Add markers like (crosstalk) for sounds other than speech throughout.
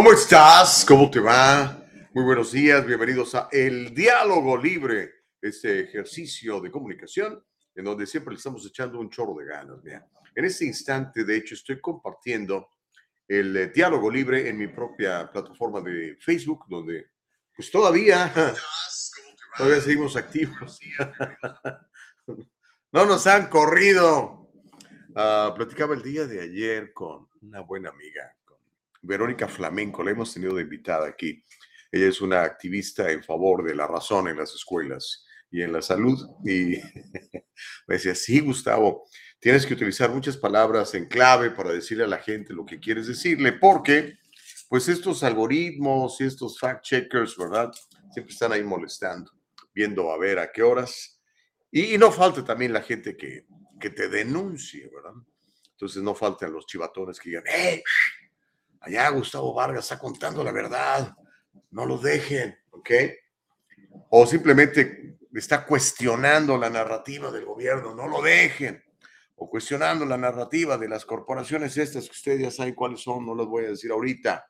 ¿Cómo estás? ¿Cómo te va? Muy buenos días, bienvenidos a El Diálogo Libre, este ejercicio de comunicación en donde siempre le estamos echando un chorro de ganas. Vean. En este instante, de hecho, estoy compartiendo el diálogo libre en mi propia plataforma de Facebook, donde pues todavía, todavía seguimos activos. (laughs) no nos han corrido. Uh, platicaba el día de ayer con una buena amiga, Verónica Flamenco, la hemos tenido de invitada aquí. Ella es una activista en favor de la razón en las escuelas y en la salud. Y (laughs) me decía, sí, Gustavo, tienes que utilizar muchas palabras en clave para decirle a la gente lo que quieres decirle, porque pues estos algoritmos y estos fact checkers, ¿verdad? Siempre están ahí molestando, viendo a ver a qué horas. Y, no falta también la gente que, que te denuncie, ¿verdad? Entonces no faltan los chivatones que digan, ¡eh! Allá Gustavo Vargas está contando la verdad, no lo dejen, ¿ok? O simplemente está cuestionando la narrativa del gobierno, no lo dejen. O cuestionando la narrativa de las corporaciones estas que ustedes ya saben cuáles son, no las voy a decir ahorita.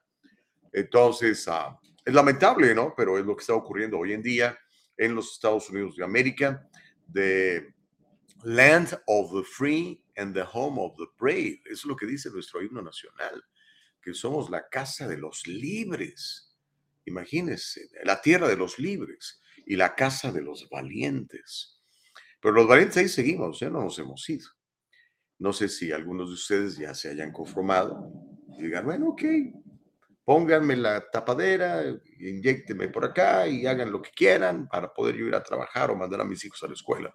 Entonces, ah, es lamentable, ¿no? Pero es lo que está ocurriendo hoy en día en los Estados Unidos de América, the land of the free and the home of the brave. Eso es lo que dice nuestro himno nacional, que somos la casa de los libres. Imagínense, la tierra de los libres y la casa de los valientes. Pero los valientes ahí seguimos, ya no nos hemos ido. No sé si algunos de ustedes ya se hayan conformado y digan, bueno, ok, pónganme la tapadera, inyectenme por acá y hagan lo que quieran para poder yo ir a trabajar o mandar a mis hijos a la escuela.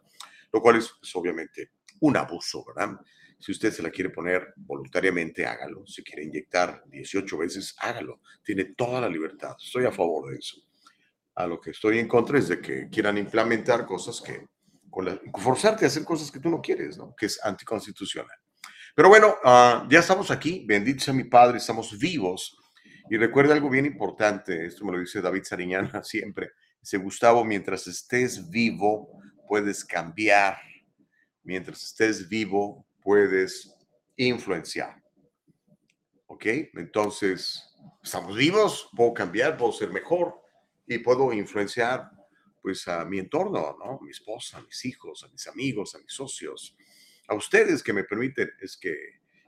Lo cual es, es obviamente un abuso, ¿verdad? Si usted se la quiere poner voluntariamente, hágalo. Si quiere inyectar 18 veces, hágalo. Tiene toda la libertad. Estoy a favor de eso a lo que estoy en contra es de que quieran implementar cosas que, con forzarte a hacer cosas que tú no quieres, ¿no? Que es anticonstitucional. Pero bueno, ah, ya estamos aquí, bendito sea mi Padre, estamos vivos. Y recuerda algo bien importante, esto me lo dice David Sariñana (laughs) siempre, dice Gustavo, mientras estés vivo, puedes cambiar. Mientras estés vivo, puedes influenciar. ¿Ok? Entonces, estamos vivos, puedo cambiar, puedo ser mejor y puedo influenciar pues a mi entorno, ¿no? A mi esposa, a mis hijos, a mis amigos, a mis socios, a ustedes que me permiten es que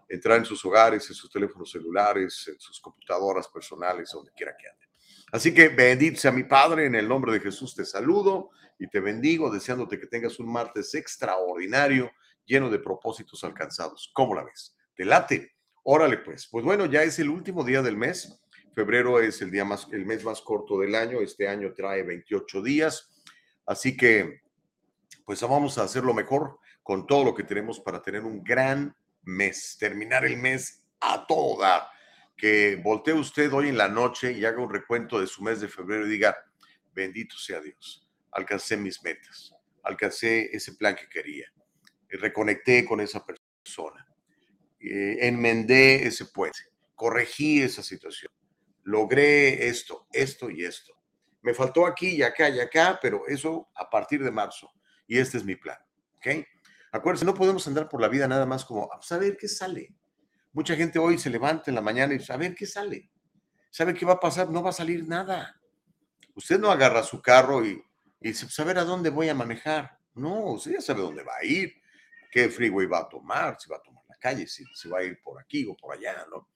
entrar en sus hogares, en sus teléfonos celulares, en sus computadoras personales, donde quiera que anden. Así que bendito sea mi Padre, en el nombre de Jesús te saludo y te bendigo, deseándote que tengas un martes extraordinario, lleno de propósitos alcanzados. ¿Cómo la ves? ¿Te late? Órale pues. Pues bueno, ya es el último día del mes Febrero es el, día más, el mes más corto del año, este año trae 28 días, así que pues vamos a hacer lo mejor con todo lo que tenemos para tener un gran mes, terminar el mes a toda. Que voltee usted hoy en la noche y haga un recuento de su mes de febrero y diga, bendito sea Dios, alcancé mis metas, alcancé ese plan que quería, reconecté con esa persona, eh, enmendé ese puente, corregí esa situación logré esto, esto y esto. Me faltó aquí y acá y acá, pero eso a partir de marzo. Y este es mi plan. ¿Ok? Acuérdense, no podemos andar por la vida nada más como, a ver qué sale. Mucha gente hoy se levanta en la mañana y dice, a ver qué sale. ¿Sabe qué va a pasar? No va a salir nada. Usted no agarra su carro y, y dice, pues a a dónde voy a manejar. No, usted ya sabe dónde va a ir, qué freeway va a tomar, si va a tomar la calle, si, si va a ir por aquí o por allá, ¿no?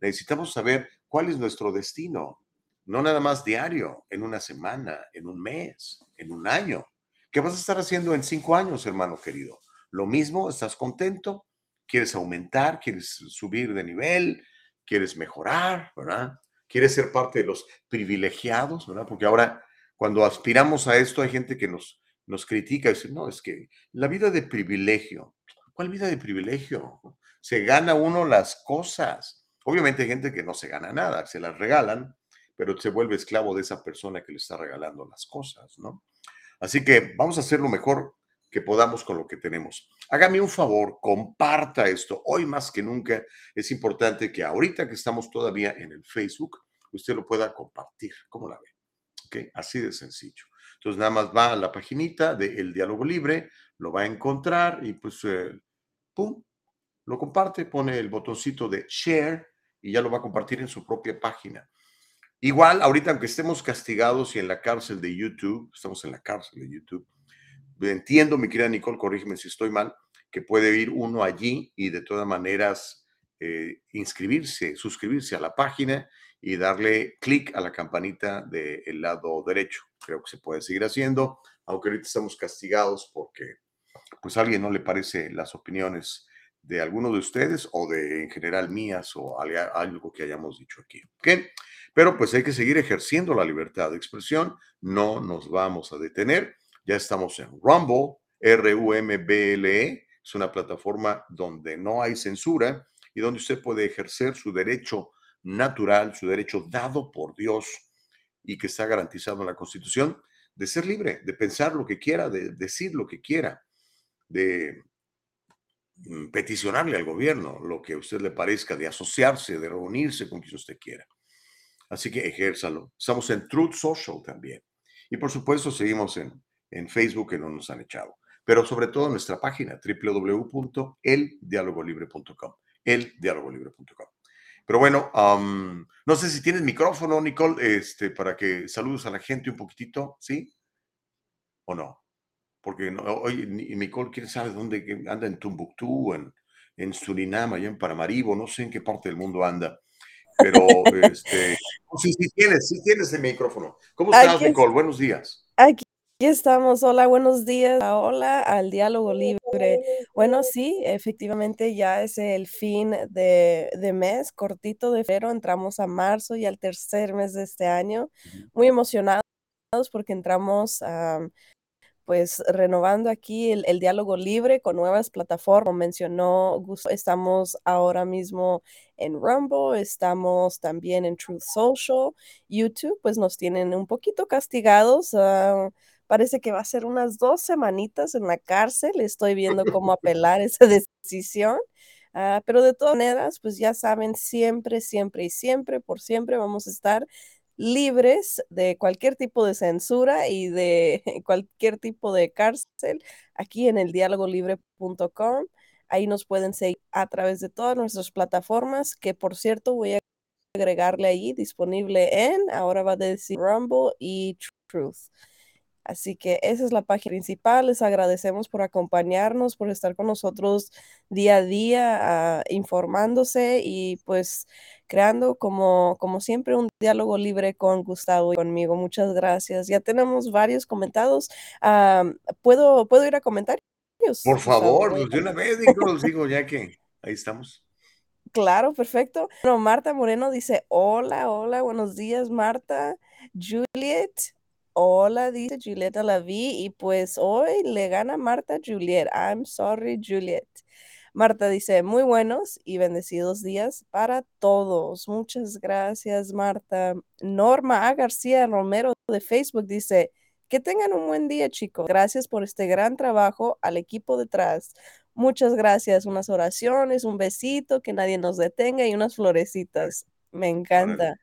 Necesitamos saber cuál es nuestro destino, no nada más diario, en una semana, en un mes, en un año. ¿Qué vas a estar haciendo en cinco años, hermano querido? Lo mismo, ¿estás contento? ¿Quieres aumentar? ¿Quieres subir de nivel? ¿Quieres mejorar? ¿Verdad? ¿Quieres ser parte de los privilegiados? ¿Verdad? Porque ahora, cuando aspiramos a esto, hay gente que nos, nos critica dice, no, es que la vida de privilegio, ¿cuál vida de privilegio? Se gana uno las cosas Obviamente hay gente que no se gana nada, se las regalan, pero se vuelve esclavo de esa persona que le está regalando las cosas, ¿no? Así que vamos a hacer lo mejor que podamos con lo que tenemos. Hágame un favor, comparta esto. Hoy más que nunca es importante que ahorita que estamos todavía en el Facebook, usted lo pueda compartir. ¿Cómo la ve? Así de sencillo. Entonces nada más va a la paginita de El Diálogo Libre, lo va a encontrar y pues, eh, ¡pum! Lo comparte, pone el botoncito de share y ya lo va a compartir en su propia página. Igual, ahorita aunque estemos castigados y en la cárcel de YouTube, estamos en la cárcel de YouTube, entiendo, mi querida Nicole, corrígeme si estoy mal, que puede ir uno allí y de todas maneras eh, inscribirse, suscribirse a la página y darle clic a la campanita del lado derecho. Creo que se puede seguir haciendo, aunque ahorita estamos castigados porque pues a alguien no le parece las opiniones de alguno de ustedes o de en general mías o algo que hayamos dicho aquí. Pero pues hay que seguir ejerciendo la libertad de expresión, no nos vamos a detener. Ya estamos en Rumble, R-U-M-B-L-E, es una plataforma donde no hay censura y donde usted puede ejercer su derecho natural, su derecho dado por Dios y que está garantizado en la Constitución de ser libre, de pensar lo que quiera, de decir lo que quiera, de mm, peticionarle al gobierno lo que a usted le parezca, de asociarse, de reunirse con quien usted quiera. Así que ejérzalo. Estamos en Truth Social también. Y por supuesto seguimos en, en Facebook que no nos han echado. Pero sobre todo en nuestra página www.eldialogolibre.com. Eldialogolibre.com. Pero bueno, no sé si tienes micrófono, Nicole, este, para que saludes a la gente un poquitito, ¿sí? ¿O no? Porque hoy Nicole, ¿quién sabe dónde anda? En Tumbuctú, en, en Surinam, allá en Paramaribo, no sé en qué parte del mundo anda. Pero, (laughs) este, sí, sí tienes, sí tienes el micrófono. ¿Cómo estás, Nicole? Buenos días. Aquí estamos. Hola, buenos días. Hola al diálogo libre. Bueno, sí, efectivamente ya es el fin de, de, mes, cortito de febrero. Entramos a marzo y al tercer mes de este año. Muy emocionados porque entramos a pues renovando aquí el, diálogo libre con nuevas plataformas. Como mencionó estamos ahora mismo en Rumble, estamos también en Truth Social, YouTube, pues nos tienen un poquito castigados. Ah, parece que va a ser unas dos semanitas en la cárcel. Estoy viendo (laughs) cómo apelar esa decisión. Ah, pero de todas maneras, pues ya saben, siempre, siempre y siempre, por siempre vamos a estar libres de cualquier tipo de censura y de (laughs) cualquier tipo de cárcel aquí en el dialogolibre.com. Ahí nos pueden seguir a través de todas nuestras plataformas, que por cierto voy a agregarle ahí disponible en, ahora va a decir Rumble y Truth. Así que esa es la página principal. Les agradecemos por acompañarnos, por estar con nosotros día a día, ah, informándose y pues creando como, como siempre un diálogo libre con Gustavo y conmigo. Muchas gracias. Ya tenemos varios comentados. Ah, ¿puedo, ¿Puedo ir a comentarios? Por favor, pues, de una vez digo, digo ya que ahí estamos. Claro, perfecto. Bueno, Marta Moreno dice, hola, hola, buenos días, Marta. Juliet, Hola, dice Julieta la vi y pues hoy le gana Marta Juliet. I'm sorry, Juliet. Marta dice, muy buenos y bendecidos días para todos. Muchas gracias, Marta. Norma A. García Romero de Facebook dice, que tengan un buen día, chicos. Gracias por este gran trabajo al equipo detrás. Muchas gracias. Unas oraciones, un besito, que nadie nos detenga y unas florecitas. Me encanta.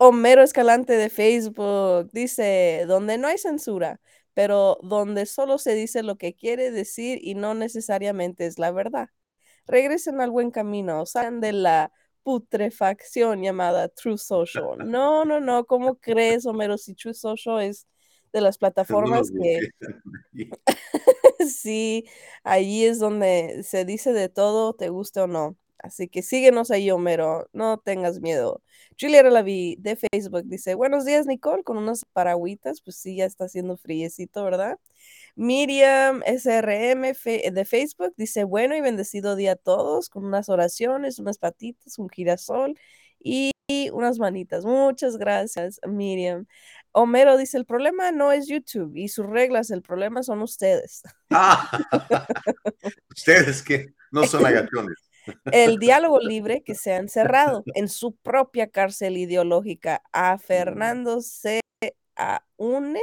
Homero Escalante de Facebook dice, donde no hay censura, pero donde solo se dice lo que quiere decir y no necesariamente es la verdad. Regresen al buen camino, salgan de la putrefacción llamada True Social. (laughs) No, no, no, ¿cómo crees, Homero? Si True Social es de las plataformas que... (laughs) sí, allí es donde se dice de todo, te guste o no. Así que síguenos ahí, Homero, no tengas miedo. Julieta Lavi de Facebook dice, buenos días, Nicole, con unas paragüitas, pues sí, ya está haciendo friecito, ¿verdad? Miriam SRM de Facebook dice, bueno y bendecido día a todos, con unas oraciones, unas patitas, un girasol y unas manitas. Muchas gracias, Miriam. Homero dice, el problema no es YouTube y sus reglas, el problema son ustedes. Ah, (laughs) ustedes que no son (laughs) agachones. El (laughs) diálogo libre que se ha encerrado en su propia cárcel ideológica, a Fernando se a une,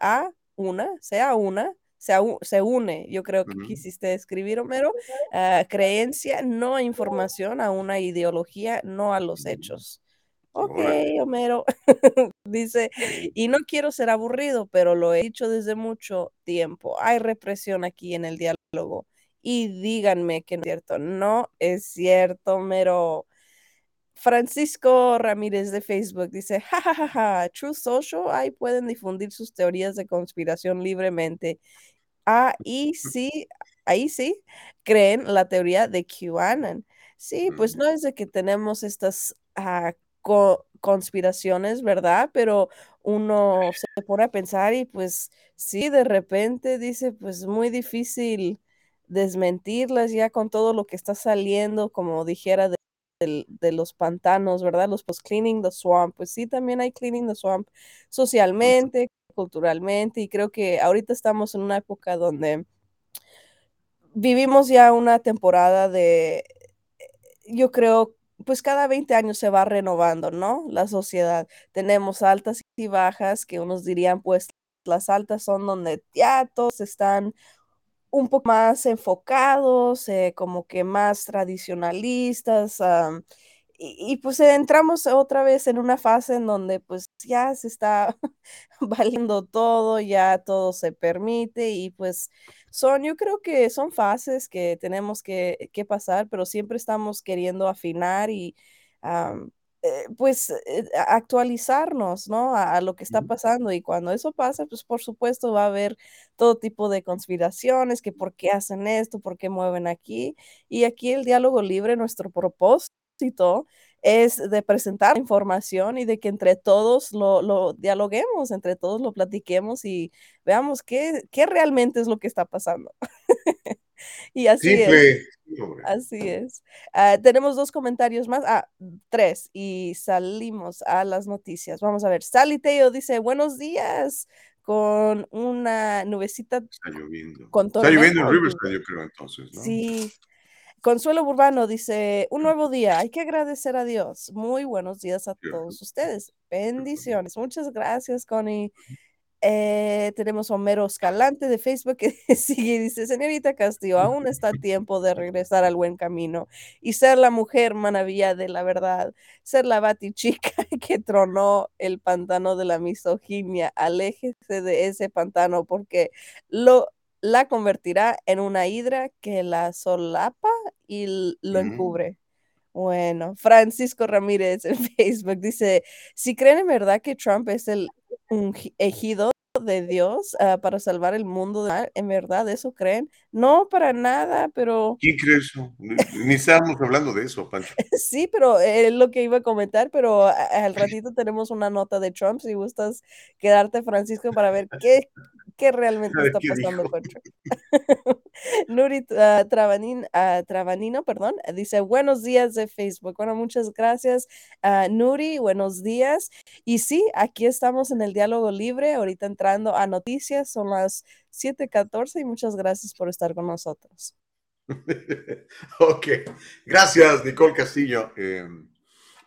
a una, sea una, se, se une, yo creo que quisiste escribir, Homero, uh, creencia, no a información, a una ideología, no a los hechos. Ok, Homero. (laughs) Dice, y no quiero ser aburrido, pero lo he dicho desde mucho tiempo. Hay represión aquí en el diálogo. Y díganme que no es cierto. No es cierto, Homero. Francisco Ramírez de Facebook dice, jajajaja, ja, ja, True Social, ahí pueden difundir sus teorías de conspiración libremente. Ahí sí, ahí sí, creen la teoría de QAnon. Sí, pues no es de que tenemos estas uh, conspiraciones, ¿verdad? Pero uno se pone a pensar y pues sí, de repente dice, pues muy difícil desmentirlas ya con todo lo que está saliendo, como dijera de de, los pantanos, ¿verdad? Los post cleaning the swamp, pues sí, también hay cleaning the swamp socialmente, culturalmente, y creo que ahorita estamos en una época donde vivimos ya una temporada de, yo creo, pues cada 20 años se va renovando, ¿no? La sociedad. Tenemos altas y bajas, que unos dirían, pues las altas son donde ya todos están un poco más enfocados, eh, como que más tradicionalistas. y, pues entramos otra vez en una fase en donde pues ya se está (laughs) valiendo todo, ya todo se permite y pues son, yo creo que son fases que tenemos que, que pasar, pero siempre estamos queriendo afinar y eh, pues eh, actualizarnos, ¿no? A, lo que está pasando y cuando eso pasa, pues por supuesto va a haber todo tipo de conspiraciones, que por qué hacen esto, por qué mueven aquí. Y aquí el diálogo libre, nuestro propósito es de presentar información y de que entre todos lo, lo dialoguemos, entre todos lo platiquemos y veamos qué, qué realmente es lo que está pasando. (laughs) y así es. Así es. Ah, tenemos dos comentarios más. Ah, tres. Y salimos a las noticias. Vamos a ver. Sally Teo dice: Buenos días. Con una nubecita. Está lloviendo. Está lloviendo en Riverside, yo creo, entonces. ¿no? Sí. Consuelo Burbano dice: Un nuevo día. Hay que agradecer a Dios. Muy buenos días a todos ustedes. Bendiciones. Muchas gracias, Connie. Eh, tenemos Homero Escalante de Facebook que (laughs) sigue y dice, señorita Castillo, aún está a tiempo de regresar al buen camino y ser la mujer maravilla de la verdad, ser la batichica (laughs) que tronó el pantano de la misoginia. Aléjese de ese pantano porque lo la convertirá en una hidra que la solapa y lo mm. encubre. Bueno, Francisco Ramírez en (laughs) Facebook dice, si creen en verdad que Trump es el ungido de Dios uh, para salvar el mundo, ¿en verdad eso creen? No, para nada, pero... ¿Quién cree eso? Ni, estábamos hablando de eso, Pancho. (laughs) sí, pero es lo que iba a comentar, pero al ratito tenemos una nota de Trump, si gustas quedarte, Francisco, para ver qué, qué realmente está pasando con Trump. (laughs) Nuri uh, Travanino, perdón, dice buenos días de Facebook. Bueno, muchas gracias, uh, Nuri, buenos días. Y sí, aquí estamos en el diálogo libre, ahorita entrando a noticias, son las 7:14 y muchas gracias por estar con nosotros. (laughs) ok, gracias, Nicole Castillo. Eh,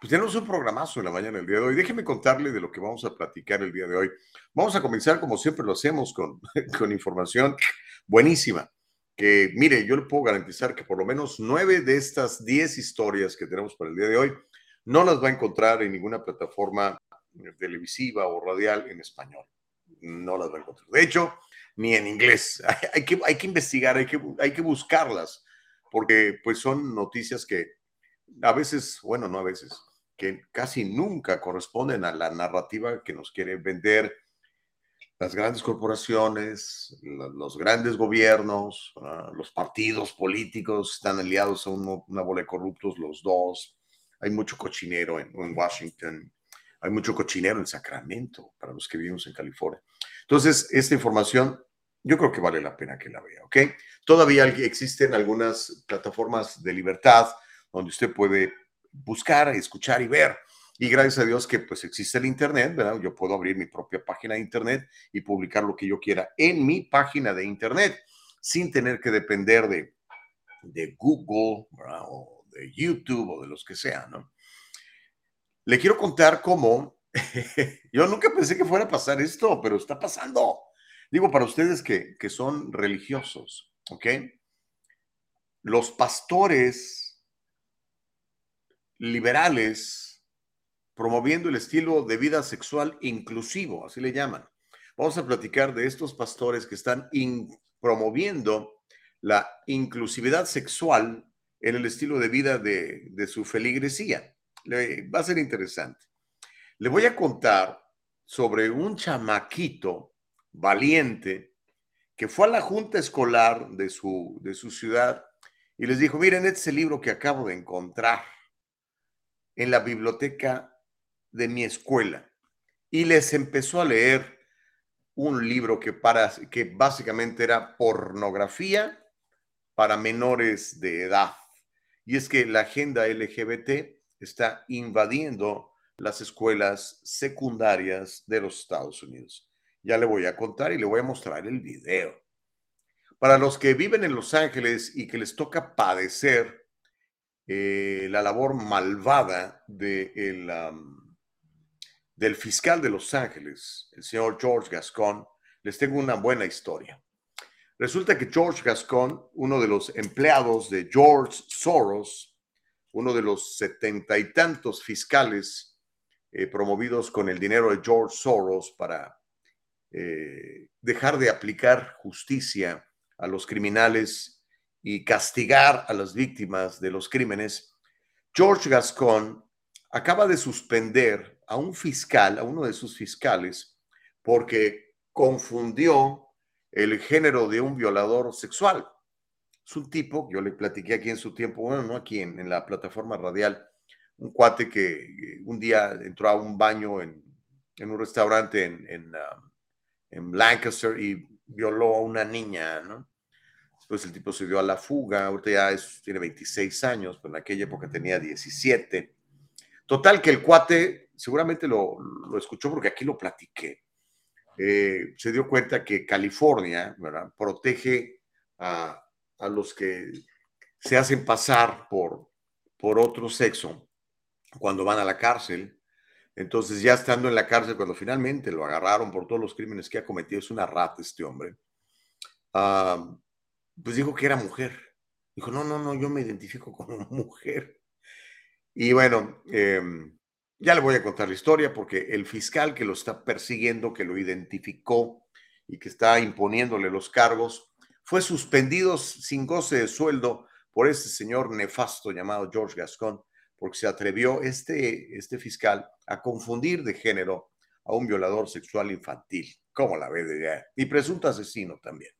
pues tenemos un programazo en la mañana del día de hoy. Déjeme contarle de lo que vamos a platicar el día de hoy. Vamos a comenzar, como siempre lo hacemos, con, (laughs) con información buenísima. Que mire, yo le puedo garantizar que por lo menos nueve de estas diez historias que tenemos para el día de hoy no las va a encontrar en ninguna plataforma televisiva o radial en español. No las va a encontrar. De hecho, ni en inglés. (laughs) Hay, que, hay que investigar, hay que, hay que buscarlas, porque pues son noticias que a veces, bueno, no a veces, que casi nunca corresponden a la narrativa que nos quiere vender las grandes corporaciones, los grandes gobiernos, ah, los partidos políticos están aliados a una bola de corruptos los dos. Hay mucho cochinero en, Washington, hay mucho cochinero en Sacramento para los que vivimos en California. Entonces, esta información yo creo que vale la pena que la vea, ¿ok? Todavía existen algunas plataformas de libertad donde usted puede buscar, escuchar y ver. Y gracias a Dios que pues existe el Internet, ¿verdad? Yo puedo abrir mi propia página de Internet y publicar lo que yo quiera en mi página de Internet sin tener que depender de de Google o de YouTube o de los que sean, ¿no? Le quiero contar cómo (laughs) yo nunca pensé que fuera a pasar esto, pero está pasando. Digo, para ustedes que, que son religiosos, ¿ok? Los pastores liberales promoviendo el estilo de vida sexual inclusivo, así le llaman. Vamos a platicar de estos pastores que están promoviendo la inclusividad sexual en el estilo de vida de, de su feligresía. Va a ser interesante. Le voy a contar sobre un chamaquito valiente que fue a la junta escolar de su, de su ciudad y les dijo, miren, este es el libro que acabo de encontrar en la biblioteca de mi escuela. Y les empezó a leer un libro que, para, que básicamente era pornografía para menores de edad. Y es que la agenda LGBT está invadiendo las escuelas secundarias de los Estados Unidos. Ya le voy a contar y le voy a mostrar el video. Para los que viven en Los Ángeles y que les toca padecer eh, la labor malvada de el, del fiscal de Los Ángeles, el señor George Gascon, les tengo una buena historia. Resulta que George Gascon, uno de los empleados de George Soros, uno de los setenta y tantos fiscales eh, promovidos con el dinero de George Soros para eh, dejar de aplicar justicia a los criminales y castigar a las víctimas de los crímenes, George Gascon acaba de suspender a un fiscal, a uno de sus fiscales, porque confundió el género de un violador sexual. Es un tipo, yo le platiqué aquí en su tiempo, bueno, no aquí en, la plataforma radial, un cuate que un día entró a un baño en, un restaurante en, um, en Lancaster y violó a una niña, ¿no? Después el tipo se dio a la fuga, ahorita ya tiene 26 años, pero en aquella época tenía 17. Total, que el cuate seguramente lo, escuchó porque aquí lo platiqué. Eh, se dio cuenta que California ¿verdad? protege a, los que se hacen pasar por, por otro sexo cuando van a la cárcel. Entonces, ya estando en la cárcel, cuando finalmente lo agarraron por todos los crímenes que ha cometido, es una rata este hombre, ah, pues dijo que era mujer. Dijo, no, no, no, yo me identifico como (laughs) mujer. Y bueno, em, ya le voy a contar la historia porque el fiscal que lo está persiguiendo, que lo identificó y que está imponiéndole los cargos, fue suspendido sin goce de sueldo por este señor nefasto llamado George Gascon, porque se atrevió este, este fiscal a confundir de género a un violador sexual infantil. ¿Cómo la ve Y presunto asesino también.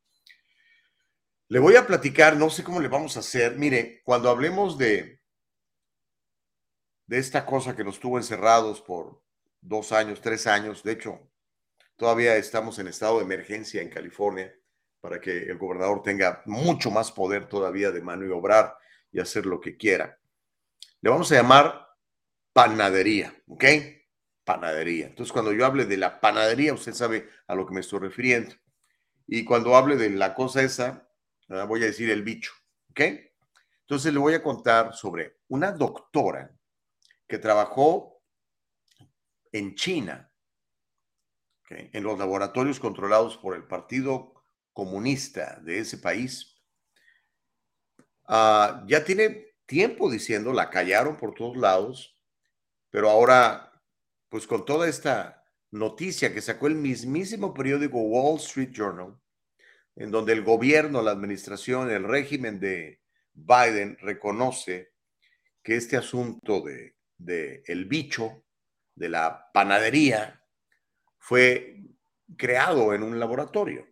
Le voy a platicar, no sé cómo le vamos a hacer. Mire, cuando hablemos de, de esta cosa que nos tuvo encerrados por dos años, tres años, de hecho, todavía estamos en estado de emergencia en California para que el gobernador tenga mucho más poder todavía de maniobrar y hacer lo que quiera. Le vamos a llamar panadería, ¿ok? Panadería. Entonces, cuando yo hable de la panadería, usted sabe a lo que me estoy refiriendo. Y cuando hable de la cosa esa, voy a decir el bicho, ¿ok? Entonces le voy a contar sobre una doctora que trabajó en China, en los laboratorios controlados por el Partido Comunista de ese país. Ah, ya tiene tiempo diciendo, la callaron por todos lados, pero ahora, pues con toda esta noticia que sacó el mismísimo periódico Wall Street Journal, en donde el gobierno, la administración, el régimen de Biden reconoce que este asunto de, el bicho, de la panadería, fue creado en un laboratorio.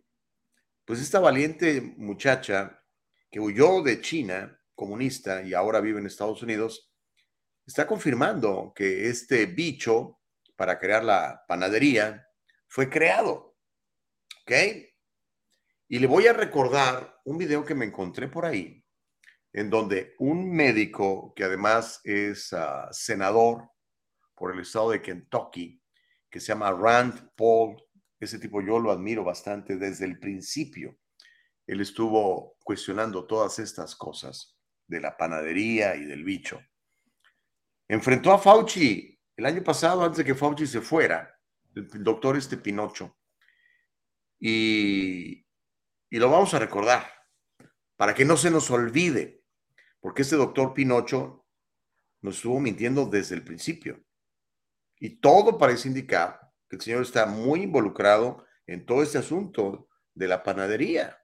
Pues esta valiente muchacha que huyó de China comunista y ahora vive en Estados Unidos, está confirmando que este bicho para crear la panadería fue creado. ¿Ok? Y le voy a recordar un video que me encontré por ahí, en donde un médico que además es ah, senador por el estado de Kentucky, que se llama Rand Paul, ese tipo yo lo admiro bastante desde el principio. Él estuvo cuestionando todas estas cosas de la panadería y del bicho. Enfrentó a Fauci el año pasado, antes de que Fauci se fuera, el doctor este Pinocho, y, y lo vamos a recordar para que no se nos olvide, porque este doctor Pinocho nos estuvo mintiendo desde el principio. Y todo parece indicar que el señor está muy involucrado en todo este asunto de la panadería.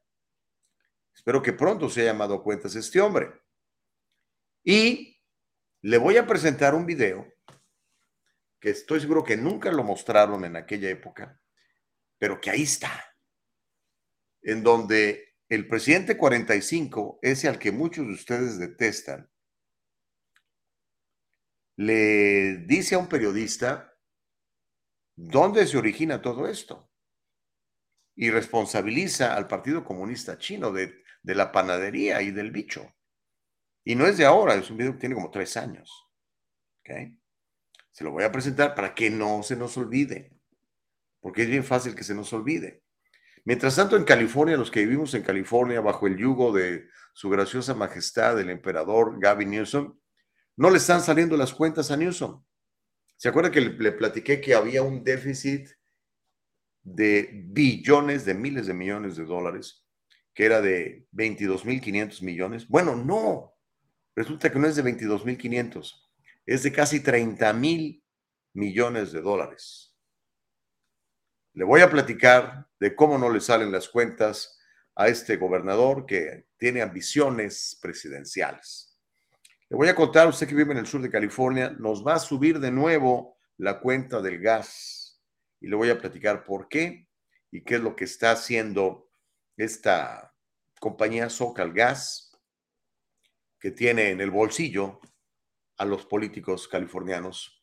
Espero que pronto se haya llamado cuentas este hombre. Y le voy a presentar un video que estoy seguro que nunca lo mostraron en aquella época, pero que ahí está, en donde el presidente 45, ese al que muchos de ustedes detestan, le dice a un periodista dónde se origina todo esto y responsabiliza al Partido Comunista Chino de, la panadería y del bicho. Y no es de ahora, es un video que tiene como tres años. Se lo voy a presentar para que no se nos olvide, porque es bien fácil que se nos olvide. Mientras tanto, en California, los que vivimos en California bajo el yugo de su graciosa majestad, el emperador Gavin Newsom, no le están saliendo las cuentas a Newsom. ¿Se acuerda que le, le platiqué que había un déficit de billones, de miles de millones de dólares, que era de 22.500 millones? Bueno, no, Resulta que no es de 22.500, es de casi 30 mil millones de dólares. Le voy a platicar de cómo no le salen las cuentas a este gobernador que tiene ambiciones presidenciales. Le voy a contar, usted que vive en el sur de California, nos va a subir de nuevo la cuenta del gas y le voy a platicar por qué y qué es lo que está haciendo esta compañía Socal Gas que tiene en el bolsillo a los políticos californianos.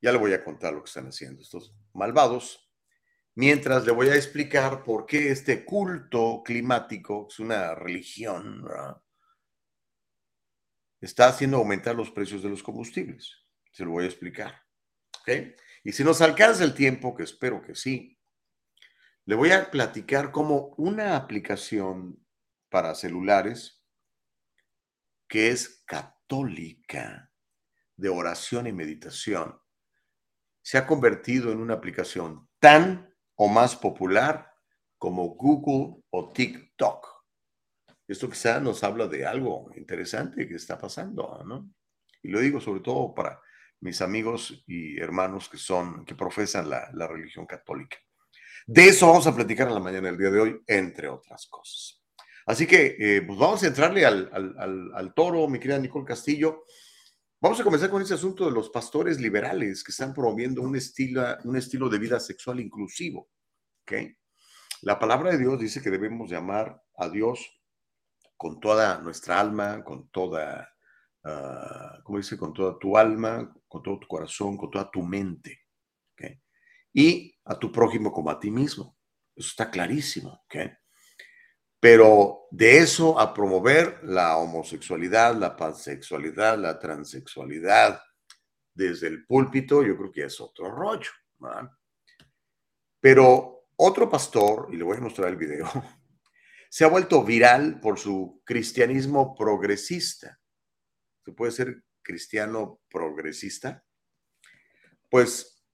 Ya le voy a contar lo que están haciendo estos malvados, mientras le voy a explicar por qué este culto climático, es una religión, está haciendo aumentar los precios de los combustibles. Se lo voy a explicar. Y si nos alcanza el tiempo, que espero que sí, le voy a platicar cómo una aplicación para celulares que es católica de oración y meditación, se ha convertido en una aplicación tan o más popular como Google o TikTok. Esto quizá nos habla de algo interesante que está pasando, ¿no? Y lo digo sobre todo para mis amigos y hermanos que son, que profesan la, la religión católica. De eso vamos a platicar en la mañana del día de hoy, entre otras cosas. Así que eh, pues vamos a entrarle al, toro, mi querida Nicole Castillo. Vamos a comenzar con ese asunto de los pastores liberales que están promoviendo un estilo, un estilo de vida sexual inclusivo. ¿okay? La palabra de Dios dice que debemos llamar a Dios con toda nuestra alma, con toda, uh, ¿cómo dice? Con toda tu alma, con todo tu corazón, con toda tu mente. ¿okay? Y a tu prójimo como a ti mismo. Eso está clarísimo. ¿okay? Pero de eso a promover la homosexualidad, la pansexualidad, la transexualidad desde el púlpito, yo creo que es otro rollo. Pero otro pastor, y le voy a mostrar el video, (laughs) se ha vuelto viral por su cristianismo progresista. ¿Se puede ser cristiano progresista? Pues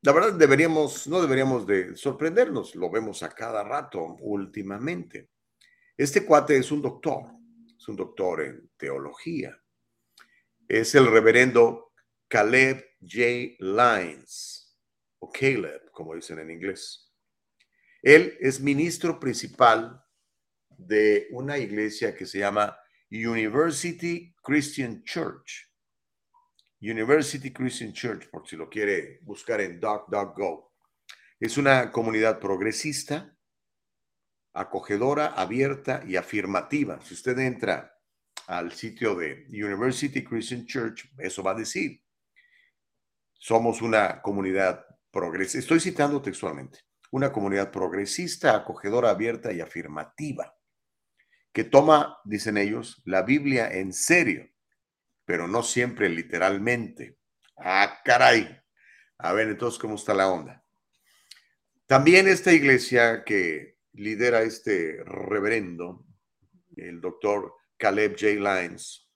la verdad deberíamos, no deberíamos de sorprendernos, lo vemos a cada rato últimamente. Este cuate es un doctor, es un doctor en teología. Es el reverendo Caleb J. Lyons, o Caleb, como dicen en inglés. Él es ministro principal de una iglesia que se llama University Christian Church. University Christian Church, por si lo quiere buscar en DocDocGo. Es una comunidad progresista acogedora, abierta y afirmativa. Si usted entra al sitio de University Christian Church, eso va a decir, somos una comunidad progresista, estoy citando textualmente, una comunidad progresista, acogedora, abierta y afirmativa, que toma, dicen ellos, la Biblia en serio, pero no siempre literalmente. Ah, caray. A ver, entonces, ¿cómo está la onda? También esta iglesia que lidera este reverendo, el doctor Caleb J. Lyons,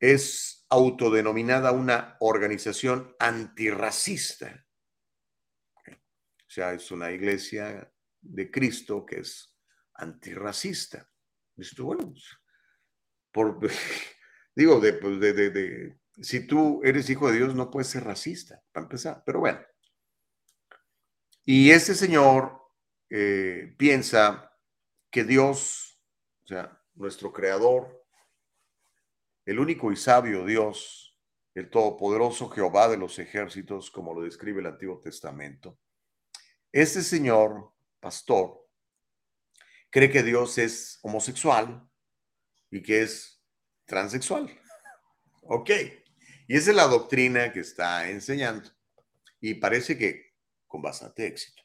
es autodenominada una organización antirracista. O sea, es una iglesia de Cristo que es antirracista. Bueno, pues, por, (laughs) digo, pues, de, si tú eres hijo de Dios, no puedes ser racista, para empezar, pero bueno. Y este señor eh, piensa que Dios, o sea, nuestro creador, el único y sabio Dios, el todopoderoso Jehová de los ejércitos, como lo describe el Antiguo Testamento, este señor, pastor, cree que Dios es homosexual y que es transexual. Ok. Y esa es la doctrina que está enseñando. Y parece que con bastante éxito.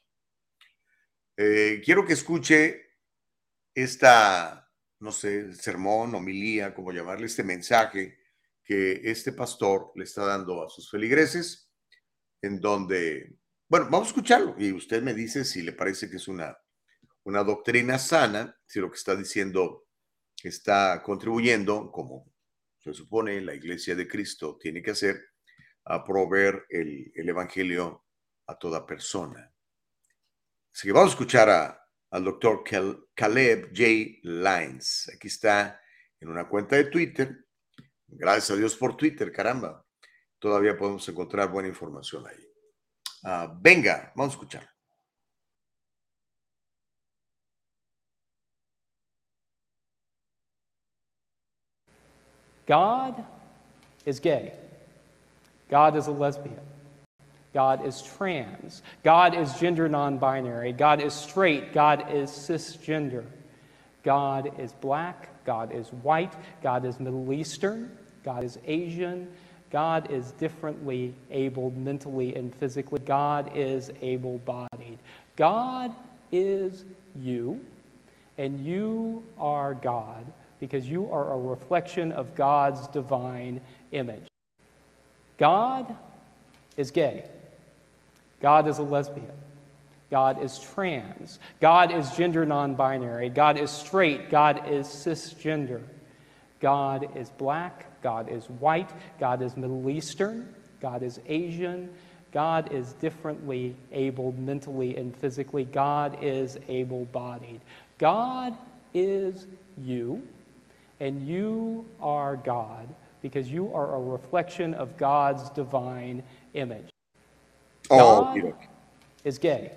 Eh, quiero que escuche esta, no sé, sermón, homilía, como llamarle, este mensaje que este pastor le está dando a sus feligreses, en donde, bueno, vamos a escucharlo y usted me dice si le parece que es una, una doctrina sana, si lo que está diciendo está contribuyendo, como se supone la iglesia de Cristo tiene que hacer, a proveer el, el evangelio a toda persona. Así que vamos a escuchar a, al doctor Caleb J. Lines. Aquí está en una cuenta de Twitter. Gracias a Dios por Twitter, caramba. Todavía podemos encontrar buena información ahí. Uh, venga, vamos a escuchar. God is gay. God is a lesbian. God is trans. God is gender non binary. God is straight. God is cisgender. God is black. God is white. God is Middle Eastern. God is Asian. God is differently abled mentally and physically. God is able bodied. God is you, and you are God because you are a reflection of God's divine image. God is gay. God is a lesbian. God is trans. God is gender non binary. God is straight. God is cisgender. God is black. God is white. God is Middle Eastern. God is Asian. God is differently abled mentally and physically. God is able bodied. God is you, and you are God because you are a reflection of God's divine image. Oh, God is gay.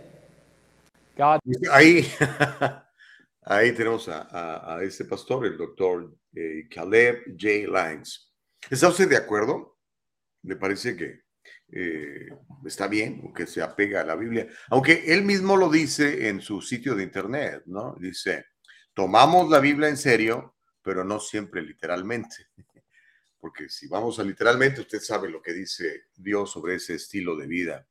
God. Ahí, (laughs) ahí tenemos a, a, a este pastor, el doctor eh, Caleb J. Lines. ¿Está usted de acuerdo? Me parece que eh, está bien, que se apega a la Biblia, aunque él mismo lo dice en su sitio de internet, ¿no? Dice, tomamos la Biblia en serio, pero no siempre literalmente. (laughs) Porque si vamos a literalmente, usted sabe lo que dice Dios sobre ese estilo de vida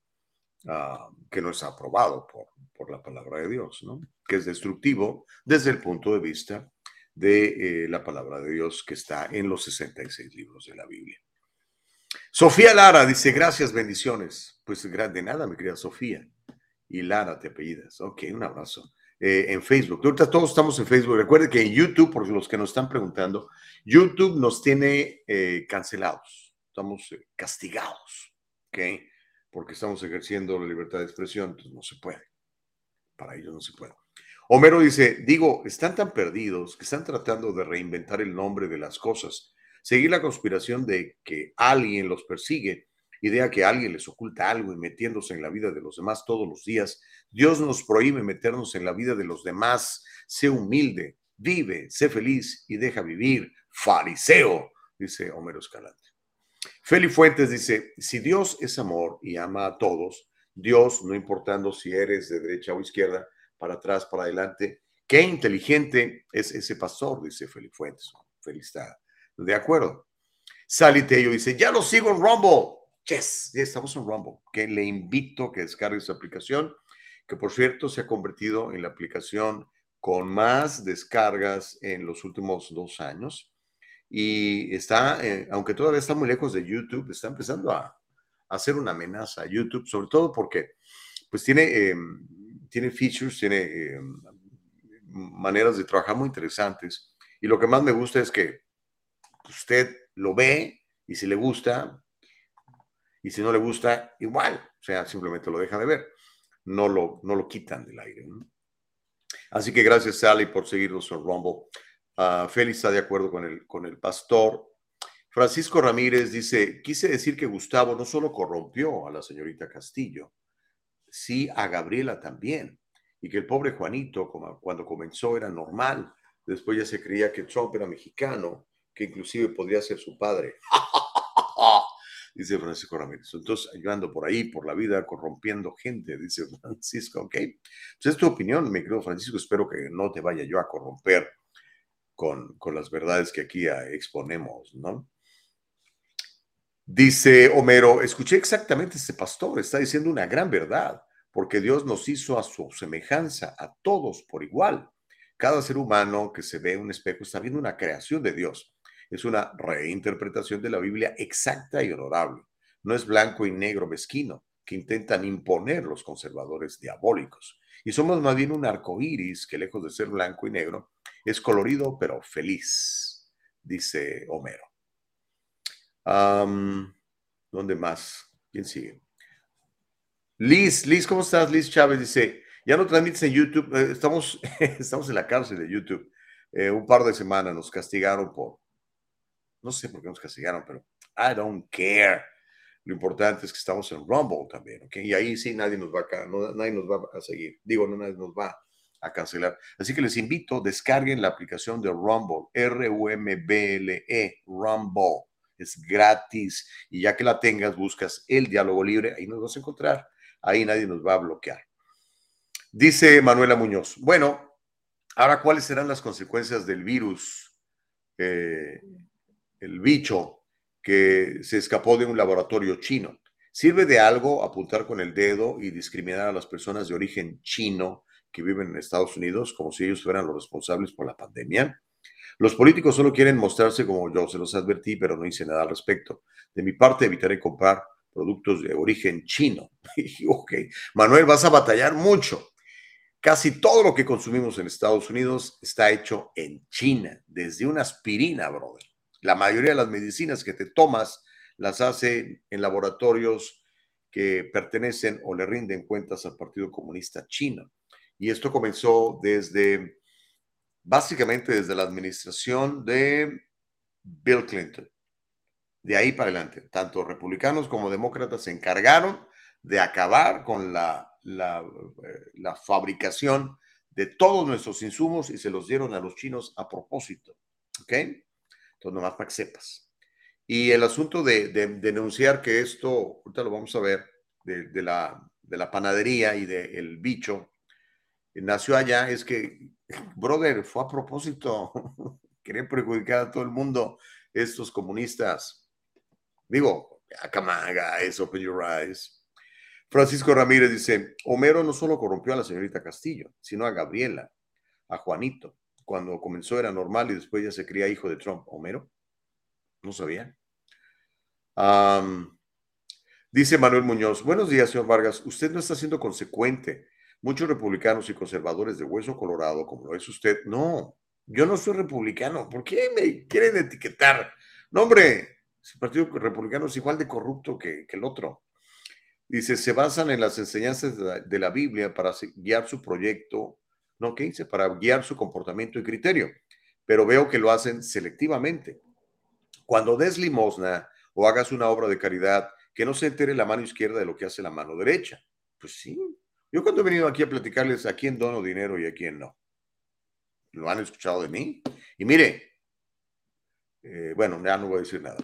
uh, que no es aprobado por, por, la palabra de Dios, ¿no? Que es destructivo desde el punto de vista de eh, la palabra de Dios que está en los 66 libros de la Biblia. Sofía Lara dice, gracias, bendiciones. Pues de nada, mi querida Sofía. Y Lara te apellidas. Ok, un abrazo. Eh, en Facebook. Ahorita todos estamos en Facebook. Recuerde que en YouTube, por los que nos están preguntando, YouTube nos tiene eh, cancelados. Estamos eh, castigados. ¿Ok? Porque estamos ejerciendo la libertad de expresión, entonces no se puede. Para ellos no se puede. Homero dice, digo, están tan perdidos que están tratando de reinventar el nombre de las cosas, seguir la conspiración de que alguien los persigue, idea que alguien les oculta algo y metiéndose en la vida de los demás todos los días. Dios nos prohíbe meternos en la vida de los demás. Sé humilde, vive, sé feliz y deja vivir. Fariseo, dice Homero Escalante. Feli Fuentes dice, si Dios es amor y ama a todos, Dios, no importando si eres de derecha o izquierda, para atrás, para adelante, qué inteligente es ese pastor, dice Feli Fuentes. Feli está de acuerdo. Sally Tello dice, ya lo sigo en Rumble. Yes, ya estamos en Rumble. Que le invito a que descargue su aplicación, que por cierto se ha convertido en la aplicación con más descargas en los últimos dos años y está, eh, aunque todavía está muy lejos de YouTube, está empezando a, hacer una amenaza a YouTube, sobre todo porque pues tiene, em, tiene features, tiene em, maneras de trabajar muy interesantes. Y lo que más me gusta es que usted lo ve y si le gusta, y si no le gusta, igual, o sea, simplemente lo deja de ver, no lo, no lo quitan del aire. Así que gracias, Sally, por seguirnos en Rumble. Uh, Félix está de acuerdo con el, con el pastor. Francisco Ramírez dice, quise decir que Gustavo no solo corrompió a la señorita Castillo, sí a Gabriela también, y que el pobre Juanito, cuando comenzó, era normal. Después ya se creía que Trump era mexicano, que inclusive podría ser su padre. (laughs) dice Francisco Ramírez. Entonces, ayudando por ahí, por la vida, corrompiendo gente, dice (laughs) Francisco, ¿ok? Pues es tu opinión, mi querido Francisco, espero que no te vaya yo a corromper con, las verdades que aquí exponemos, ¿no? Dice Homero, escuché exactamente este pastor, está diciendo una gran verdad, porque Dios nos hizo a su semejanza, a todos por igual. Cada ser humano que se ve en un espejo está viendo una creación de Dios. Es una reinterpretación de la Biblia exacta y honorable. No es blanco y negro mezquino que intentan imponer los conservadores diabólicos. Y somos más bien un arco iris que, lejos de ser blanco y negro, es colorido pero feliz, dice Homero. ¿Dónde más? ¿Quién sigue? Liz, Liz, ¿cómo estás? Liz Chávez dice, ya no transmites en YouTube, eh, estamos, (laughs) estamos en la cárcel de YouTube. Eh, un par de semanas nos castigaron por, no sé por qué nos castigaron, pero I don't care. Lo importante es que estamos en Rumble también, ¿ok? Y ahí sí nadie nos va a, nadie nos va a seguir. Digo, no nadie nos va a cancelar. Así que les invito, descarguen la aplicación de Rumble, R-U-M-B-L-E, Rumble es gratis y ya que la tengas, buscas el diálogo libre, ahí nos vas a encontrar, ahí nadie nos va a bloquear. Dice Manuela Muñoz, bueno, ahora cuáles serán las consecuencias del virus, eh, el bicho que se escapó de un laboratorio chino. ¿Sirve de algo apuntar con el dedo y discriminar a las personas de origen chino que viven en Estados Unidos como si ellos fueran los responsables por la pandemia? Los políticos solo quieren mostrarse como yo, se los advertí, pero no hice nada al respecto. De mi parte, evitaré comprar productos de origen chino. (laughs) ok, Manuel, vas a batallar mucho. Casi todo lo que consumimos en Estados Unidos está hecho en China, desde una aspirina, brother. La mayoría de las medicinas que te tomas las hace en laboratorios que pertenecen o le rinden cuentas al Partido Comunista Chino. Y esto comenzó desde básicamente desde la administración de Bill Clinton. De ahí para adelante, tanto republicanos como demócratas se encargaron de acabar con la, la, eh, fabricación de todos nuestros insumos y se los dieron a los chinos a propósito. ¿Ok? Entonces, nomás para que sepas. Y el asunto de, denunciar que esto, ahorita lo vamos a ver, de, la, de la panadería y del bicho, nació allá, es que (laughs) brother, fue a propósito. (laughs) Querían perjudicar a todo el mundo estos comunistas. Acamaga, eso, open your eyes. Francisco Ramírez dice, Homero no solo corrompió a la señorita Castillo, sino a Gabriela, a Juanito. Cuando comenzó era normal y después ya se cría hijo de Trump. ¿Homero? No sabía. dice Manuel Muñoz, buenos días, señor Vargas. Usted no está siendo consecuente muchos republicanos y conservadores de hueso colorado, como lo es usted, no, yo no soy republicano. ¿Por qué me quieren etiquetar? No, hombre, el Partido Republicano es igual de corrupto que, el otro. Dice, se basan en las enseñanzas de la, Biblia para guiar su proyecto, ¿no? ¿Qué dice? Para guiar su comportamiento y criterio. Pero veo que lo hacen selectivamente. Cuando des limosna o hagas una obra de caridad, que no se entere la mano izquierda de lo que hace la mano derecha. Pues sí, yo cuando he venido aquí a platicarles a quién dono dinero y a quién no. ¿Lo han escuchado de mí? Y mire, eh, bueno, ya no voy a decir nada,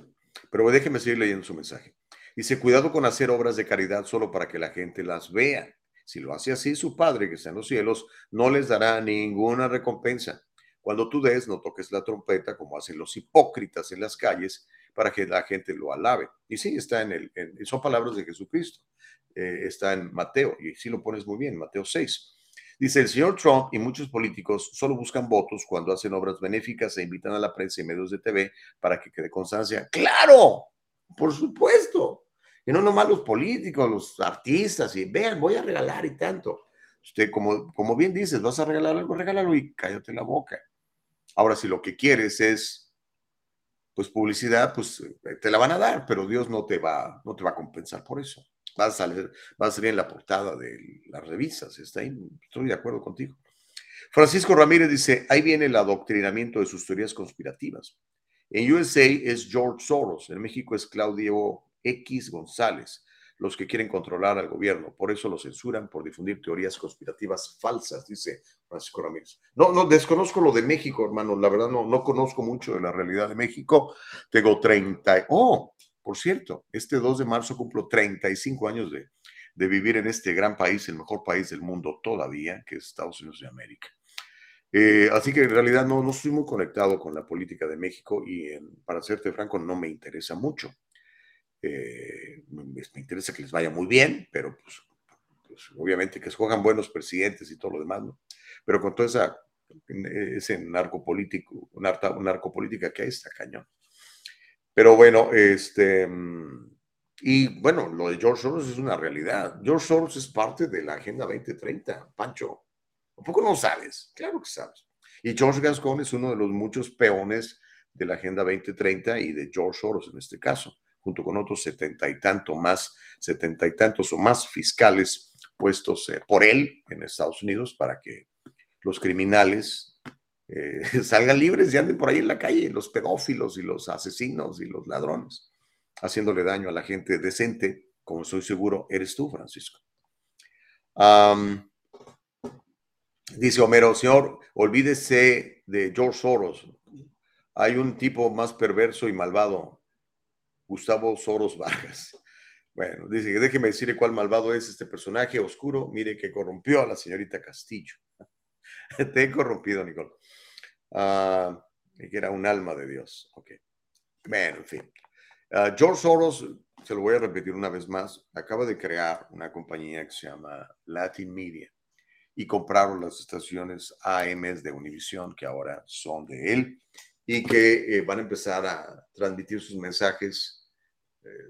pero déjeme seguir leyendo su mensaje. Dice, cuidado con hacer obras de caridad solo para que la gente las vea. Si lo hace así, su Padre que está en los cielos no les dará ninguna recompensa. Cuando tú des, no toques la trompeta como hacen los hipócritas en las calles para que la gente lo alabe. Y sí, está en el, son palabras de Jesucristo. Eh, está en Mateo, y si lo pones muy bien, Mateo 6. Dice, el señor Trump y muchos políticos solo buscan votos cuando hacen obras benéficas e invitan a la prensa y medios de TV para que quede constancia. Claro, por supuesto. Y no nomás los políticos, los artistas, y vean, voy a regalar y tanto. Usted, como, como bien dices, vas a regalar algo, regálalo y cállate la boca. Ahora, si lo que quieres es, pues, publicidad, pues, eh, te la van a dar, pero Dios no te va, no te va a compensar por eso. Vas a salir, vas a salir en la portada de las revistas, estoy de acuerdo contigo. Francisco Ramírez dice, ahí viene el adoctrinamiento de sus teorías conspirativas. En USA es George Soros, en México es Claudio X González, los que quieren controlar al gobierno. Por eso lo censuran por difundir teorías conspirativas falsas, dice Francisco Ramírez. No, no, desconozco lo de México, hermano. La verdad, no, no conozco mucho de la realidad de México. Tengo 30. Oh, por cierto, este 2 de marzo cumplo 35 años de, de vivir en este gran país, el mejor país del mundo todavía, que es Estados Unidos de América. Eh, así que en realidad no, no estoy muy conectado con la política de México y para serte franco no me interesa mucho. Eh, me, interesa que les vaya muy bien, pero pues, pues, obviamente que escojan buenos presidentes y todo lo demás, ¿no? Pero con toda esa ese narcopolítico, narcopolítica que hay está cañón. Pero bueno, este y bueno, lo de George Soros es una realidad. George Soros es parte de la Agenda 2030, Pancho. ¿A poco no sabes? Claro que sabes. Y George Gascon es uno de los muchos peones de la Agenda 2030 y de George Soros en este caso, junto con otros setenta y tantos más, setenta y tantos o más fiscales puestos eh, por él en Estados Unidos para que los criminales eh, (laughs) salgan libres y anden por ahí en la calle, los pedófilos y los asesinos y los ladrones, haciéndole daño a la gente decente, como estoy seguro eres tú, Francisco. Dice Homero, señor, olvídese de George Soros. Hay un tipo más perverso y malvado, Gustavo Soros Vargas. Bueno, dice, déjeme decirle cuál malvado es este personaje oscuro. Mire que corrompió a la señorita Castillo. (laughs) Te he corrompido, Nicole. Que era un alma de Dios. Ok. Bueno, en fin. Ah, George Soros, se lo voy a repetir una vez más, acaba de crear una compañía que se llama Latin Media y compraron las estaciones AMs de Univision que ahora son de él y que eh, van a empezar a transmitir sus mensajes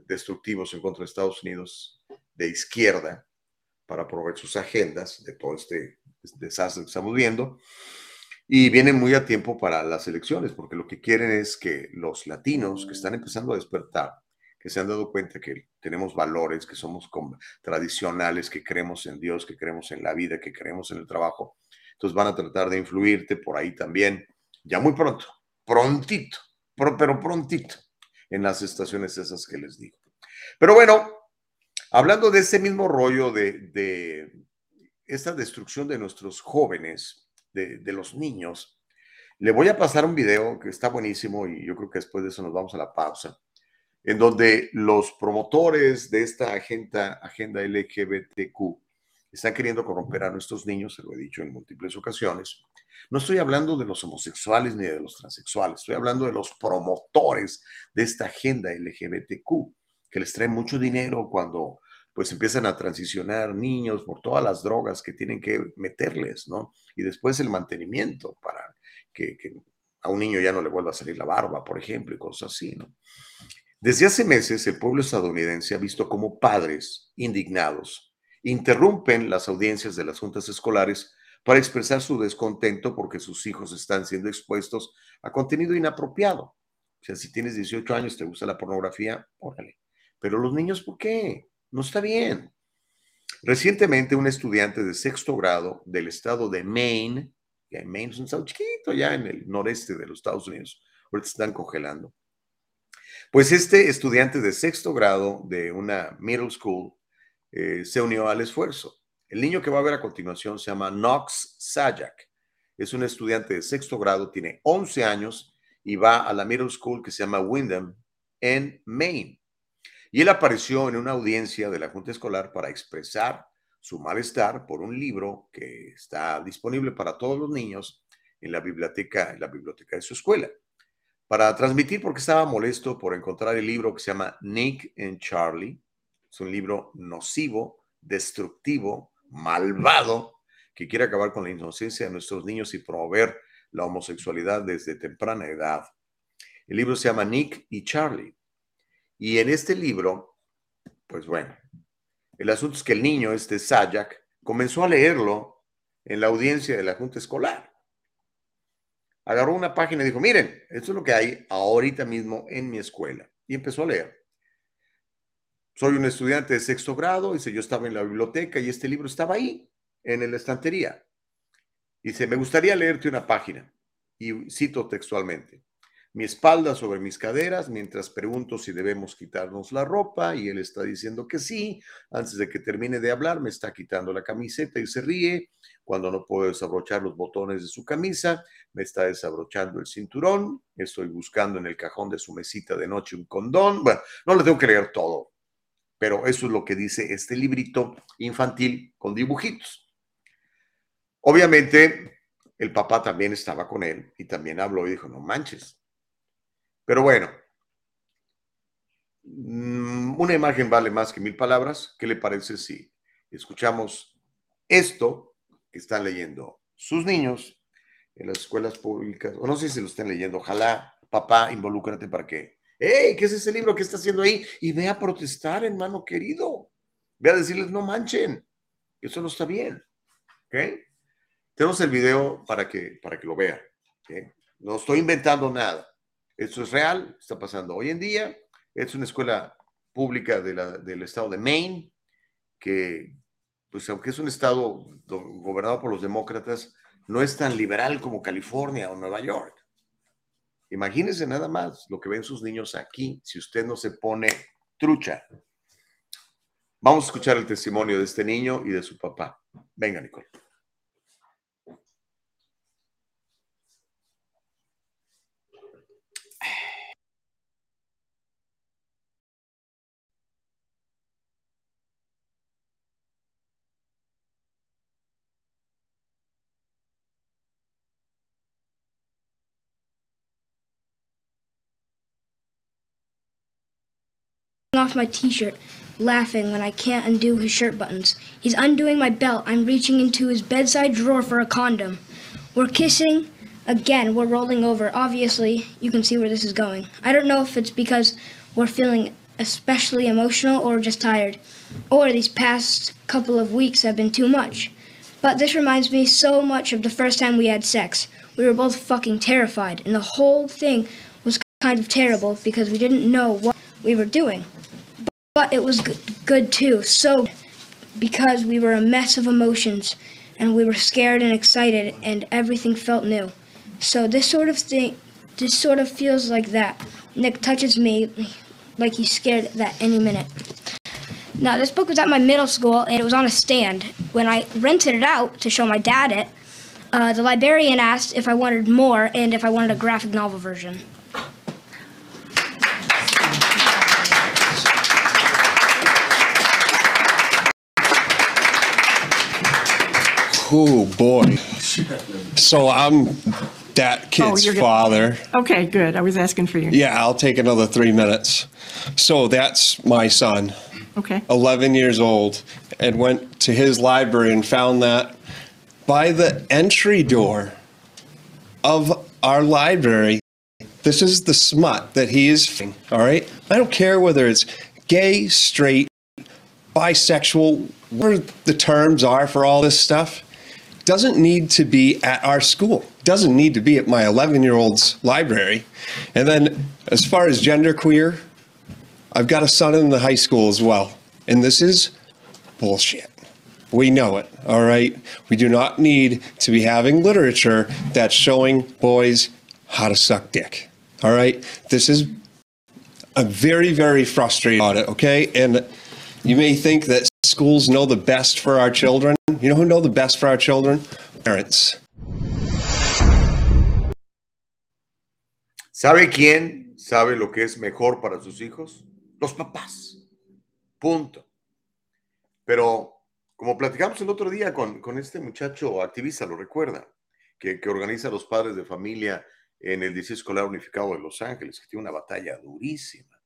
destructivos en contra de Estados Unidos de izquierda para proveer sus agendas de todo este desastre que estamos viendo. Y vienen muy a tiempo para las elecciones, porque lo que quieren es que los latinos que están empezando a despertar que se han dado cuenta que tenemos valores, que somos tradicionales, que creemos en Dios, que creemos en la vida, que creemos en el trabajo. Entonces van a tratar de influirte por ahí también, ya muy pronto, prontito, pero prontito, en las estaciones esas que les digo. Pero bueno, hablando de ese mismo rollo de, esta destrucción de nuestros jóvenes, de, de los niños, le voy a pasar un video que está buenísimo y yo creo que después de eso nos vamos a la pausa en donde los promotores de esta agenda, agenda LGBTQ están queriendo corromper a nuestros niños, se lo he dicho en múltiples ocasiones. No estoy hablando de los homosexuales ni de los transexuales, estoy hablando de los promotores de esta agenda LGBTQ, que les trae mucho dinero cuando pues empiezan a transicionar niños por todas las drogas que tienen que meterles, ¿no? Y después el mantenimiento para que, que a un niño ya no le vuelva a salir la barba, por ejemplo, y cosas así, ¿no? Desde hace meses, el pueblo estadounidense ha visto cómo padres indignados interrumpen las audiencias de las juntas escolares para expresar su descontento porque sus hijos están siendo expuestos a contenido inapropiado. O sea, si tienes 18 años, te gusta la pornografía, órale. Pero los niños, ¿por qué? No está bien. Recientemente, un estudiante de sexto grado del estado de Maine, que Maine es un estado chiquito ya en el noreste de los Estados Unidos, ahorita están congelando, pues este estudiante de sexto grado de una middle school eh, se unió al esfuerzo. El niño que va a ver a continuación se llama Knox Sajak. Es un estudiante de sexto grado, tiene 11 años y va a la middle school que se llama Wyndham en Maine. Y él apareció en una audiencia de la Junta Escolar para expresar su malestar por un libro que está disponible para todos los niños en la biblioteca, en la biblioteca de su escuela para transmitir porque estaba molesto por encontrar el libro que se llama Nick and Charlie. Es un libro nocivo, destructivo, malvado, que quiere acabar con la inocencia de nuestros niños y promover la homosexualidad desde temprana edad. El libro se llama Nick y Charlie. Y en este libro, pues bueno, el asunto es que el niño, este Sajak, comenzó a leerlo en la audiencia de la Junta Escolar. Agarró una página y dijo, miren, esto es lo que hay ahorita mismo en mi escuela. Y empezó a leer. Soy un estudiante de sexto grado, dice, yo estaba en la biblioteca y este libro estaba ahí, en la estantería. Dice, me gustaría leerte una página. Y cito textualmente mi espalda sobre mis caderas mientras pregunto si debemos quitarnos la ropa y él está diciendo que sí. Antes de que termine de hablar, me está quitando la camiseta y se ríe. Cuando no puedo desabrochar los botones de su camisa, me está desabrochando el cinturón. Estoy buscando en el cajón de su mesita de noche un condón. Bueno, no le tengo que leer todo, pero eso es lo que dice este librito infantil con dibujitos. Obviamente, el papá también estaba con él y también habló y dijo, no manches, pero bueno, mm, una imagen vale más que mil palabras. ¿Qué le parece si escuchamos esto que están leyendo sus niños en las escuelas públicas? O no sé si lo están leyendo. Ojalá, papá, involúcrate para que, hey, ¿qué es ese libro que está haciendo ahí? Y ve a protestar, hermano querido. Ve a decirles, no manchen, eso no está bien. Tenemos el video para que, para que lo vean. No estoy inventando nada. Esto es real, está pasando hoy en día. Es una escuela pública del estado de Maine, que, pues aunque es un estado gobernado por los demócratas, no es tan liberal como California o Nueva York. Imagínense nada más lo que ven sus niños aquí si usted no se pone trucha. Vamos a escuchar el testimonio de este niño y de su papá. Venga, Nicole. Off my t-shirt, laughing when I can't undo his shirt buttons. He's undoing my belt. I'm reaching into his bedside drawer for a condom. We're kissing. Again, we're rolling over. Obviously, you can see where this is going. I don't know if it's because we're feeling especially emotional or just tired, or these past couple of weeks have been too much. But this reminds me so much of the first time we had sex. We were both fucking terrified, and the whole thing was kind of terrible because we didn't know what we were doing. But it was good, too. So, because we were a mess of emotions and we were scared and excited and everything felt new. So, this sort of thing, this sort of feels like that. Nick touches me like he's scared that any minute. Now, this book was at my middle school and it was on a stand. When I rented it out to show my dad it, uh, the librarian asked if I wanted more and if I wanted a graphic novel version. Oh boy. So I'm that oh, kid's you're good. father. Okay, good. I was asking for you. Yeah, I'll take another three minutes. So that's my son, Okay. 11 years old, and went to his library and found that by the entry door of our library, this is the smut that he is. All right? I don't care whether it's gay, straight, bisexual, whatever the terms are for all this stuff doesn't need to be at our school. Doesn't need to be at my 11 year old's library. And then, as far as genderqueer, I've got a son in the high school as well. And this is bullshit. We know it, all right? We do not need to be having literature that's showing boys how to suck dick, all right? This is a very, very frustrating audit, okay? And you may think that schools know the best for our children. You know who know the best for our children? Parents. ¿Sabe quién sabe lo que es mejor para sus hijos? Los papás. Punto. Pero como platicamos el otro día con, con este muchacho activista, lo recuerda, que, que organiza a los padres de familia en el Distrito Escolar Unificado de Los Ángeles, que tiene una batalla durísima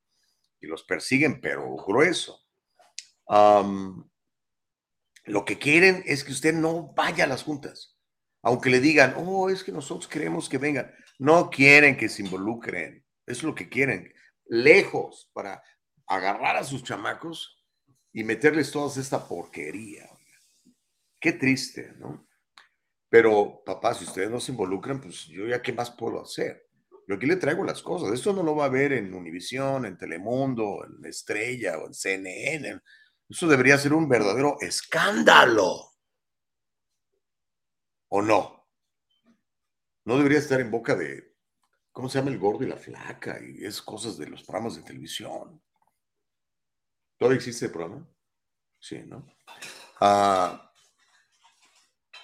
y los persiguen, pero grueso. Lo que quieren es que usted no vaya a las juntas, aunque le digan, oh, es que nosotros queremos que vengan. No quieren que se involucren, es lo que quieren, lejos para agarrar a sus chamacos y meterles toda esta porquería. Qué triste, ¿no? Pero, papá, si ustedes no se involucran, pues yo ya qué más puedo hacer. Yo aquí le traigo las cosas. Esto no lo va a ver en Univisión, en Telemundo, en Estrella o en CNN. Eso debería ser un verdadero escándalo. ¿O no? No debería estar en boca de, ¿cómo se llama el gordo y la flaca? Y es cosas de los programas de televisión. ¿Todavía existe el programa? Sí, ¿no? Ah,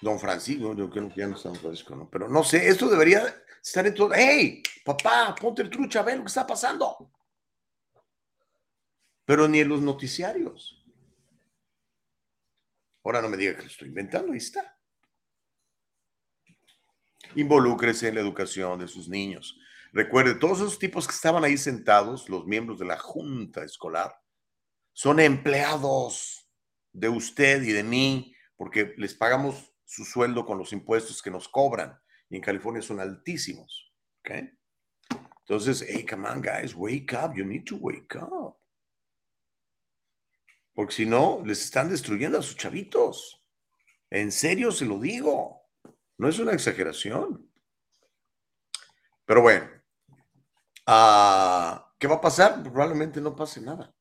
don Francisco, yo creo que ya no está Don Francisco, ¿no? Pero no sé, esto debería estar en todo. ¡Hey, papá, ponte el trucha, ve lo que está pasando! Pero ni en los noticiarios. Ahora no me diga que lo estoy inventando, ahí está. Involúcrese en la educación de sus niños. Recuerde, todos esos tipos que estaban ahí sentados, los miembros de la junta escolar, son empleados de usted y de mí, porque les pagamos su sueldo con los impuestos que nos cobran. Y en California son altísimos. ¿okay? Entonces, hey, come on, guys, wake up. You need to wake up. Porque si no, les están destruyendo a sus chavitos. En serio se lo digo. No es una exageración. Pero bueno, ah, ¿qué va a pasar? Probablemente no pase nada.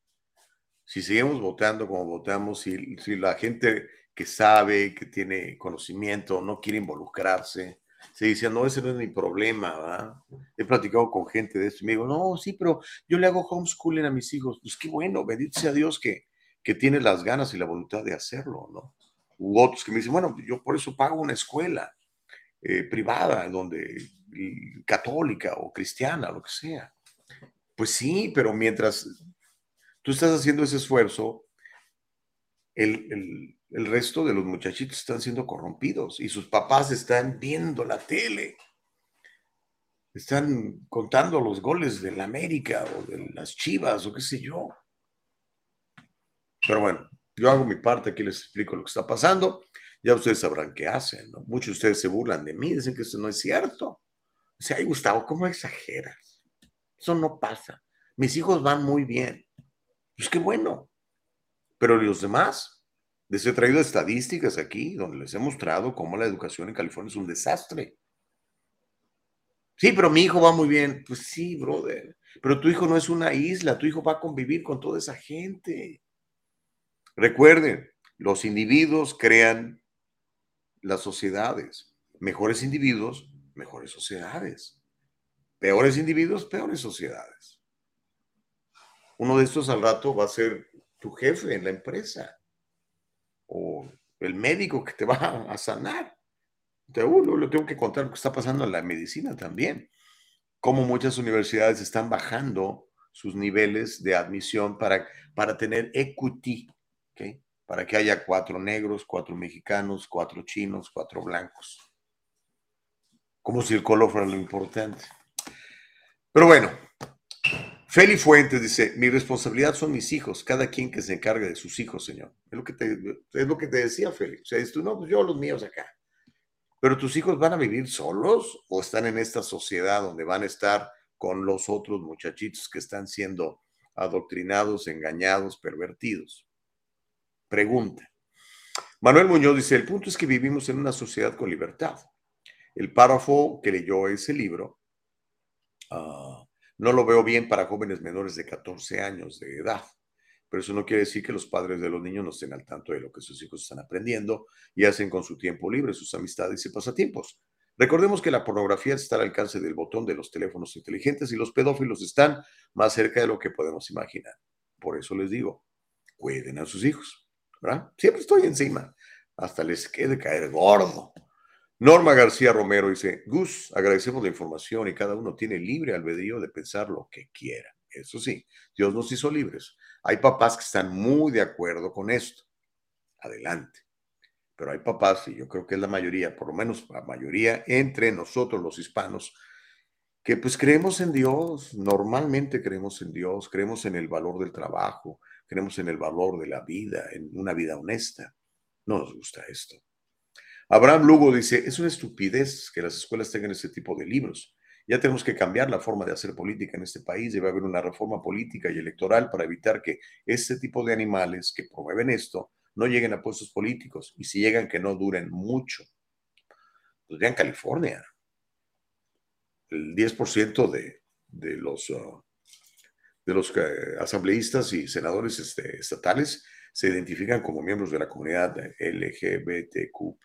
Si seguimos votando como votamos, si, si la gente que sabe, que tiene conocimiento, no quiere involucrarse, se dice, no, ese no es mi problema, ¿verdad? He platicado con gente de esto y me digo, no, sí, pero yo le hago homeschooling a mis hijos. Pues qué bueno, bendito sea Dios que, que tiene las ganas y la voluntad de hacerlo, ¿no? U otros que me dicen, bueno, yo por eso pago una escuela eh, privada, donde católica o cristiana, lo que sea. Pues sí, pero mientras tú estás haciendo ese esfuerzo, el, el, resto de los muchachitos están siendo corrompidos y sus papás están viendo la tele. Están contando los goles del América o de las Chivas o qué sé yo. Pero bueno, yo hago mi parte, aquí les explico lo que está pasando. Ya ustedes sabrán qué hacen, ¿no? Muchos de ustedes se burlan de mí, dicen que eso no es cierto. O sea, ay, Gustavo, ¿cómo exageras? Eso no pasa. Mis hijos van muy bien. Pues qué bueno. Pero los demás, les he traído estadísticas aquí donde les he mostrado cómo la educación en California es un desastre. Sí, pero mi hijo va muy bien. Pues sí, brother. Pero tu hijo no es una isla, tu hijo va a convivir con toda esa gente. Recuerden, los individuos crean las sociedades. Mejores individuos, mejores sociedades. Peores individuos, peores sociedades. Uno de estos al rato va a ser tu jefe en la empresa o el médico que te va a sanar. Te, uh, le tengo que contar lo que está pasando en la medicina también. Cómo muchas universidades están bajando sus niveles de admisión para, para tener equity, para que haya cuatro negros, cuatro mexicanos, cuatro chinos, cuatro blancos. Como si el color fuera lo importante. Pero bueno, Feli Fuentes dice, mi responsabilidad son mis hijos, cada quien que se encargue de sus hijos, Señor. Es lo que te, es lo que te decía, Feli. O sea, dices tú, no, pues yo los míos acá. Pero tus hijos van a vivir solos o están en esta sociedad donde van a estar con los otros muchachitos que están siendo adoctrinados, engañados, pervertidos. Pregunta. Manuel Muñoz dice, el punto es que vivimos en una sociedad con libertad. El párrafo que leyó ese libro uh, no lo veo bien para jóvenes menores de 14 años de edad. Pero eso no quiere decir que los padres de los niños no estén al tanto de lo que sus hijos están aprendiendo y hacen con su tiempo libre, sus amistades y pasatiempos. Recordemos que la pornografía está al alcance del botón de los teléfonos inteligentes y los pedófilos están más cerca de lo que podemos imaginar. Por eso les digo, cuiden a sus hijos, Siempre estoy encima, hasta les quede caer gordo. Norma García Romero dice, Gus, agradecemos la información y cada uno tiene libre albedrío de pensar lo que quiera. Eso sí, Dios nos hizo libres. Hay papás que están muy de acuerdo con esto. Adelante. Pero hay papás, y yo creo que es la mayoría, por lo menos la mayoría entre nosotros los hispanos, que pues creemos en Dios, normalmente creemos en Dios, creemos en el valor del trabajo, creemos en el valor de la vida, en una vida honesta. No nos gusta esto. Abraham Lugo dice, es una estupidez que las escuelas tengan ese tipo de libros. Ya tenemos que cambiar la forma de hacer política en este país. Debe haber una reforma política y electoral para evitar que este tipo de animales que promueven esto no lleguen a puestos políticos y si llegan que no duren mucho. Pues vean California. El 10% de, de los, uh, de los uh, asambleístas y senadores este, estatales se identifican como miembros de la comunidad LGBTQ.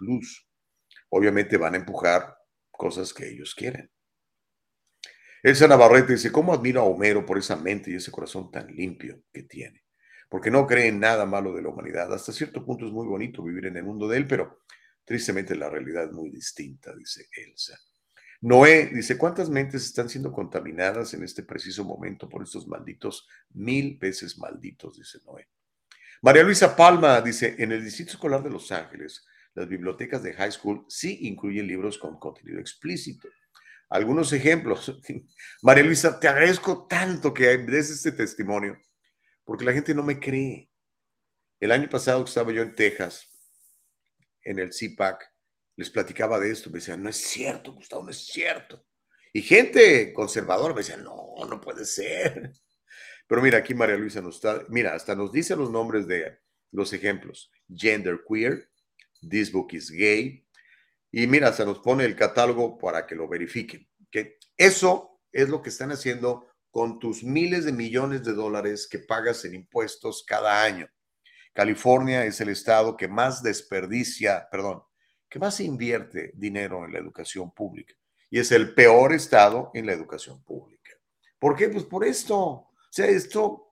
Obviamente van a empujar cosas que ellos quieren. Elsa Navarrete dice, ¿cómo admiro a Homero por esa mente y ese corazón tan limpio que tiene? Porque no cree en nada malo de la humanidad. Hasta cierto punto es muy bonito vivir en el mundo de él, pero tristemente la realidad es muy distinta, dice Elsa. Noé dice, ¿cuántas mentes están siendo contaminadas en este preciso momento por estos malditos, mil veces malditos, dice Noé? María Luisa Palma dice, en el Distrito Escolar de Los Ángeles, las bibliotecas de high school sí incluyen libros con contenido explícito. Algunos ejemplos. (laughs) María Luisa, te agradezco tanto que des este testimonio, porque la gente no me cree. El año pasado que estaba yo en Texas, en el CPAC, les platicaba de esto, me decían, no es cierto, Gustavo, no es cierto. Y gente conservadora me decía, no, no puede ser. Pero mira, aquí María Luisa nos está, mira, hasta nos dice los nombres de los ejemplos. Gender queer, this book is gay. Y mira, se nos pone el catálogo para que lo verifiquen. que Eso es lo que están haciendo con tus miles de millones de dólares que pagas en impuestos cada año. California es el estado que más desperdicia, perdón, que más invierte dinero en la educación pública. Y es el peor estado en la educación pública. ¿Por qué? Pues por esto. O sea, esto,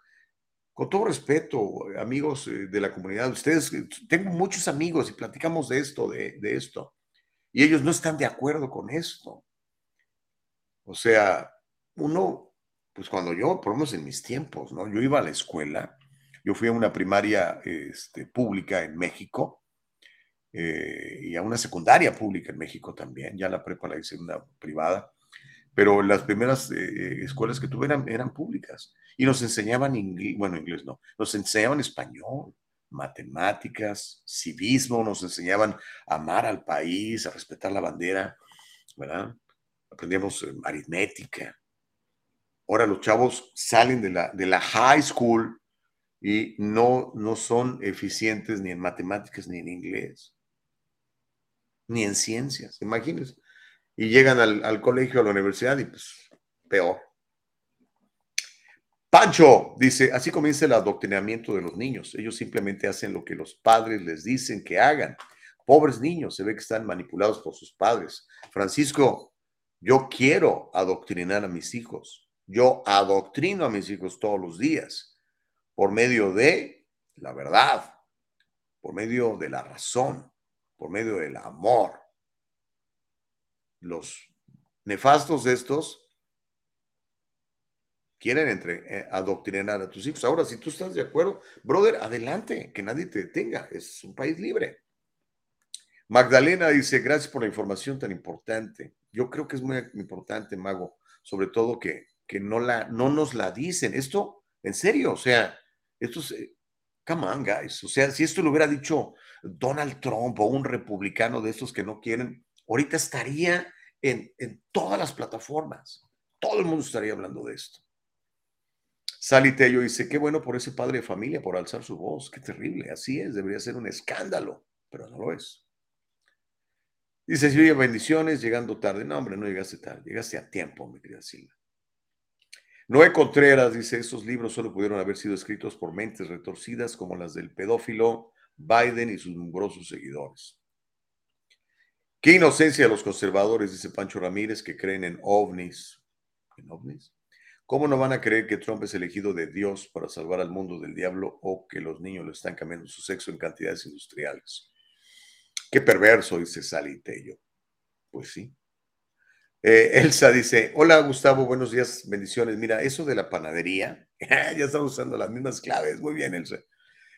con todo respeto, amigos eh, de la comunidad, ustedes, eh, tengo muchos amigos y platicamos de esto, de, esto, y ellos no están de acuerdo con esto. O sea, uno, pues cuando yo, por lo menos en mis tiempos, ¿no? Yo iba a la escuela, yo fui a una primaria este, pública en México eh, y a una secundaria pública en México también, ya la prepa la hice una privada, pero las primeras escuelas que tuve eran, eran públicas y nos enseñaban inglés, bueno, inglés no, nos enseñaban español, matemáticas, civismo, nos enseñaban a amar al país, a respetar la bandera, ¿verdad? Aprendíamos eh, aritmética. Ahora los chavos salen de la, de la high school y no, no son eficientes ni en matemáticas ni en inglés, ni en ciencias, imagínense. Y llegan al, al colegio, a la universidad y pues peor. Pancho dice, así comienza el adoctrinamiento de los niños. Ellos simplemente hacen lo que los padres les dicen que hagan. Pobres niños, se ve que están manipulados por sus padres. Francisco, yo quiero adoctrinar a mis hijos. Yo adoctrino a mis hijos todos los días por medio de la verdad, por medio de la razón, por medio del amor. Los nefastos estos quieren entre, eh, adoctrinar a tus hijos. Ahora, si tú estás de acuerdo, brother, adelante, que nadie te detenga, es un país libre. Magdalena dice, gracias por la información tan importante. Yo creo que es muy importante, Mago, sobre todo que, que no, la, no nos la dicen. Esto, en serio, o sea, esto es, eh, come on, guys. O sea, si esto lo hubiera dicho Donald Trump o un republicano de estos que no quieren, ahorita estaría en, en todas las plataformas. Todo el mundo estaría hablando de esto. Sally Tello dice, qué bueno por ese padre de familia, por alzar su voz, qué terrible, así es, debería ser un escándalo, pero no lo es. Dice Silvia, bendiciones, llegando tarde. No, hombre, no llegaste tarde, llegaste a tiempo, mi querida Silvia. Noé Contreras dice, esos libros solo pudieron haber sido escritos por mentes retorcidas como las del pedófilo Biden y sus numerosos seguidores. Qué inocencia de los conservadores, dice Pancho Ramírez, que creen en ovnis. ¿En ovnis? ¿Cómo no van a creer que Trump es elegido de Dios para salvar al mundo del diablo o que los niños lo están cambiando su sexo en cantidades industriales? Qué perverso, dice Sally Tello. Pues sí. Eh, Elsa dice, hola Gustavo, buenos días, bendiciones. Mira, eso de la panadería, (laughs) ya estamos usando las mismas claves. Muy bien, Elsa.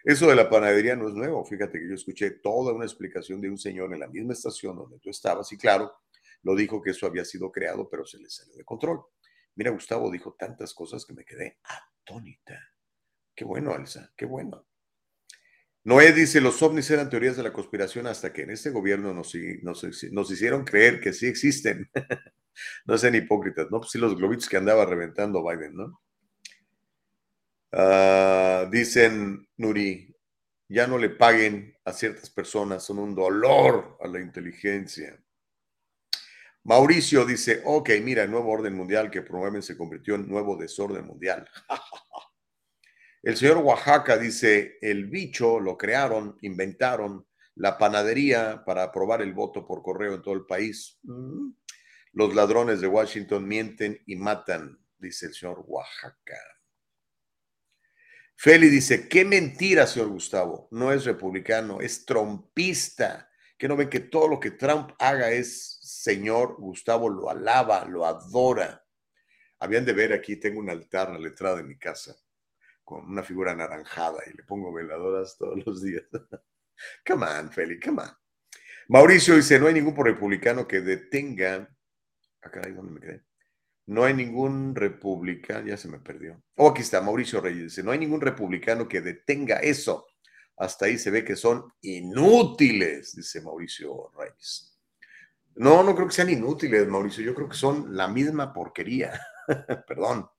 Eso de la panadería no es nuevo. Fíjate que yo escuché toda una explicación de un señor en la misma estación donde tú estabas y claro, lo dijo que eso había sido creado, pero se le salió de control. Mira, Gustavo dijo tantas cosas que me quedé atónita. Qué bueno, Elsa, qué bueno. Noé dice, los ovnis eran teorías de la conspiración hasta que en este gobierno nos, nos, hicieron creer que sí existen. (laughs) no sean hipócritas, ¿no? Pues sí, los globitos que andaba reventando Biden, ¿no? Ah, dicen, Nuri, ya no le paguen a ciertas personas son un dolor a la inteligencia. Mauricio dice, ok, mira, el nuevo orden mundial que promueven se convirtió en nuevo desorden mundial. (laughs) el señor Oaxaca dice, el bicho lo crearon, inventaron la panadería para aprobar el voto por correo en todo el país. Mm. Los ladrones de Washington mienten y matan, dice el señor Oaxaca. Feli dice, qué mentira, señor Gustavo. No es republicano, es trompista. Que no ve que todo lo que Trump haga es señor Gustavo, lo alaba, lo adora. Habían de ver aquí, tengo un altar a la entrada de mi casa con una figura anaranjada y le pongo veladoras todos (laughs) los días. come on, Feli, come on. Mauricio dice, no hay ningún republicano que detenga... Ah, ¿dónde me quedé? No hay ningún republicano, ya se me perdió. Oh, aquí está, Mauricio Reyes dice, no hay ningún republicano que detenga eso. Hasta ahí se ve que son inútiles, dice Mauricio Reyes. No, no creo que sean inútiles, Mauricio. Yo creo que son la misma porquería. (laughs) Perdón.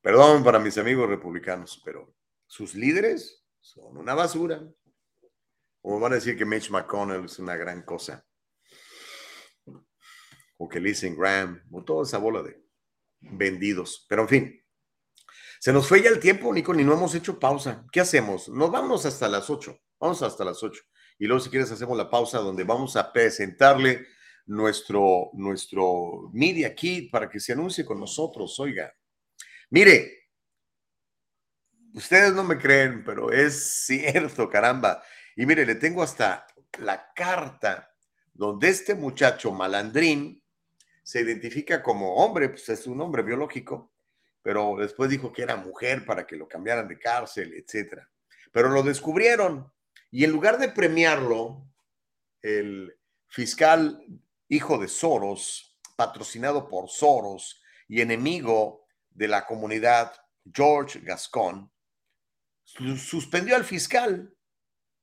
Perdón para mis amigos republicanos, pero sus líderes son una basura. O van a decir que Mitch McConnell es una gran cosa. O que Lizzie Graham, o toda esa bola de vendidos. Pero en fin, se nos fue ya el tiempo, Nico, ni no hemos hecho pausa. ¿Qué hacemos? Nos vamos hasta las 8. Vamos hasta las 8. Y luego, si quieres, hacemos la pausa donde vamos a presentarle nuestro, nuestro Media Kit para que se anuncie con nosotros. Oiga, mire, ustedes no me creen, pero es (laughs) cierto, caramba. Y mire, le tengo hasta la carta donde este muchacho malandrín se identifica como hombre, pues es un hombre biológico, pero después dijo que era mujer para que lo cambiaran de cárcel, etcétera. Pero lo descubrieron y en lugar de premiarlo, el fiscal hijo de Soros, patrocinado por Soros y enemigo de la comunidad, George Gascon, suspendió al fiscal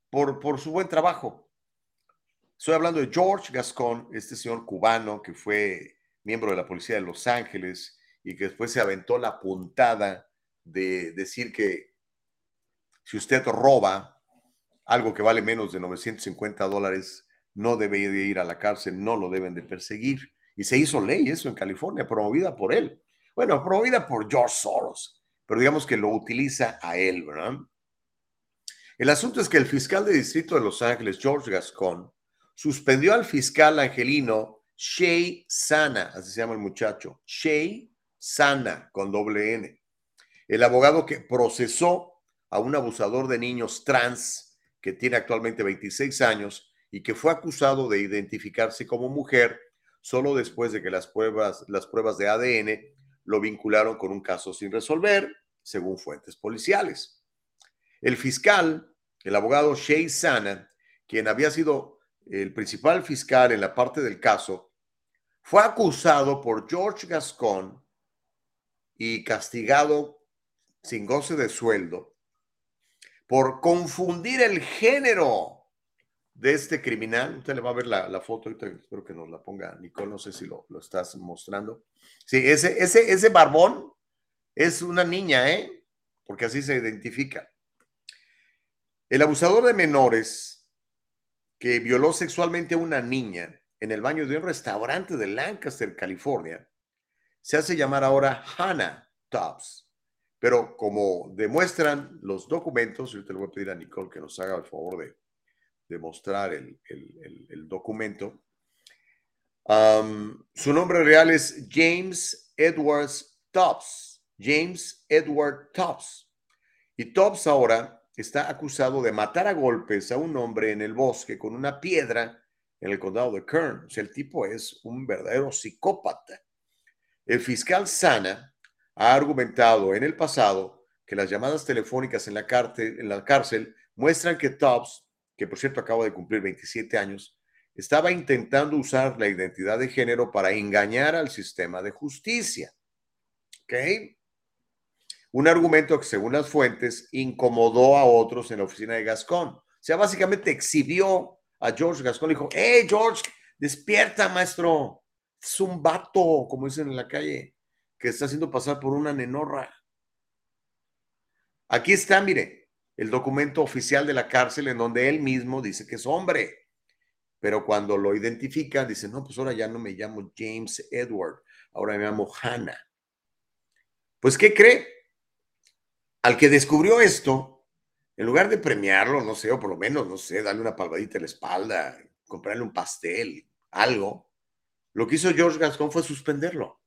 por, por su buen trabajo. Estoy hablando de George Gascon, este señor cubano que fue miembro de la policía de Los Ángeles y que después se aventó la puntada de decir que si usted roba algo que vale menos de 950 dólares, no debe de ir a la cárcel, no lo deben de perseguir. Y se hizo ley eso en California, promovida por él. Bueno, promovida por George Soros, pero digamos que lo utiliza a él, ¿verdad? El asunto es que el fiscal de distrito de Los Ángeles, George Gascon, suspendió al fiscal angelino Shay Sana, así se llama el muchacho, Shay Sana, con doble N. El abogado que procesó a un abusador de niños trans que tiene actualmente 26 años y que fue acusado de identificarse como mujer solo después de que las pruebas, las pruebas de ADN lo vincularon con un caso sin resolver, según fuentes policiales. El fiscal, el abogado Shay Sana, quien había sido el principal fiscal en la parte del caso, fue acusado por George Gascon y castigado sin goce de sueldo por confundir el género de este criminal. Usted le va a ver la, foto, ahorita espero que nos la ponga Nicole, no sé si lo, lo estás mostrando. Sí, ese, ese, ese barbón es una niña, ¿eh? Porque así se identifica. El abusador de menores que violó sexualmente a una niña en el baño de un restaurante de Lancaster, California, se hace llamar ahora Hannah Tops. Pero como demuestran los documentos, yo te voy a pedir a Nicole que nos haga el favor de, mostrar el, documento. su nombre real es James Edwards Tops. James Edward Tops. Y Tops ahora está acusado de matar a golpes a un hombre en el bosque con una piedra en el condado de Kern. O sea, el tipo es un verdadero psicópata. El fiscal Sana ha argumentado en el pasado que las llamadas telefónicas en la, cárcel, muestran que Tubbs, que por cierto acaba de cumplir 27 años, estaba intentando usar la identidad de género para engañar al sistema de justicia. ¿Ok? Un argumento que, según las fuentes, incomodó a otros en la oficina de Gascón. O sea, básicamente exhibió a George Gascon, le dijo, hey George, despierta maestro, es un vato, como dicen en la calle, que está haciendo pasar por una nenorra. Aquí está, mire, el documento oficial de la cárcel en donde él mismo dice que es hombre. Pero cuando lo identifican, dice, no, pues ahora ya no me llamo James Edward, ahora me llamo Hannah. Pues, ¿qué cree? Al que descubrió esto, en lugar de premiarlo, no sé, o por lo menos, no sé, darle una palmadita en la espalda, comprarle un pastel, algo, lo que hizo George Gascon fue suspenderlo,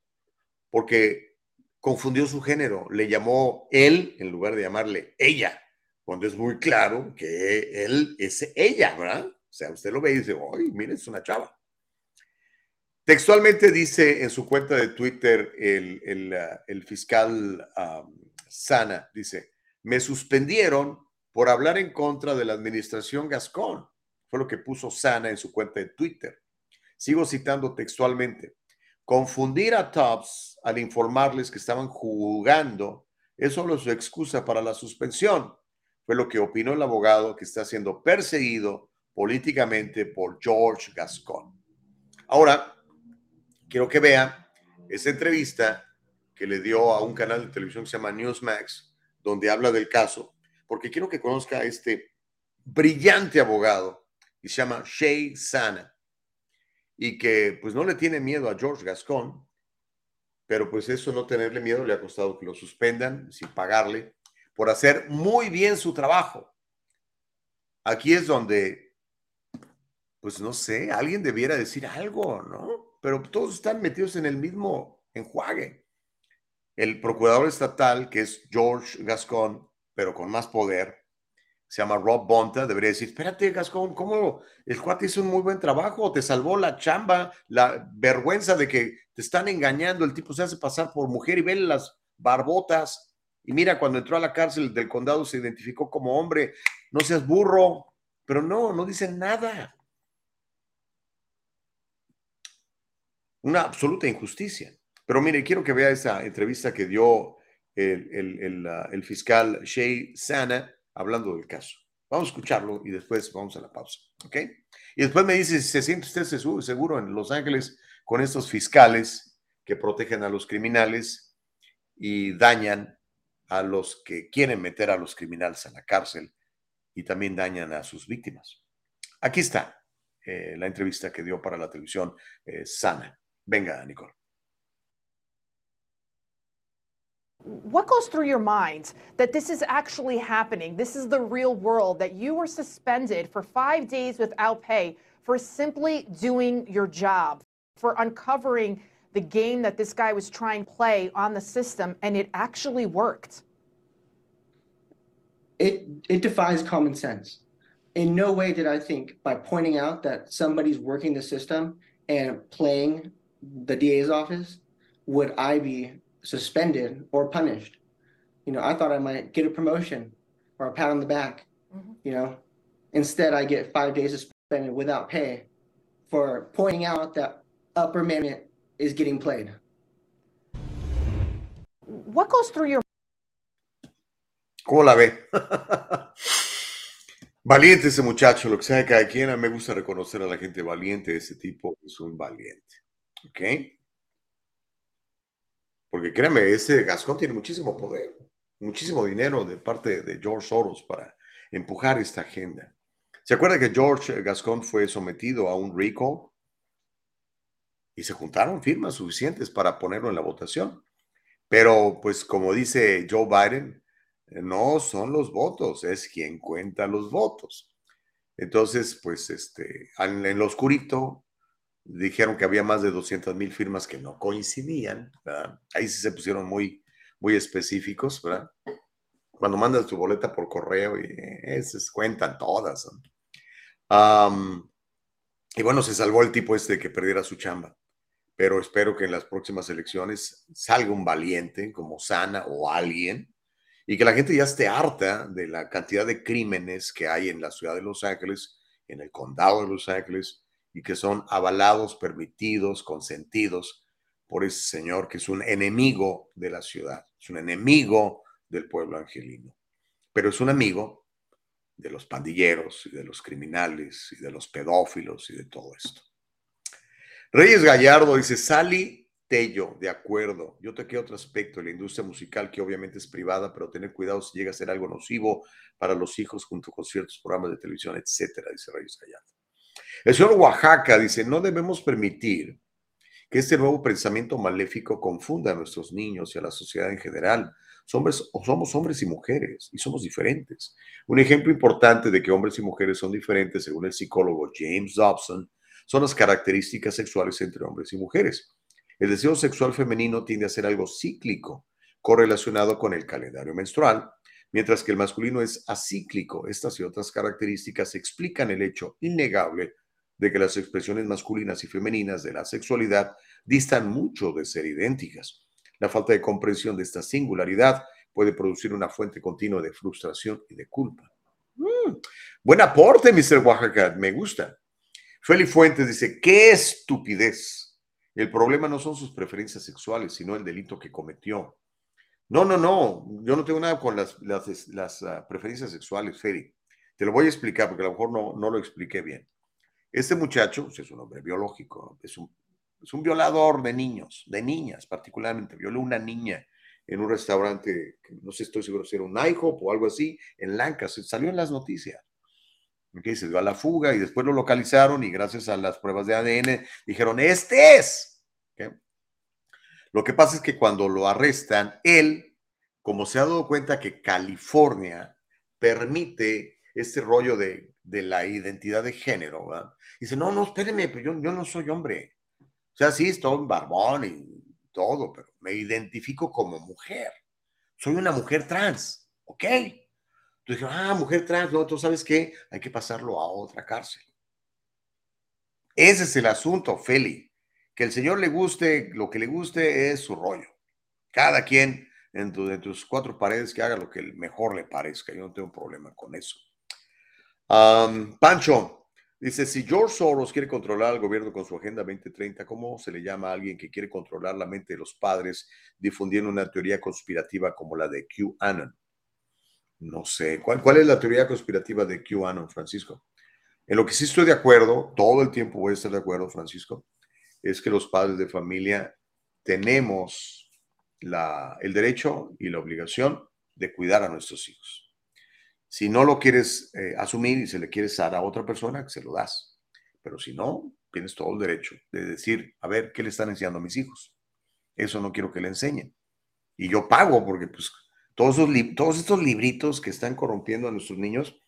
porque confundió su género, le llamó él en lugar de llamarle ella, cuando es muy claro que él es ella, ¿verdad? O sea, usted lo ve y dice, ¡ay, mire, es una chava! Textualmente dice en su cuenta de Twitter el, el, ah, fiscal Sana, dice, me suspendieron por hablar en contra de la administración Gascón. Fue lo que puso Sana en su cuenta de Twitter. Sigo citando textualmente. Confundir a Tubbs al informarles que estaban jugando es solo su excusa para la suspensión. Fue lo que opinó el abogado que está siendo perseguido políticamente por George Gascon. Ahora, quiero que vean esa entrevista que le dio a un canal de televisión que se llama Newsmax, donde habla del caso, porque quiero que conozca a este brillante abogado y se llama Shay Sana y que pues no le tiene miedo a George Gascon, pero pues eso no tenerle miedo le ha costado que lo suspendan sin pagarle por hacer muy bien su trabajo. Aquí es donde, pues no sé, alguien debiera decir algo, ¿no? Pero todos están metidos en el mismo enjuague. El procurador estatal, que es George Gascon, pero con más poder, se llama Rob Bonta, debería decir, espérate, Gascón, ¿cómo el cuate hizo un muy buen trabajo? Te salvó la chamba, la vergüenza de que te están engañando, el tipo se hace pasar por mujer y ve las barbotas. Y mira, cuando entró a la cárcel del condado se identificó como hombre, no seas burro, pero no, no dicen nada. Una absoluta injusticia. Pero mire, quiero que vea esa entrevista que dio el, el, el, uh, el fiscal Shay Sana hablando del caso. Vamos a escucharlo y después vamos a la pausa, ¿ok? Y después me dice se siente usted seguro en Los Ángeles con estos fiscales que protegen a los criminales y dañan a los que quieren meter a los criminales a la cárcel y también dañan a sus víctimas. Aquí está eh, la entrevista que dio para la televisión eh, Sana. Venga, Nicole. What goes through your mind that this is actually happening? This is the real world, that you were suspended for five days without pay for simply doing your job, for uncovering the game that this guy was trying to play on the system, and it actually worked. It, it defies common sense. In no way did I think by pointing out that somebody's working the system and playing the DA's office would I be suspended or punished. You know, I thought I might get a promotion or a pat on the back. Mm-hmm. You know, instead I get five days suspended without pay for pointing out that upper management is getting played. What goes through your ¿Cómo la ve? (laughs) valiente ese muchacho, lo que sea de cada quien. Me gusta reconocer a la gente valiente de ese tipo. Es un valiente. ¿Ok? Porque créeme, ese Gascón tiene muchísimo poder, muchísimo dinero de parte de George Soros para empujar esta agenda. ¿Se acuerda que George Gascón fue sometido a un recall? Y se juntaron firmas suficientes para ponerlo en la votación. Pero, pues, como dice Joe Biden, no son los votos, es quien cuenta los votos. Entonces, pues, este, en lo oscurito, dijeron que había más de 200 mil firmas que no coincidían, ¿verdad? Ahí sí se pusieron muy, muy específicos, ¿verdad? Cuando mandas tu boleta por correo y cuentan todas. y bueno, se salvó el tipo este que perdiera su chamba, pero espero que en las próximas elecciones salga un valiente como Sana o alguien y que la gente ya esté harta de la cantidad de crímenes que hay en la ciudad de Los Ángeles, en el condado de Los Ángeles, y que son avalados, permitidos, consentidos por ese señor que es un enemigo de la ciudad, es un enemigo del pueblo angelino, pero es un amigo de los pandilleros y de los criminales y de los pedófilos y de todo esto. Reyes Gallardo dice, Sally Tello, de acuerdo. Yo toqué otro aspecto la industria musical que obviamente es privada, pero tener cuidado si llega a ser algo nocivo para los hijos junto con ciertos programas de televisión, etcétera, dice Reyes Gallardo. El señor Oaxaca dice, no debemos permitir que este nuevo pensamiento maléfico confunda a nuestros niños y a la sociedad en general. Somos, hombres y mujeres y somos diferentes. Un ejemplo importante de que hombres y mujeres son diferentes, según el psicólogo James Dobson, son las características sexuales entre hombres y mujeres. El deseo sexual femenino tiende a ser algo cíclico, correlacionado con el calendario menstrual, mientras que el masculino es acíclico. Estas y otras características explican el hecho innegable de que las expresiones masculinas y femeninas de la sexualidad distan mucho de ser idénticas. La falta de comprensión de esta singularidad puede producir una fuente continua de frustración y de culpa. Mm, buen aporte, Mr. Oaxaca, me gusta. Feli Fuentes dice, qué estupidez. El problema no son sus preferencias sexuales, sino el delito que cometió. No, no, no, yo no tengo nada con las, ah, preferencias sexuales, Feli. Te lo voy a explicar porque a lo mejor no, no lo expliqué bien. Este muchacho pues, es un hombre biológico, es un, violador de niños, de niñas particularmente. Violó una niña en un restaurante, no sé, estoy seguro si era un IHOP o algo así, en Lancaster. Salió en las noticias. Okay, se dio a la fuga y después lo localizaron y gracias a las pruebas de ADN dijeron, este es. Lo que pasa es que cuando lo arrestan, él, como se ha dado cuenta que California permite este rollo de, de la identidad de género, dice, no, no, espérenme, pero yo, yo no soy hombre. O sea, sí, estoy barbón y todo, pero me identifico como mujer. Soy una mujer trans, ¿ok? Entonces ah, mujer trans, no, tú sabes qué, hay que pasarlo a otra cárcel. Ese es el asunto, Feli. Que el Señor le guste, lo que le guste es su rollo. Cada quien en, tu, tus cuatro paredes que haga lo que mejor le parezca. Yo no tengo problema con eso. Pancho dice: Si George Soros quiere controlar al gobierno con su Agenda 2030, ¿cómo se le llama a alguien que quiere controlar la mente de los padres difundiendo una teoría conspirativa como la de QAnon? No sé. ¿Cuál, ¿Cuál es la teoría conspirativa de QAnon, Francisco? En lo que sí estoy de acuerdo, todo el tiempo voy a estar de acuerdo, Francisco, es que los padres de familia tenemos el derecho y la obligación de cuidar a nuestros hijos. Si no lo quieres eh, asumir y se le quieres dar a otra persona, se lo das. Pero si no, tienes todo el derecho de decir, a ver, ¿qué le están enseñando a mis hijos? Eso no quiero que le enseñen. Y yo pago porque pues todos, todos estos libritos que están corrompiendo a nuestros niños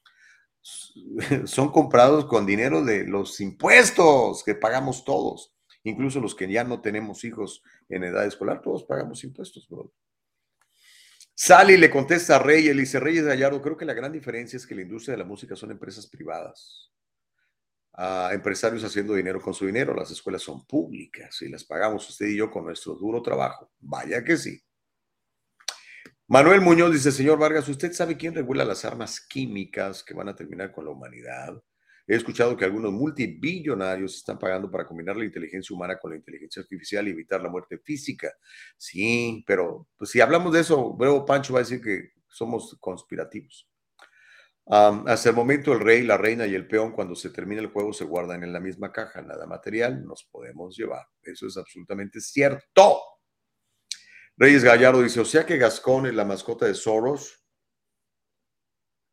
(laughs) son comprados con dinero de los impuestos que pagamos todos, incluso los que ya no tenemos hijos en edad escolar, todos pagamos impuestos, bro. Sally le contesta a Rey, él dice, Reyes Gallardo, creo que la gran diferencia es que la industria de la música son empresas privadas. Ah, empresarios haciendo dinero con su dinero, las escuelas son públicas y las pagamos usted y yo con nuestro duro trabajo. Vaya que sí. Manuel Muñoz dice, señor Vargas, ¿usted sabe quién regula las armas químicas que van a terminar con la humanidad? He escuchado que algunos multibillonarios están pagando para combinar la inteligencia humana con la inteligencia artificial y evitar la muerte física. Sí, pero pues, si hablamos de eso, luego Pancho va a decir que somos conspirativos. hasta el momento el rey, la reina y el peón, cuando se termina el juego, se guardan en la misma caja, nada material, nos podemos llevar. Eso es absolutamente cierto. Reyes Gallardo dice, o sea que Gascón es la mascota de Soros.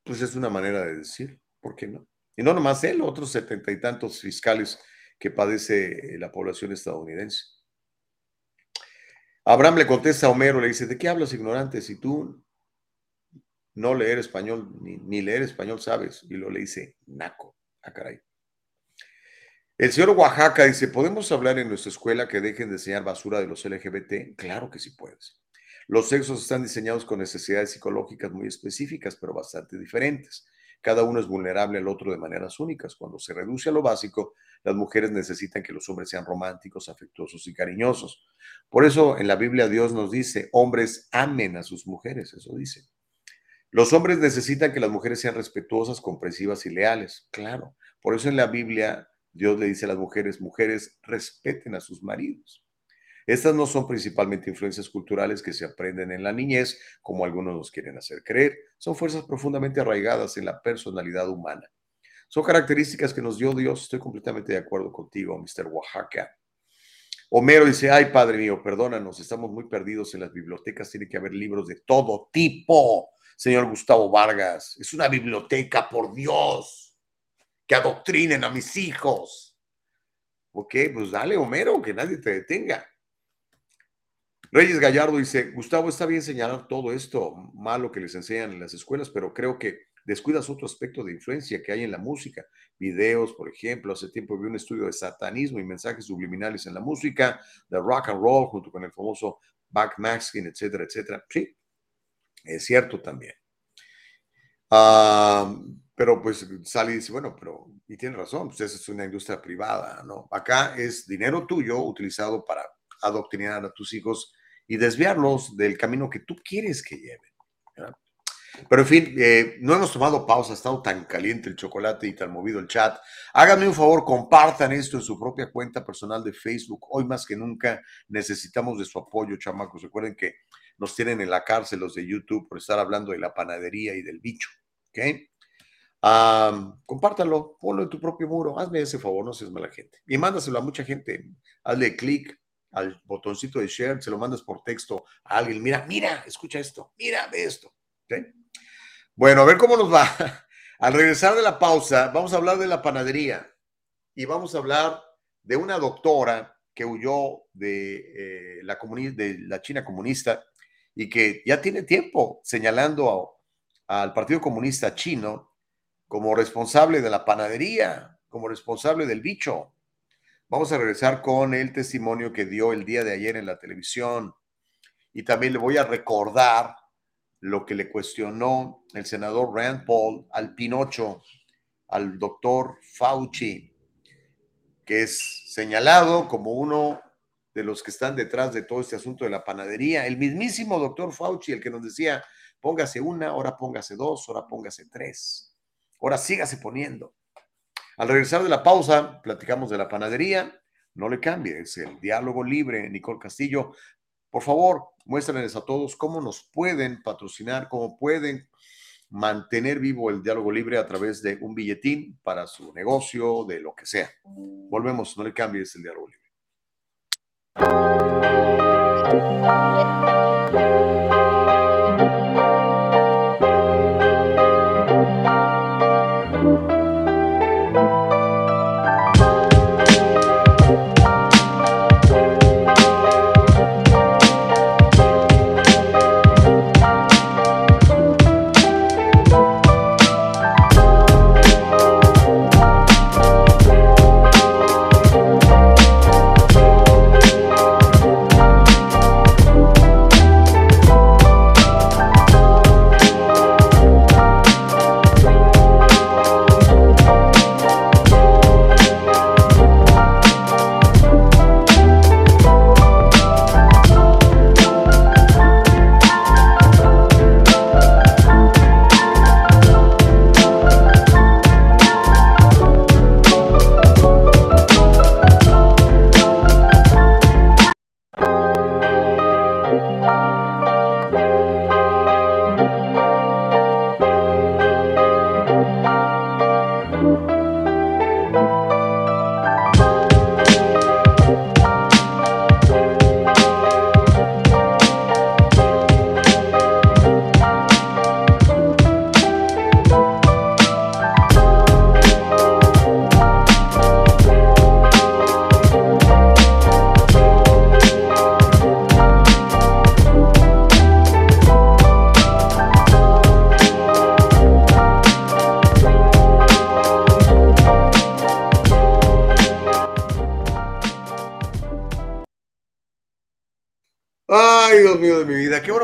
Pues es una manera de decir, ¿por qué no? Y no nomás él, otros setenta y tantos fiscales que padece la población estadounidense. Abraham le contesta a Homero, le dice, ¿de qué hablas ignorante si tú no leer español, ni, ni leer español sabes? Y lo le dice, naco, a ah, caray. El señor Oaxaca dice, ¿podemos hablar en nuestra escuela que dejen de enseñar basura de los LGBT? Claro que sí puedes. Los sexos están diseñados con necesidades psicológicas muy específicas, pero bastante diferentes. Cada uno es vulnerable al otro de maneras únicas. Cuando se reduce a lo básico, las mujeres necesitan que los hombres sean románticos, afectuosos y cariñosos. Por eso en la Biblia Dios nos dice, hombres amen a sus mujeres, eso dice. Los hombres necesitan que las mujeres sean respetuosas, comprensivas y leales, claro. Por eso en la Biblia Dios le dice a las mujeres, mujeres, respeten a sus maridos. Estas no son principalmente influencias culturales que se aprenden en la niñez, como algunos nos quieren hacer creer. Son fuerzas profundamente arraigadas en la personalidad humana. Son características que nos dio Dios. Estoy completamente de acuerdo contigo, Mr. Oaxaca. Homero dice, ay, padre mío, perdónanos, estamos muy perdidos en las bibliotecas, tiene que haber libros de todo tipo. Señor Gustavo Vargas, es una biblioteca, por Dios, que adoctrinen a mis hijos. Ok, pues dale, Homero, que nadie te detenga. Reyes Gallardo dice, Gustavo, está bien señalar todo esto malo que les enseñan en las escuelas, pero creo que descuidas otro aspecto de influencia que hay en la música. Videos, por ejemplo, hace tiempo vi un estudio de satanismo y mensajes subliminales en la música, de rock and roll, junto con el famoso backmasking, etcétera, etcétera. Sí, es cierto también. Ah, pero pues sale y dice, bueno, pero, y tiene razón, pues esa es una industria privada, ¿no? Acá es dinero tuyo utilizado para adoctrinar a tus hijos y desviarlos del camino que tú quieres que lleven. Pero en fin, eh, no hemos tomado pausa, ha estado tan caliente el chocolate y tan movido el chat. Háganme un favor, compartan esto en su propia cuenta personal de Facebook. Hoy más que nunca necesitamos de su apoyo, chamacos. Recuerden que nos tienen en la cárcel los de YouTube por estar hablando de la panadería y del bicho. ¿Ok? Compártalo, ponlo en tu propio muro. Hazme ese favor, no seas mala gente. Y mándaselo a mucha gente. Hazle clic al botoncito de share, se lo mandas por texto a alguien. Mira, mira, escucha esto. Mira, ve esto. ¿Ok? Bueno, a ver cómo nos va. (laughs) Al regresar de la pausa, vamos a hablar de la panadería y vamos a hablar de una doctora que huyó de, eh, la, de la China comunista y que ya tiene tiempo señalando a- al Partido Comunista Chino como responsable de la panadería, como responsable del bicho. Vamos a regresar con el testimonio que dio el día de ayer en la televisión y también le voy a recordar lo que le cuestionó el senador Rand Paul al Pinocho, al doctor Fauci, que es señalado como uno de los que están detrás de todo este asunto de la panadería. El mismísimo doctor Fauci, el que nos decía, póngase una, ahora póngase dos, ahora póngase tres, ahora sígase poniendo. Al regresar de la pausa, platicamos de la panadería. No le cambie, es el diálogo libre. Nicole Castillo, por favor, muéstrenles a todos cómo nos pueden patrocinar, cómo pueden mantener vivo el diálogo libre a través de un billetín para su negocio, de lo que sea. Volvemos, no le cambies el diálogo libre.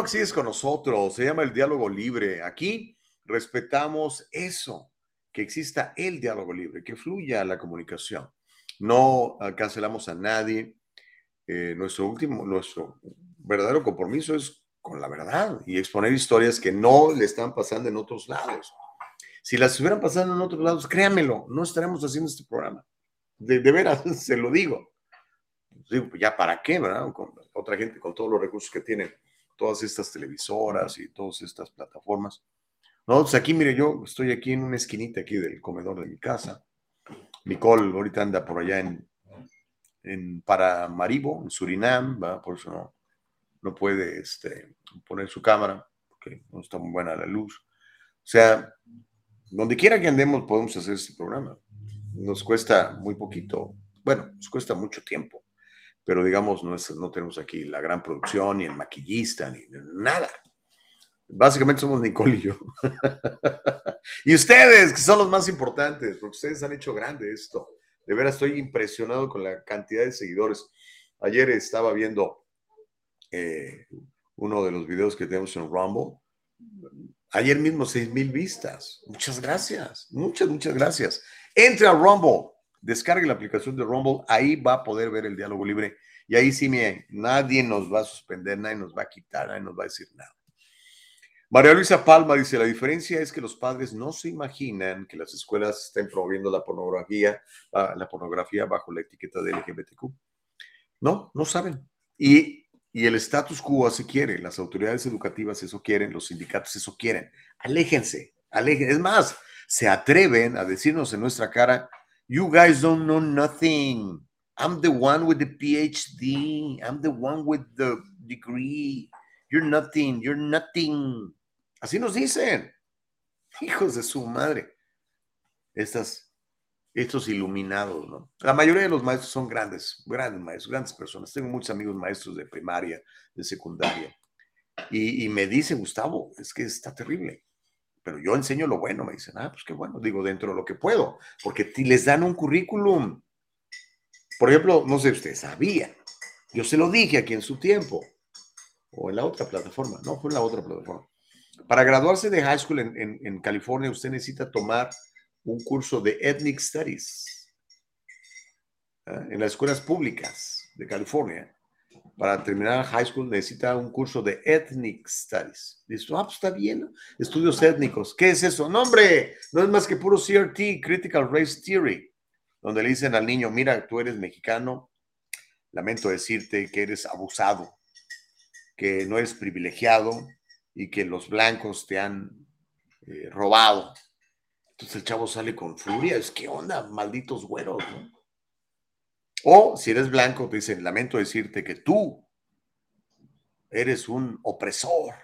Que sigues con nosotros. Se llama el diálogo libre. Aquí respetamos eso, que exista el diálogo libre, que fluya la comunicación. No cancelamos a nadie. Eh, nuestro último, nuestro verdadero compromiso es con la verdad y exponer historias que no le están pasando en otros lados. Si las estuvieran pasando en otros lados, créanmelo, no estaremos haciendo este programa. De, de veras, (laughs) se lo digo. Digo, pues ya para qué, ¿verdad? Con otra gente, con todos los recursos que tienen, todas estas televisoras y todas estas plataformas. No, pues aquí, mire, yo estoy aquí en una esquinita aquí del comedor de mi casa. Nicole ahorita anda por allá en, en Paramaribo, en Surinam, por eso no, no puede este, poner su cámara, porque no está muy buena la luz. O sea, donde quiera que andemos podemos hacer este programa. Nos cuesta muy poquito, bueno, nos cuesta mucho tiempo, pero digamos, no, es, no tenemos aquí la gran producción, ni el maquillista, ni nada. Básicamente somos Nicole y yo. (laughs) y ustedes, que son los más importantes, porque ustedes han hecho grande esto. De veras, estoy impresionado con la cantidad de seguidores. Ayer estaba viendo eh, uno de los videos que tenemos en Rumble. Ayer mismo, 6 mil vistas. Muchas gracias. Muchas, muchas gracias. Entre a Rumble, descargue la aplicación de Rumble. Ahí va a poder ver el diálogo libre. Y ahí sí, miren, nadie nos va a suspender, nadie nos va a quitar, nadie nos va a decir nada. María Luisa Palma dice, la diferencia es que los padres no se imaginan que las escuelas estén promoviendo la pornografía, la pornografía bajo la etiqueta de LGBTQ. No, no saben. Y, y el status quo así quiere, las autoridades educativas eso quieren, los sindicatos eso quieren. Aléjense, aléjense. Es más, se atreven a decirnos en nuestra cara, you guys don't know nothing. I'm the one with the PhD. I'm the one with the degree. You're nothing, you're nothing. Así nos dicen. (laughs) Hijos de su madre. Estas, estos iluminados, ¿no? La mayoría de los maestros son grandes, grandes maestros, grandes personas. Tengo muchos amigos maestros de primaria, de secundaria. Y, y me dicen, Gustavo, es que está terrible. Pero yo enseño lo bueno, me dicen, ah, pues qué bueno, digo, dentro de lo que puedo, porque les dan un currículum. Por ejemplo, no sé, usted sabía, yo se lo dije aquí en su tiempo, o en la otra plataforma, no, fue en la otra plataforma. Para graduarse de high school en, California, usted necesita tomar un curso de Ethnic Studies ¿eh? en las escuelas públicas de California. Para terminar high school necesita un curso de Ethnic Studies. Dice, ah, pues está bien, estudios étnicos. ¿Qué es eso? No, hombre, no es más que puro CRT, Critical Race Theory, donde le dicen al niño, mira, tú eres mexicano, lamento decirte que eres abusado, que no eres privilegiado, y que los blancos te han eh, robado. Entonces el chavo sale con furia, es que onda, malditos güeros, ¿no? O si eres blanco, te dicen, lamento decirte que tú eres un opresor.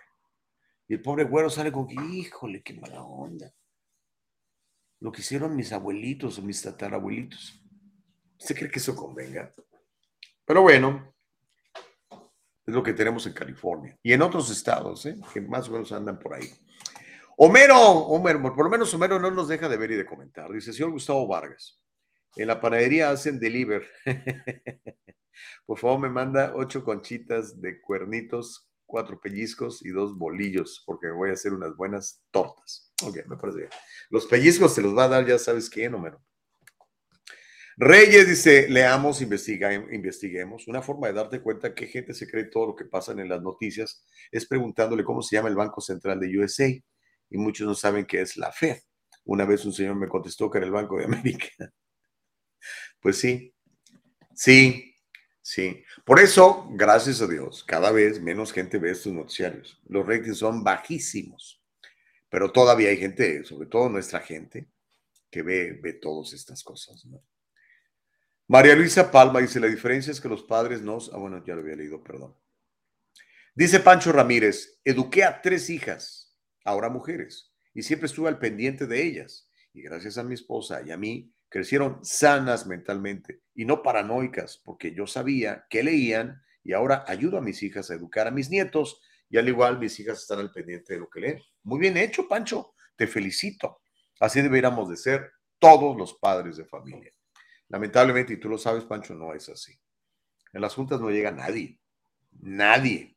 Y el pobre güero sale con, híjole, qué mala onda. Lo que hicieron mis abuelitos o mis tatarabuelitos. ¿Usted cree que eso convenga? Pero bueno, es lo que tenemos en California y en otros estados, ¿eh? que más o menos andan por ahí. Homero, Homero, por lo menos Homero no nos deja de ver y de comentar. Dice, señor Gustavo Vargas, en la panadería hacen deliver. (laughs) por favor, me manda ocho conchitas de cuernitos, cuatro pellizcos y dos bolillos, porque voy a hacer unas buenas tortas. Ok, me parece bien. Los pellizcos se los va a dar, ya sabes quién, Homero. Reyes dice, leamos, investiga, investiguemos. Una forma de darte cuenta que gente se cree todo lo que pasa en las noticias es preguntándole cómo se llama el Banco Central de USA. Y muchos no saben qué es la Fed. Una vez un señor me contestó que era el Banco de América. Pues sí, sí, sí. Por eso, gracias a Dios, cada vez menos gente ve estos noticiarios. Los ratings son bajísimos. Pero todavía hay gente, sobre todo nuestra gente, que ve, ve todas estas cosas. ¿no? María Luisa Palma dice, la diferencia es que los padres nos... Ah, bueno, ya lo había leído, perdón. Dice Pancho Ramírez, eduqué a tres hijas, ahora mujeres, y siempre estuve al pendiente de ellas. Y gracias a mi esposa y a mí, crecieron sanas mentalmente y no paranoicas, porque yo sabía que leían y ahora ayudo a mis hijas a educar a mis nietos y al igual mis hijas están al pendiente de lo que leen. Muy bien hecho, Pancho, te felicito. Así deberíamos de ser todos los padres de familia. Lamentablemente, y tú lo sabes, Pancho, no es así. En las juntas no llega nadie. Nadie.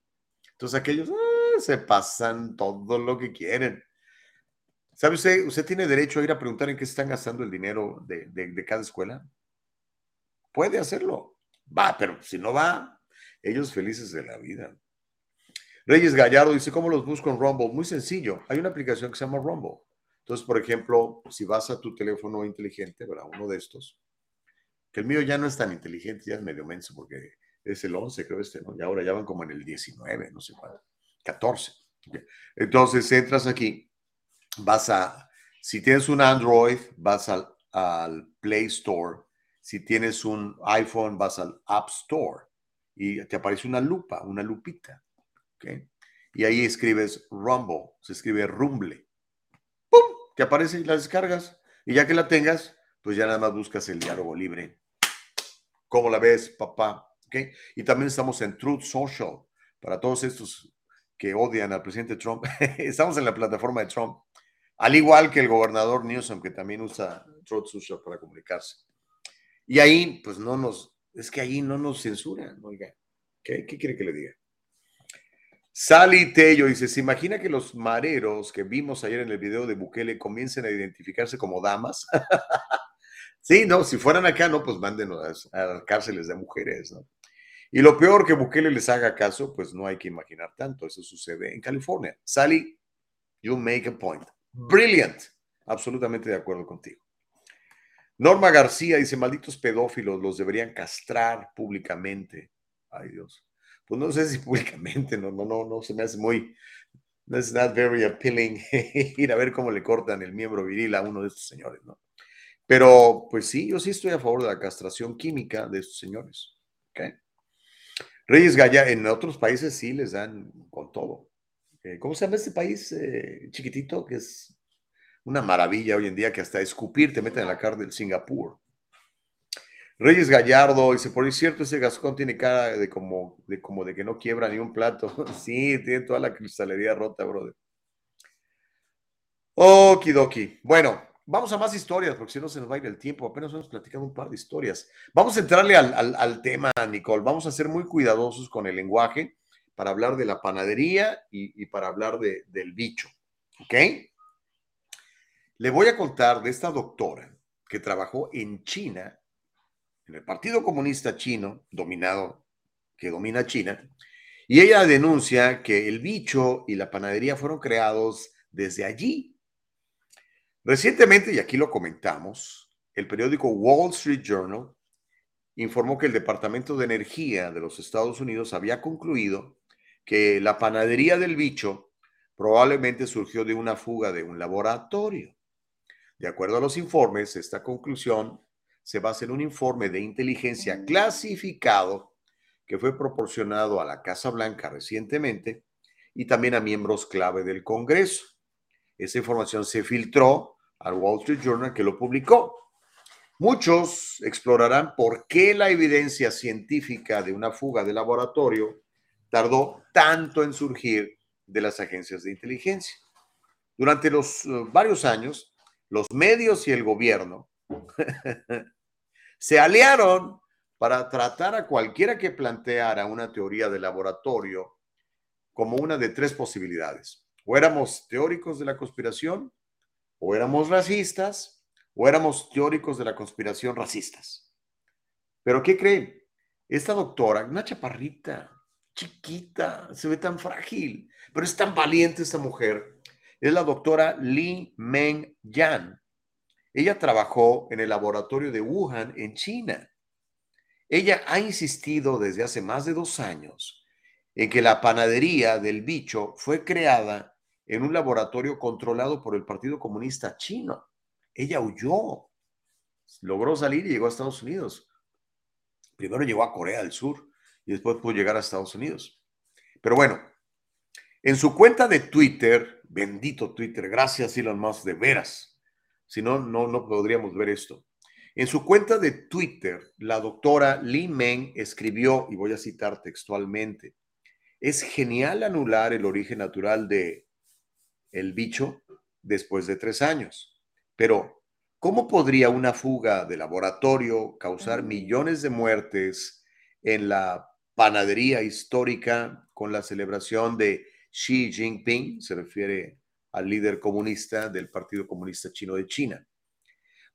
Entonces aquellos ah, se pasan todo lo que quieren. ¿Sabe usted? ¿Usted tiene derecho a ir a preguntar en qué están gastando el dinero de, de cada escuela? Puede hacerlo. Va, pero si no va, ellos felices de la vida. Reyes Gallardo dice, ¿cómo los busco en Rumble? Muy sencillo. Hay una aplicación que se llama Rumble. Entonces, por ejemplo, si vas a tu teléfono inteligente, ¿verdad? Uno de estos, que el mío ya no es tan inteligente, ya es medio menso, porque es el 11, creo este, ¿no? Y ahora ya van como en el 19, no sé cuánto, 14. Entonces entras aquí, vas a, si tienes un Android, vas al, Play Store, Si tienes un iPhone, vas al App Store y te aparece una lupa, una lupita. ¿ok? Y ahí escribes Rumble, se escribe Rumble. ¡Pum! Te aparece y la descargas. Y ya que la tengas, pues ya nada más buscas el diálogo libre. ¿Cómo la ves, papá? ¿Ok? Y también estamos en Truth Social. Para todos estos que odian al presidente Trump, (laughs) estamos en la plataforma de Trump. Al igual que el gobernador Newsom, que también usa Truth Social para comunicarse. Y ahí, pues no nos, es que ahí no nos censuran, oiga. ¿Qué, qué quiere que le diga? Sally Tello dice, ¿se imagina que los mareros que vimos ayer en el video de Bukele comiencen a identificarse como damas? (laughs) sí, no, si fueran acá, no, pues mándenos a, a cárceles de mujeres, ¿no? Y lo peor que Bukele les haga caso, pues no hay que imaginar tanto. Eso sucede en California. Sally, you make a point. Brilliant. Absolutamente de acuerdo contigo. Norma García dice, malditos pedófilos, los deberían castrar públicamente. Ay Dios. Pues no sé si públicamente, no, no, no, no se me hace muy, it's not very appealing (laughs) ir a ver cómo le cortan el miembro viril a uno de estos señores, ¿no? Pero, pues sí, yo sí estoy a favor de la castración química de estos señores. ¿ok? Reyes Gaya, en otros países sí les dan con todo. Eh, ¿Cómo se llama este país eh, chiquitito que es una maravilla hoy en día que hasta escupir te meten en la cárcel Singapur? Reyes Gallardo dice, por cierto, ese gascón tiene cara de como, de como de que no quiebra ni un plato. (laughs) sí, tiene toda la cristalería rota, brother. Okidoki. Bueno, vamos a más historias, porque si no se nos va a ir el tiempo. Apenas hemos platicado un par de historias. Vamos a entrarle al, al, al tema, Nicole. Vamos a ser muy cuidadosos con el lenguaje para hablar de la panadería y, para hablar de, del bicho. ¿Ok? Le voy a contar de esta doctora que trabajó en China, en el Partido Comunista Chino, dominado, que domina China, y ella denuncia que el bicho y la panadería fueron creados desde allí. Recientemente, y aquí lo comentamos, el periódico Wall Street Journal informó que el Departamento de Energía de los Estados Unidos había concluido que la panadería del bicho probablemente surgió de una fuga de un laboratorio. De acuerdo a los informes, esta conclusión se basa en un informe de inteligencia clasificado que fue proporcionado a la Casa Blanca recientemente y también a miembros clave del Congreso. Esa información se filtró al Wall Street Journal que lo publicó. Muchos explorarán por qué la evidencia científica de una fuga de laboratorio tardó tanto en surgir de las agencias de inteligencia. Durante los uh, varios años, los medios y el gobierno (laughs) se aliaron para tratar a cualquiera que planteara una teoría de laboratorio como una de tres posibilidades. O éramos teóricos de la conspiración, o éramos racistas, o éramos teóricos de la conspiración racistas. Pero ¿qué creen? Esta doctora, una chaparrita, chiquita, se ve tan frágil, pero es tan valiente esta mujer. Es la doctora Li Meng Yan. Ella trabajó en el laboratorio de Wuhan, en China. Ella ha insistido desde hace más de dos años en que la panadería del bicho fue creada en un laboratorio controlado por el Partido Comunista Chino. Ella huyó, logró salir y llegó a Estados Unidos. Primero llegó a Corea del Sur y después pudo llegar a Estados Unidos. Pero bueno, en su cuenta de Twitter, bendito Twitter, gracias Elon Musk, de veras. Si no, no, no podríamos ver esto. En su cuenta de Twitter, la doctora Li Meng escribió, y voy a citar textualmente, es genial anular el origen natural de el bicho después de tres años. Pero, ¿cómo podría una fuga de laboratorio causar millones de muertes en la panadería histórica con la celebración de Xi Jinping? Se refiere al líder comunista del Partido Comunista Chino de China.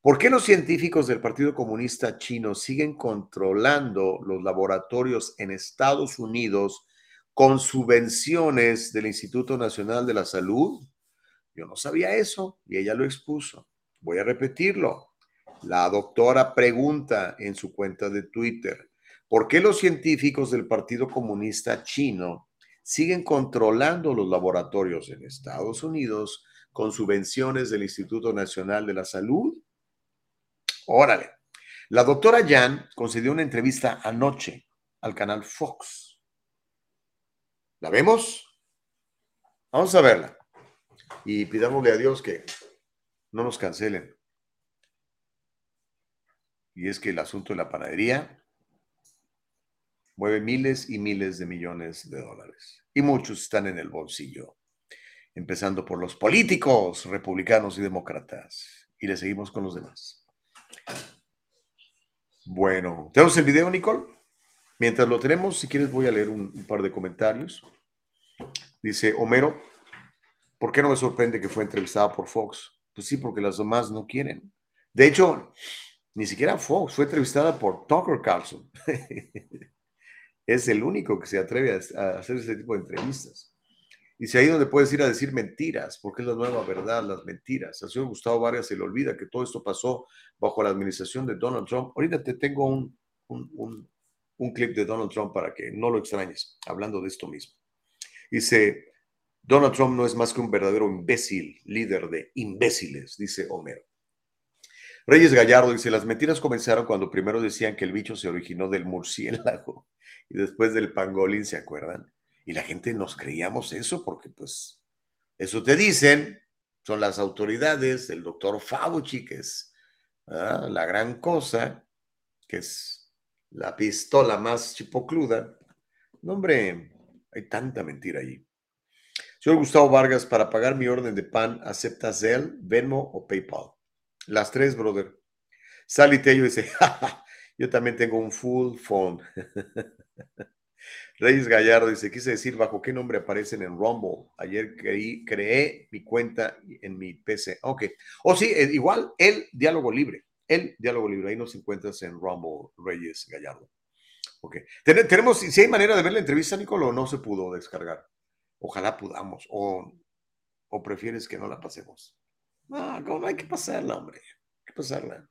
¿Por qué los científicos del Partido Comunista Chino siguen controlando los laboratorios en Estados Unidos con subvenciones del Instituto Nacional de la Salud? Yo no sabía eso y ella lo expuso. Voy a repetirlo. La doctora pregunta en su cuenta de Twitter, ¿por qué los científicos del Partido Comunista Chino siguen controlando los laboratorios en Estados Unidos con subvenciones del Instituto Nacional de la Salud? Órale. La doctora Jan concedió una entrevista anoche al canal Fox. ¿La vemos? Vamos a verla. Y pidámosle a Dios que no nos cancelen. Y es que el asunto de la panadería mueve miles y miles de millones de dólares. Y muchos están en el bolsillo. Empezando por los políticos, republicanos y demócratas. Y le seguimos con los demás. Bueno, ¿tenemos el video, Nicole? Mientras lo tenemos, si quieres voy a leer un, par de comentarios. Dice Homero, ¿por qué no me sorprende que fue entrevistada por Fox? Pues sí, porque las demás no quieren. De hecho, ni siquiera Fox fue entrevistada por Tucker Carlson. (laughs) es el único que se atreve a, hacer ese tipo de entrevistas. Y si ahí donde puedes ir a decir mentiras, porque es la nueva verdad, las mentiras. Al señor Gustavo Vargas se le olvida que todo esto pasó bajo la administración de Donald Trump. Ahorita te tengo un, un, un, un clip de Donald Trump para que no lo extrañes, hablando de esto mismo. Dice, Donald Trump no es más que un verdadero imbécil, líder de imbéciles, dice Homero. Reyes Gallardo dice, las mentiras comenzaron cuando primero decían que el bicho se originó del murciélago (laughs) y después del pangolín, ¿se acuerdan? Y la gente nos creíamos eso porque pues eso te dicen, son las autoridades, el doctor Fauci, que es ¿ah? la gran cosa, que es la pistola más chipocluda. No, hombre, hay tanta mentira allí. Señor Gustavo Vargas, para pagar mi orden de pan, ¿acepta Zelle, Venmo o PayPal? Las tres, brother. Sally Tello dice, (laughs) "Ja, yo también tengo un full phone. (laughs) Reyes Gallardo dice, quise decir, ¿bajo qué nombre aparecen en Rumble? Ayer creé mi cuenta en mi PC. Ok. O sí, eh, igual, el diálogo libre. El diálogo libre. Ahí nos encuentras en Rumble, Reyes Gallardo. Ok. Ten- tenemos, si hay manera de ver la entrevista, Nicolo, no se pudo descargar. Ojalá podamos. O, o prefieres que no la pasemos. No, no hay que pasarla, hombre. Hay que pasarla.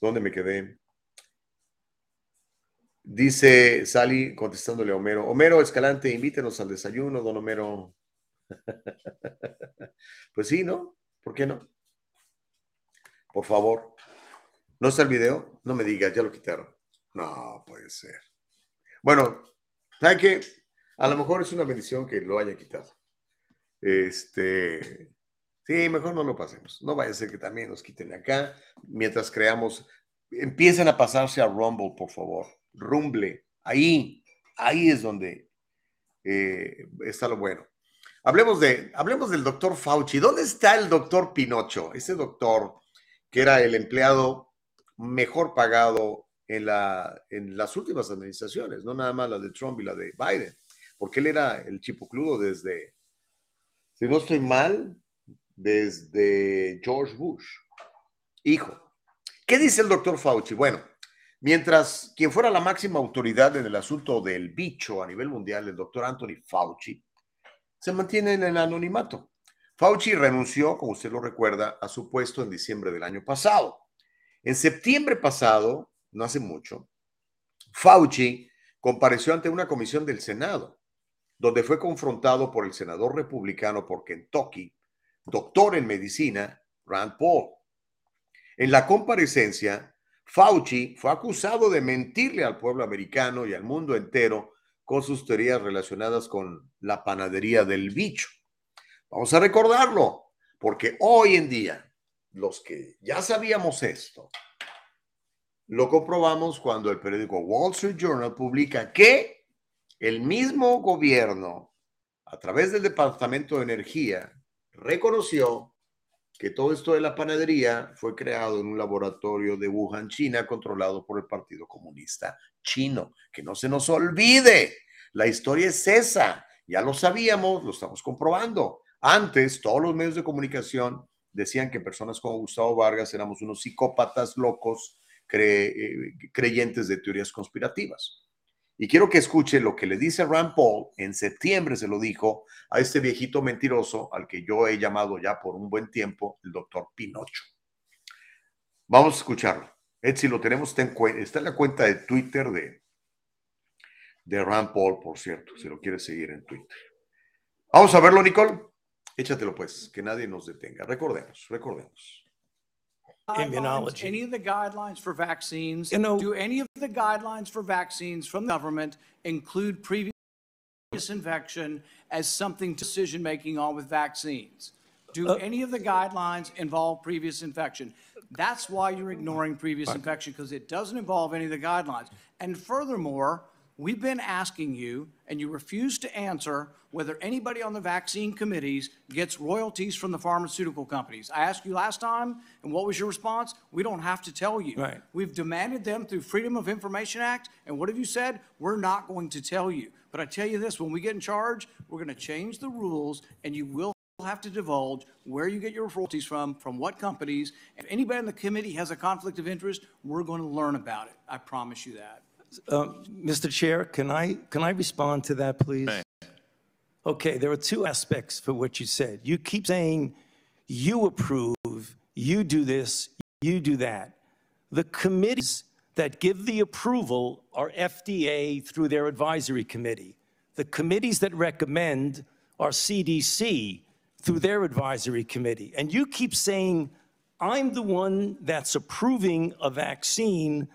¿Dónde me quedé? Dice Sally contestándole a Homero. Homero Escalante, invítenos al desayuno, don Homero. (laughs) Pues sí, ¿no? ¿Por qué no? Por favor. ¿No está el video? No me digas, ya lo quitaron. No, puede ser. Bueno, ¿sabe qué? A lo mejor es una bendición que lo haya quitado. Este, sí, mejor no lo pasemos. No vaya a ser que también nos quiten acá mientras creamos. Empiecen a pasarse a Rumble, por favor. Rumble. Ahí, ahí es donde eh, está lo bueno. Hablemos, de, hablemos del doctor Fauci. ¿Dónde está el doctor Pinocho? Ese doctor que era el empleado mejor pagado en, la, en las últimas administraciones, no nada más la de Trump y la de Biden, porque él era el chipocludo desde, si no estoy mal, desde George Bush, hijo. ¿Qué dice el doctor Fauci? Bueno, mientras quien fuera la máxima autoridad en el asunto del bicho a nivel mundial, el doctor Anthony Fauci, se mantiene en el anonimato. Fauci renunció, como usted lo recuerda, a su puesto en diciembre del año pasado. En septiembre pasado, no hace mucho, Fauci compareció ante una comisión del Senado, donde fue confrontado por el senador republicano por Kentucky, doctor en medicina, Rand Paul. En la comparecencia, Fauci fue acusado de mentirle al pueblo americano y al mundo entero con sus teorías relacionadas con la panadería del bicho. Vamos a recordarlo, porque hoy en día, los que ya sabíamos esto, lo comprobamos cuando el periódico Wall Street Journal publica que el mismo gobierno, a través del Departamento de Energía, reconoció que todo esto de la panadería fue creado en un laboratorio de Wuhan, China, controlado por el Partido Comunista Chino. Que no se nos olvide, la historia es esa. Ya lo sabíamos, lo estamos comprobando. Antes, todos los medios de comunicación decían que personas como Gustavo Vargas éramos unos psicópatas locos eh, creyentes de teorías conspirativas. Y quiero que escuche lo que le dice Rand Paul, en septiembre se lo dijo a este viejito mentiroso al que yo he llamado ya por un buen tiempo el doctor Pinocho. Vamos a escucharlo. Etsy lo tenemos, está en, está en la cuenta de Twitter de, de Rand Paul, por cierto, si lo quiere seguir en Twitter. Vamos a verlo, Nicole. Échatelo pues, que nadie nos detenga. Recordemos, recordemos. Guidelines, immunology. any of the guidelines for vaccines, You know- do any of the guidelines for vaccines from the government include previous infection as something to decision making on with vaccines? Do Uh, any of the guidelines involve previous infection? That's why you're ignoring previous infection because it doesn't involve any of the guidelines. And furthermore, we've been asking you, and you refuse to answer whether anybody on the vaccine committees gets royalties from the pharmaceutical companies. I asked you last time, and what was your response? We don't have to tell you. Right. We've demanded them through Freedom of Information Act, and what have you said? We're not going to tell you. But I tell you this, when we get in charge, we're going to change the rules, and you will have to divulge where you get your royalties from, from what companies. If anybody in the committee has a conflict of interest, we're going to learn about it. I promise you that. Um, Mr. Chair, can I, can I respond to that, please? Okay, there are two aspects for what you said. You keep saying you approve, you do this, you do that. The committees that give the approval are FDA through their advisory committee. The committees that recommend are CDC through their advisory committee. And you keep saying, I'm the one that's approving a vaccine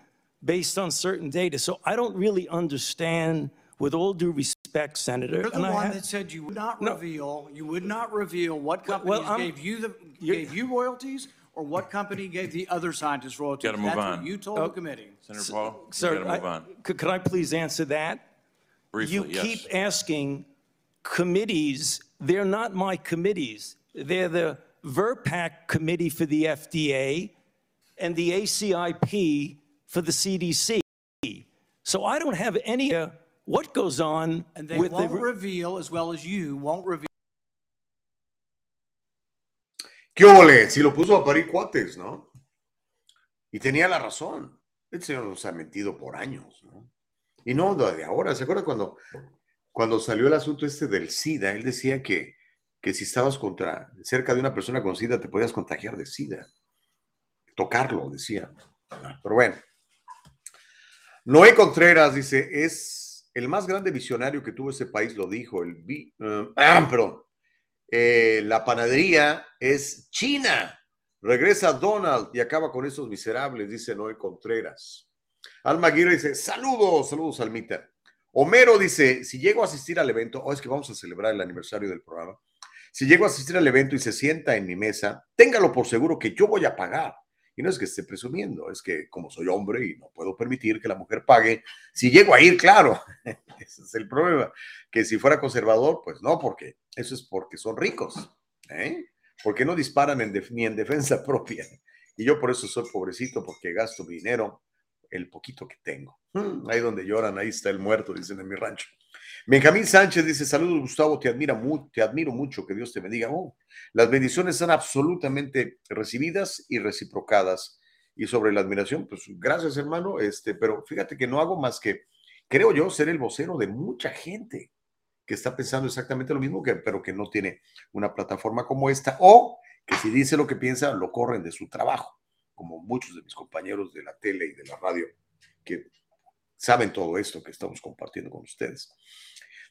based on certain data. So I don't really understand, with all due respect, Senator. You're the and I one have- that said you would not No. reveal, you would not reveal what Well, companies I'm- gave you the, You're- gave you royalties or what company gave the other scientists royalties. Gotta move That's on. what you told the oh, committee. Senator Paul, you Sir, gotta move I- on. Could, could I please answer that? Briefly, You yes. keep asking committees, they're not my committees. They're the VRPAC committee for the FDA and the ACIP for the CDC. So I don't have any, uh, what goes on And they with the. won't reveal, as well as you won't reveal. ¿Qué ole? Si lo puso a parir cuates, ¿no? Y tenía la razón. El señor nos ha mentido por años, ¿no? Y no de ahora. ¿Se acuerda cuando, cuando salió el asunto este del SIDA? Él decía que, que si estabas contra, cerca de una persona con SIDA te podías contagiar de SIDA. Tocarlo, decía. Pero bueno. Noé Contreras dice, es el más grande visionario que tuvo ese país, lo dijo, el (clears throat) ah, perdón, Eh, la panadería es China. Regresa Donald y acaba con esos miserables, dice Noé Contreras. Alma Aguirre dice, saludos, saludos, Almita. Homero dice, si llego a asistir al evento, o es que vamos a celebrar el aniversario del programa, si llego a asistir al evento y se sienta en mi mesa, téngalo por seguro que yo voy a pagar. Y no es que esté presumiendo, es que como soy hombre y no puedo permitir que la mujer pague, si llego a ir, claro, (laughs) ese es el problema. Que si fuera conservador, pues no, porque eso es porque son ricos, ¿eh? Porque no disparan ni en defensa (laughs) propia. Y yo por eso soy pobrecito, porque gasto mi dinero, el poquito que tengo. Mm, Ahí donde lloran, ahí está el muerto, dicen en mi rancho. Benjamín Sánchez dice, saludos Gustavo, te, admira mu- te admiro mucho, que Dios te bendiga. Oh, las bendiciones son absolutamente recibidas y reciprocadas. Y sobre la admiración, pues gracias hermano, este, pero fíjate que no hago más que, creo yo, ser el vocero de mucha gente que está pensando exactamente lo mismo, que, pero que no tiene una plataforma como esta, o que si dice lo que piensa, lo corren de su trabajo, como muchos de mis compañeros de la tele y de la radio, que saben todo esto que estamos compartiendo con ustedes.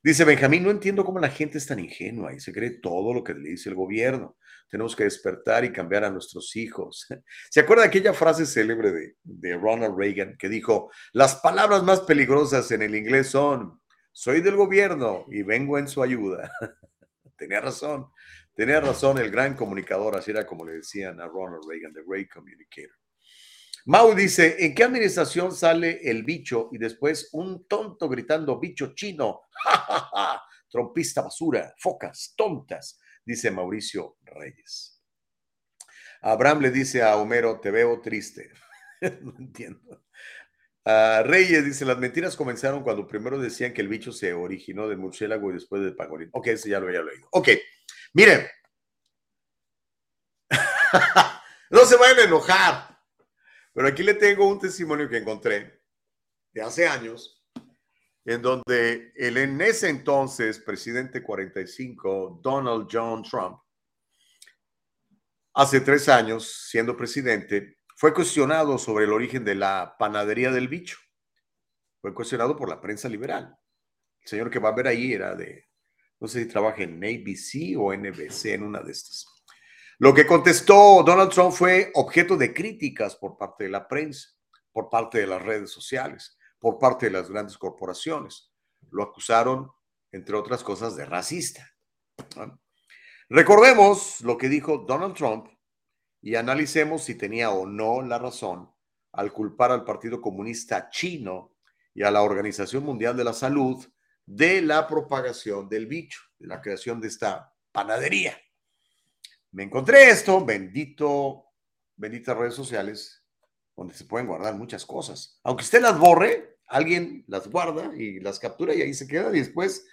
Dice Benjamín, no entiendo cómo la gente es tan ingenua y se cree todo lo que le dice el gobierno. Tenemos que despertar y cambiar a nuestros hijos. (laughs) ¿Se acuerda de aquella frase célebre de, de Ronald Reagan que dijo, las palabras más peligrosas en el inglés son, soy del gobierno y vengo en su ayuda? (laughs) tenía razón, tenía razón el gran comunicador, así era como le decían a Ronald Reagan, the great communicator. Mau dice, ¿en qué administración sale el bicho y después un tonto gritando bicho chino? (laughs) ¡Ja, ja, ja! Trompista basura, focas, tontas, dice Mauricio Reyes. Abraham le dice a Homero, te veo triste. (laughs) no entiendo. Ah, Reyes dice, las mentiras comenzaron cuando primero decían que el bicho se originó del murciélago y después del pangolín. Ok, ese ya lo había leído. Ok, miren. (laughs) no se vayan a enojar. Pero aquí le tengo un testimonio que encontré de hace años, en donde el en ese entonces presidente 45, Donald John Trump, hace tres años, siendo presidente, fue cuestionado sobre el origen de la panadería del bicho. Fue cuestionado por la prensa liberal. El señor que va a ver ahí era de, no sé si trabaja en ABC o NBC, en una de estas. Lo que contestó Donald Trump fue objeto de críticas por parte de la prensa, por parte de las redes sociales, por parte de las grandes corporaciones. Lo acusaron, entre otras cosas, de racista. Recordemos lo que dijo Donald Trump y analicemos si tenía o no la razón al culpar al Partido Comunista Chino y a la Organización Mundial de la Salud de la propagación del bicho, de la creación de esta panadería me encontré esto, bendito, benditas redes sociales, donde se pueden guardar muchas cosas. Aunque usted las borre, alguien las guarda y las captura y ahí se quedan y después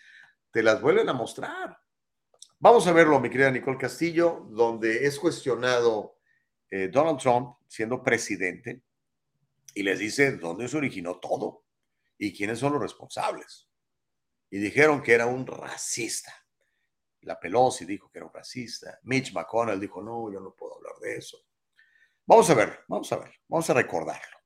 te las vuelven a mostrar. Vamos a verlo, mi querida Nicole Castillo, donde es cuestionado eh, Donald Trump siendo presidente y les dice dónde se originó todo y quiénes son los responsables. Y dijeron que era un racista. La Pelosi dijo que era un racista. Mitch McConnell dijo, no, yo no puedo hablar de eso. Vamos a ver, vamos a ver, vamos a recordarlo.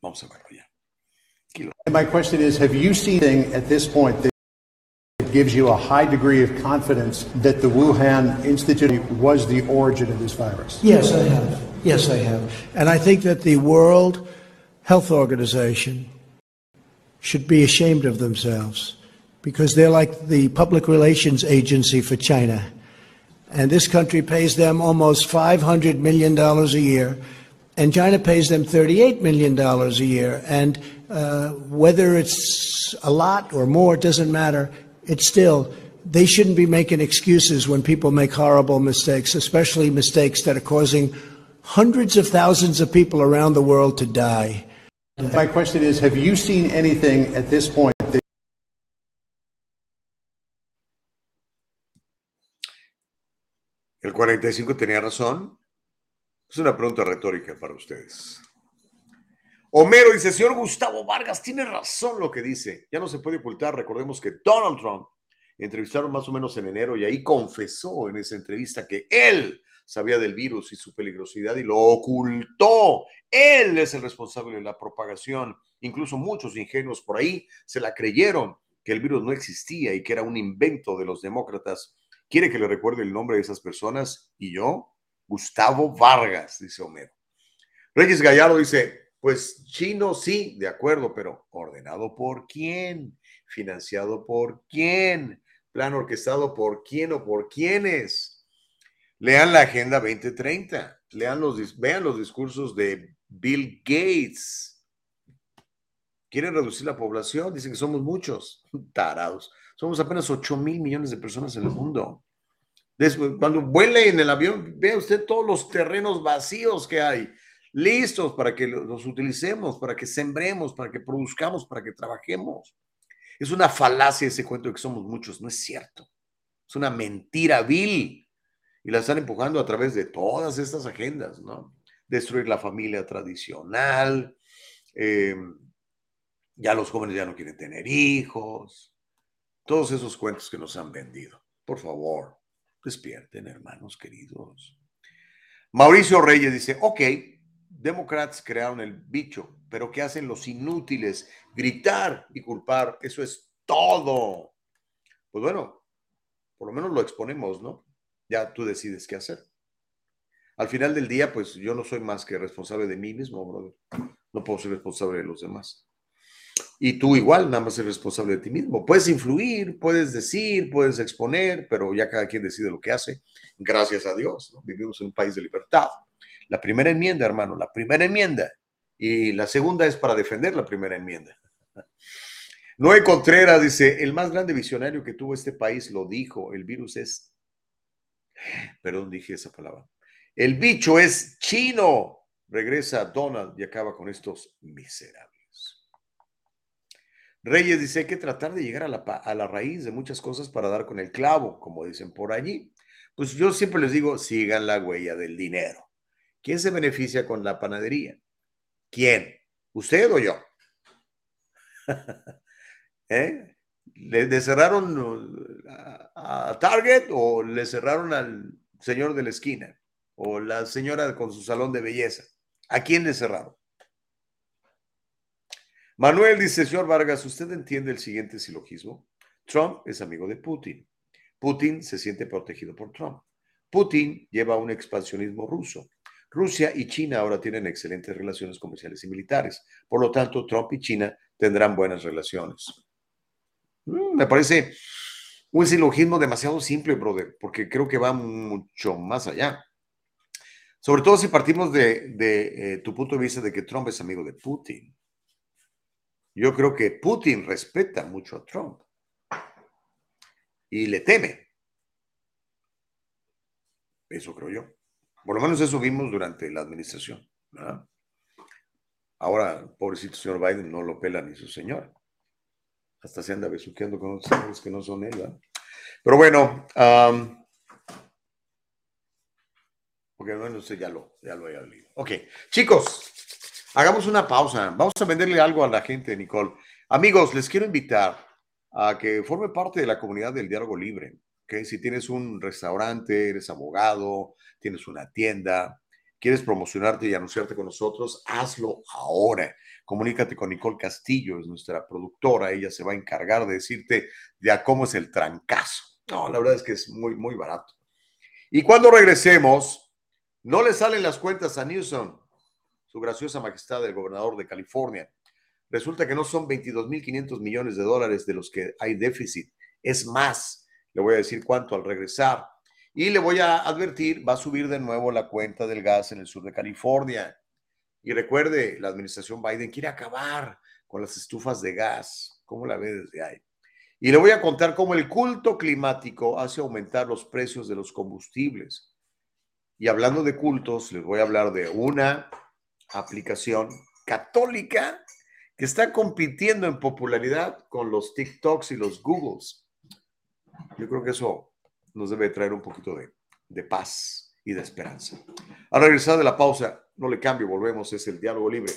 Vamos a verlo ya. And my question is, have you seen anything at this point that gives you a high degree of confidence that the Wuhan Institute was the origin of this virus? Yes, I have. Yes, I have. And I think that the world Health Organization should be ashamed of themselves because they're like the public relations agency for China. And this country pays them almost $500 million a year, and China pays them $38 million a year. And uh, whether it's a lot or more, it doesn't matter. It's still, they shouldn't be making excuses when people make horrible mistakes, especially mistakes that are causing hundreds of thousands of people around the world to die. My question is, have you seen anything at this point ¿El 45 tenía razón? Es una pregunta retórica para ustedes. Homero dice, señor Gustavo Vargas, tiene razón lo que dice. Ya no se puede ocultar. Recordemos que Donald Trump entrevistaron más o menos en enero y ahí confesó en esa entrevista que él sabía del virus y su peligrosidad y lo ocultó. Él es el responsable de la propagación. Incluso muchos ingenuos por ahí se la creyeron que el virus no existía y que era un invento de los demócratas. ¿Quiere que le recuerde el nombre de esas personas? ¿Y yo? Gustavo Vargas, dice Homero. Reyes Gallardo dice, pues chino sí, de acuerdo, pero ordenado por quién, financiado por quién, plan orquestado por quién o por quiénes. Lean la Agenda 2030, lean los, vean los discursos de Bill Gates. Quieren reducir la población, dicen que somos muchos, (laughs) tarados. Somos apenas 8 mil millones de personas en el mundo. Después, cuando vuele en el avión, vea usted todos los terrenos vacíos que hay, listos para que los utilicemos, para que sembremos, para que produzcamos, para que trabajemos. Es una falacia ese cuento de que somos muchos, no es cierto. Es una mentira vil y la están empujando a través de todas estas agendas, ¿no? Destruir la familia tradicional, eh, ya los jóvenes ya no quieren tener hijos, todos esos cuentos que nos han vendido. Por favor, despierten, hermanos queridos. Mauricio Reyes dice, ok, demócratas crearon el bicho, pero ¿qué hacen los inútiles? Gritar y culpar, eso es todo. Pues bueno, por lo menos lo exponemos, ¿no? Ya tú decides qué hacer. Al final del día, pues yo no soy más que responsable de mí mismo, brother. No puedo ser responsable de los demás. Y tú igual, nada más eres responsable de ti mismo. Puedes influir, puedes decir, puedes exponer, pero ya cada quien decide lo que hace. Gracias a Dios, vivimos en un país de libertad. La primera enmienda, hermano, la primera enmienda. Y la segunda es para defender la primera enmienda. (laughs) Noé Contreras dice, el más grande visionario que tuvo este país lo dijo, el virus es (laughs) Perdón, dije esa palabra. El bicho es chino. Regresa Donald y acaba con estos miserables. Reyes dice, hay que tratar de llegar a la, a la raíz de muchas cosas para dar con el clavo, como dicen por allí. Pues yo siempre les digo, sigan la huella del dinero. ¿Quién se beneficia con la panadería? ¿Quién? ¿Usted o yo? (laughs) ¿Eh? ¿Le, cerraron a, Target o le cerraron al señor de la esquina o la señora con su salón de belleza? ¿A quién le cerraron? Manuel dice, señor Vargas, ¿usted entiende el siguiente silogismo? Trump es amigo de Putin. Putin se siente protegido por Trump. Putin lleva un expansionismo ruso. Rusia y China ahora tienen excelentes relaciones comerciales y militares. Por lo tanto, Trump y China tendrán buenas relaciones. Mm, me parece un silogismo demasiado simple, brother, porque creo que va mucho más allá. Sobre todo si partimos de, eh, tu punto de vista de que Trump es amigo de Putin. Yo creo que Putin respeta mucho a Trump y le teme. Eso creo yo. Por lo menos eso vimos durante la administración. Ahora, pobrecito señor Biden, no lo pela ni su señora. Hasta se anda besuqueando con otros señores que no son él. Pero bueno, porque bueno, sé, ya lo, ya lo he leído. Ok, chicos, hagamos una pausa. Vamos a venderle algo a la gente, Nicole. Amigos, les quiero invitar a que forme parte de la comunidad del diálogo libre. ¿okay? Si tienes un restaurante, eres abogado, tienes una tienda, quieres promocionarte y anunciarte con nosotros, hazlo ahora. Comunícate con Nicole Castillo, es nuestra productora. Ella se va a encargar de decirte ya cómo es el trancazo. No, la verdad es que es muy, muy barato. Y cuando regresemos, no le salen las cuentas a Newsom, su graciosa majestad, el gobernador de California. Resulta que no son 22.500 millones de dólares de los que hay déficit. Es más, le voy a decir cuánto al regresar. Y le voy a advertir, va a subir de nuevo la cuenta del gas en el sur de California. Y recuerde, la administración Biden quiere acabar con las estufas de gas. ¿Cómo la ve desde ahí? Y le voy a contar cómo el culto climático hace aumentar los precios de los combustibles. Y hablando de cultos, les voy a hablar de una aplicación católica que está compitiendo en popularidad con los TikToks y los Googles. Yo creo que eso nos debe traer un poquito de, de paz y de esperanza. Al regresar de la pausa, no le cambio, volvemos, es el diálogo libre.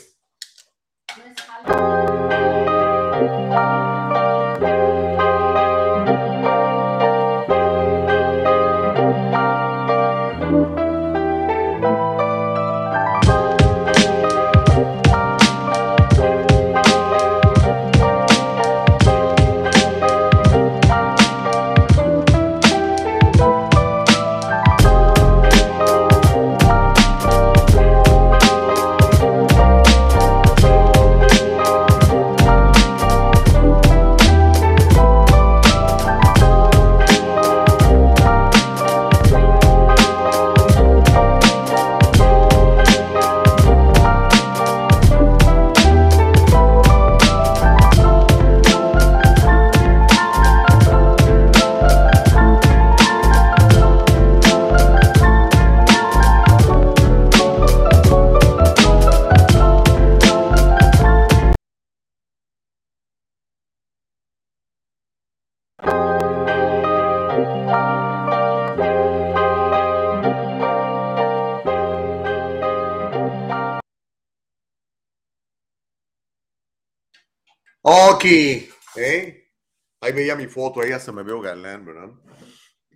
Veía mi foto, ahí hasta me veo galán, ¿verdad?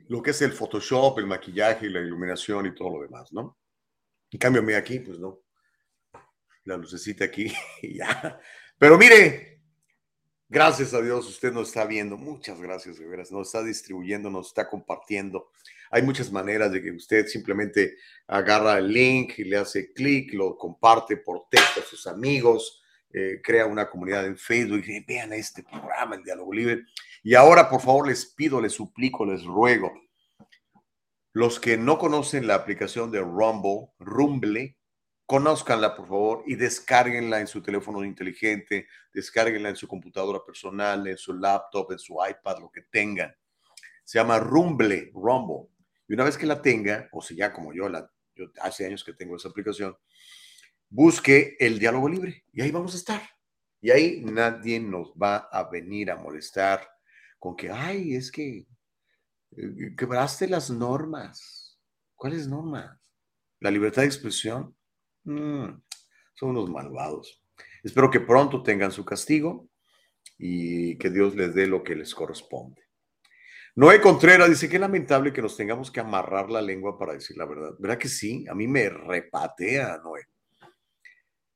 Lo que es el Photoshop, el maquillaje, la iluminación y todo lo demás, ¿no? En cambio, mí aquí, pues no. La lucecita aquí (laughs) y ya. Pero mire, gracias a Dios usted nos está viendo. Muchas gracias, de veras. Nos está distribuyendo, nos está compartiendo. Hay muchas maneras de que usted simplemente agarra el link y le hace clic, lo comparte por texto a sus amigos eh, crea una comunidad en Facebook y vean este programa, el Diálogo Libre. Y ahora, por favor, les pido, les suplico, les ruego, los que no conocen la aplicación de Rumble, Rumble, conózcanla, por favor, y descárguenla en su teléfono inteligente, descárguenla en su computadora personal, en su laptop, en su iPad, lo que tengan. Se llama Rumble, Rumble. Y una vez que la tenga, o si ya como yo, la, yo hace años que tengo esa aplicación, busque el diálogo libre y ahí vamos a estar. Y ahí nadie nos va a venir a molestar con que, ay, es que eh, quebraste las normas. ¿Cuáles normas? ¿La libertad de expresión? Mm, son unos malvados. Espero que pronto tengan su castigo y que Dios les dé lo que les corresponde. Noé Contreras dice que lamentable que nos tengamos que amarrar la lengua para decir la verdad. ¿Verdad que sí? A mí me repatea, Noé.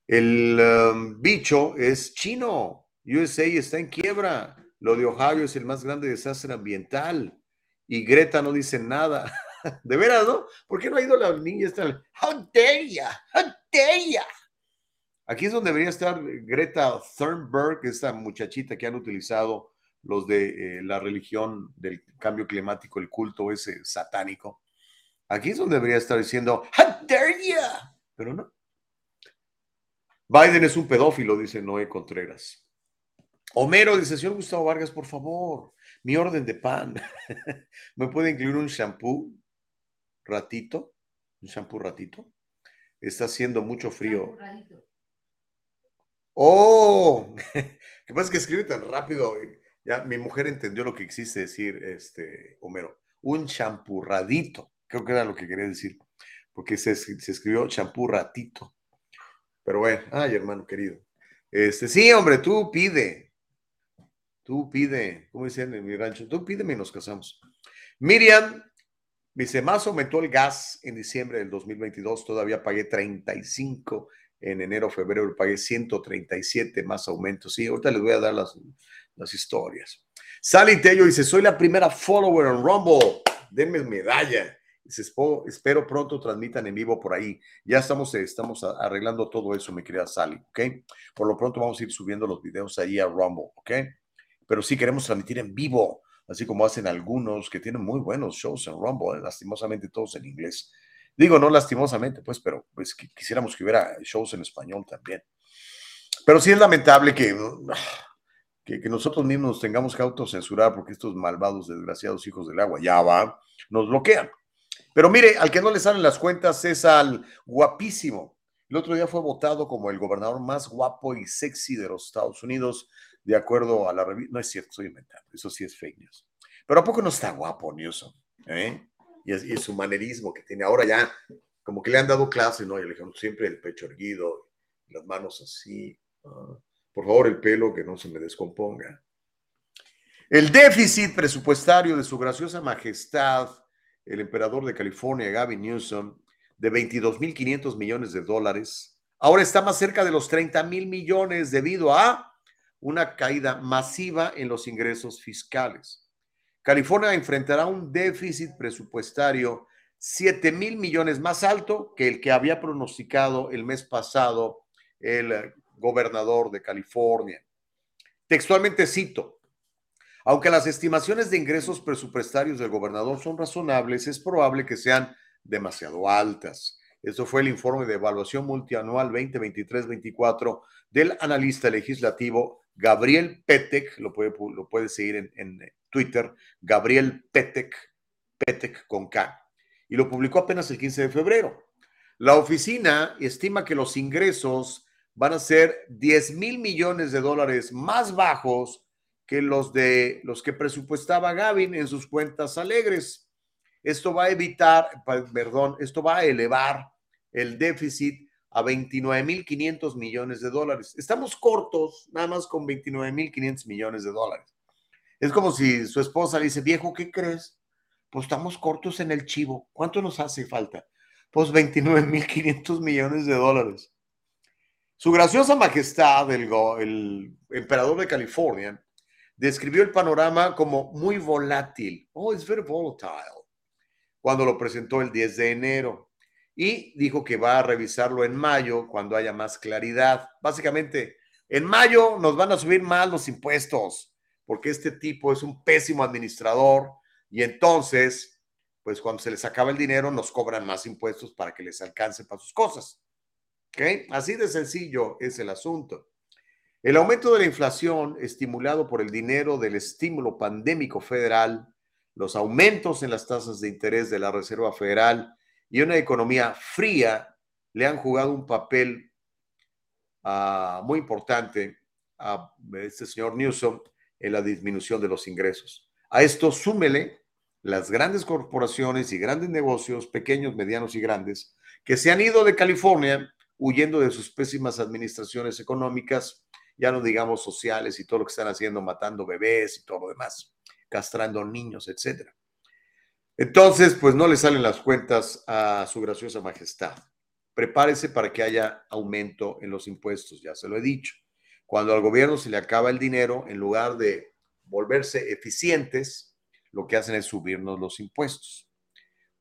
El um, bicho es chino. USA está en quiebra. Lo de Ohio es el más grande desastre ambiental. Y Greta no dice nada. (laughs) De veras, ¿no? ¿Por qué no ha ido la niña esta? How dare ya? How dare ya? Aquí es donde debería estar Greta Thunberg, esta muchachita que han utilizado los de eh, la religión del cambio climático, el culto ese satánico. Aquí es donde debería estar diciendo, How dare ya? Pero no. Biden es un pedófilo, dice Noé Contreras. Homero dice, señor Gustavo Vargas, por favor, mi orden de pan. (laughs) ¿Me puede incluir un shampoo ratito? ¿Un shampoo ratito? Está haciendo mucho frío. ¡Oh! (laughs) ¿Qué pasa que escribe tan rápido? Ya mi mujer entendió lo que quisiste decir, este, Homero. Un champurradito. Creo que era lo que quería decir. Porque se, se escribió champurratito. Pero bueno, ay, hermano querido. Este, sí, hombre, tú pide. Tú pide. ¿Cómo dicen en mi rancho? Tú pídeme y nos casamos. Miriam dice, más aumentó el gas en diciembre del 2022. Todavía pagué 35 en enero, febrero pagué 137 más aumentos. Sí, ahorita les voy a dar las, las historias. Sally Tello dice, soy la primera follower en Rumble. Denme medalla. Espero pronto transmitan en vivo por ahí. Ya estamos, estamos arreglando todo eso, mi querida Sally, ¿ok? Por lo pronto vamos a ir subiendo los videos ahí a Rumble, ¿ok? Pero sí queremos transmitir en vivo, así como hacen algunos que tienen muy buenos shows en Rumble, ¿eh? lastimosamente todos en inglés. Digo, no lastimosamente, pues, pero pues quisiéramos que hubiera shows en español también. Pero sí es lamentable que, (sighs) que, que nosotros mismos nos tengamos que autocensurar porque estos malvados, desgraciados hijos del agua ya va, nos bloquean. Pero mire, al que no le salen las cuentas es al guapísimo. El otro día fue votado como el gobernador más guapo y sexy de los Estados Unidos, de acuerdo a la revista. No es cierto, estoy inventando. Eso sí es fake news. Pero ¿a poco no está guapo Newsom? ¿Eh? Y, es, su manerismo que tiene ahora ya, como que le han dado clase, ¿no? Y le dijeron siempre el pecho erguido, las manos así. por favor, el pelo que no se me descomponga. El déficit presupuestario de su graciosa majestad el emperador de California, Gavin Newsom, de 22.500 millones de dólares, ahora está más cerca de los 30 mil millones debido a una caída masiva en los ingresos fiscales. California enfrentará un déficit presupuestario 7 mil millones más alto que el que había pronosticado el mes pasado el gobernador de California. Textualmente cito, aunque las estimaciones de ingresos presupuestarios del gobernador son razonables, es probable que sean demasiado altas. Eso fue el informe de evaluación multianual 2023-24 del analista legislativo Gabriel Petek, lo puede, lo seguir en, en Twitter, Gabriel Petek, Petek con K, y lo publicó apenas el 15 de febrero. La oficina estima que los ingresos van a ser 10 mil millones de dólares más bajos que los de los que presupuestaba Gavin en sus cuentas alegres. Esto va a evitar, perdón, esto va a elevar el déficit a 29.500 millones de dólares. Estamos cortos nada más con 29.500 millones de dólares. Es como si su esposa le dice, viejo, ¿qué crees? Pues estamos cortos en el chivo. ¿Cuánto nos hace falta? Pues 29.500 millones de dólares. Su graciosa majestad, el, el emperador de California, describió el panorama como muy volátil. Oh, it's very volatile. Cuando lo presentó el 10 de enero. Y dijo que va a revisarlo en mayo cuando haya más claridad. Básicamente, en mayo nos van a subir más los impuestos porque este tipo es un pésimo administrador y entonces, pues cuando se les acaba el dinero, nos cobran más impuestos para que les alcance para sus cosas. ¿Ok? Así de sencillo es el asunto. El aumento de la inflación, estimulado por el dinero del estímulo pandémico federal, los aumentos en las tasas de interés de la Reserva Federal y una economía fría le han jugado un papel uh, muy importante a este señor Newsom en la disminución de los ingresos. A esto súmele las grandes corporaciones y grandes negocios, pequeños, medianos y grandes, que se han ido de California huyendo de sus pésimas administraciones económicas ya no digamos sociales y todo lo que están haciendo, matando bebés y todo lo demás, castrando niños, etcétera. Entonces, pues no le salen las cuentas a su graciosa majestad. prepárese para que haya aumento en los impuestos, ya se lo he dicho. Cuando al gobierno se le acaba el dinero, en lugar de volverse eficientes, lo que hacen es subirnos los impuestos.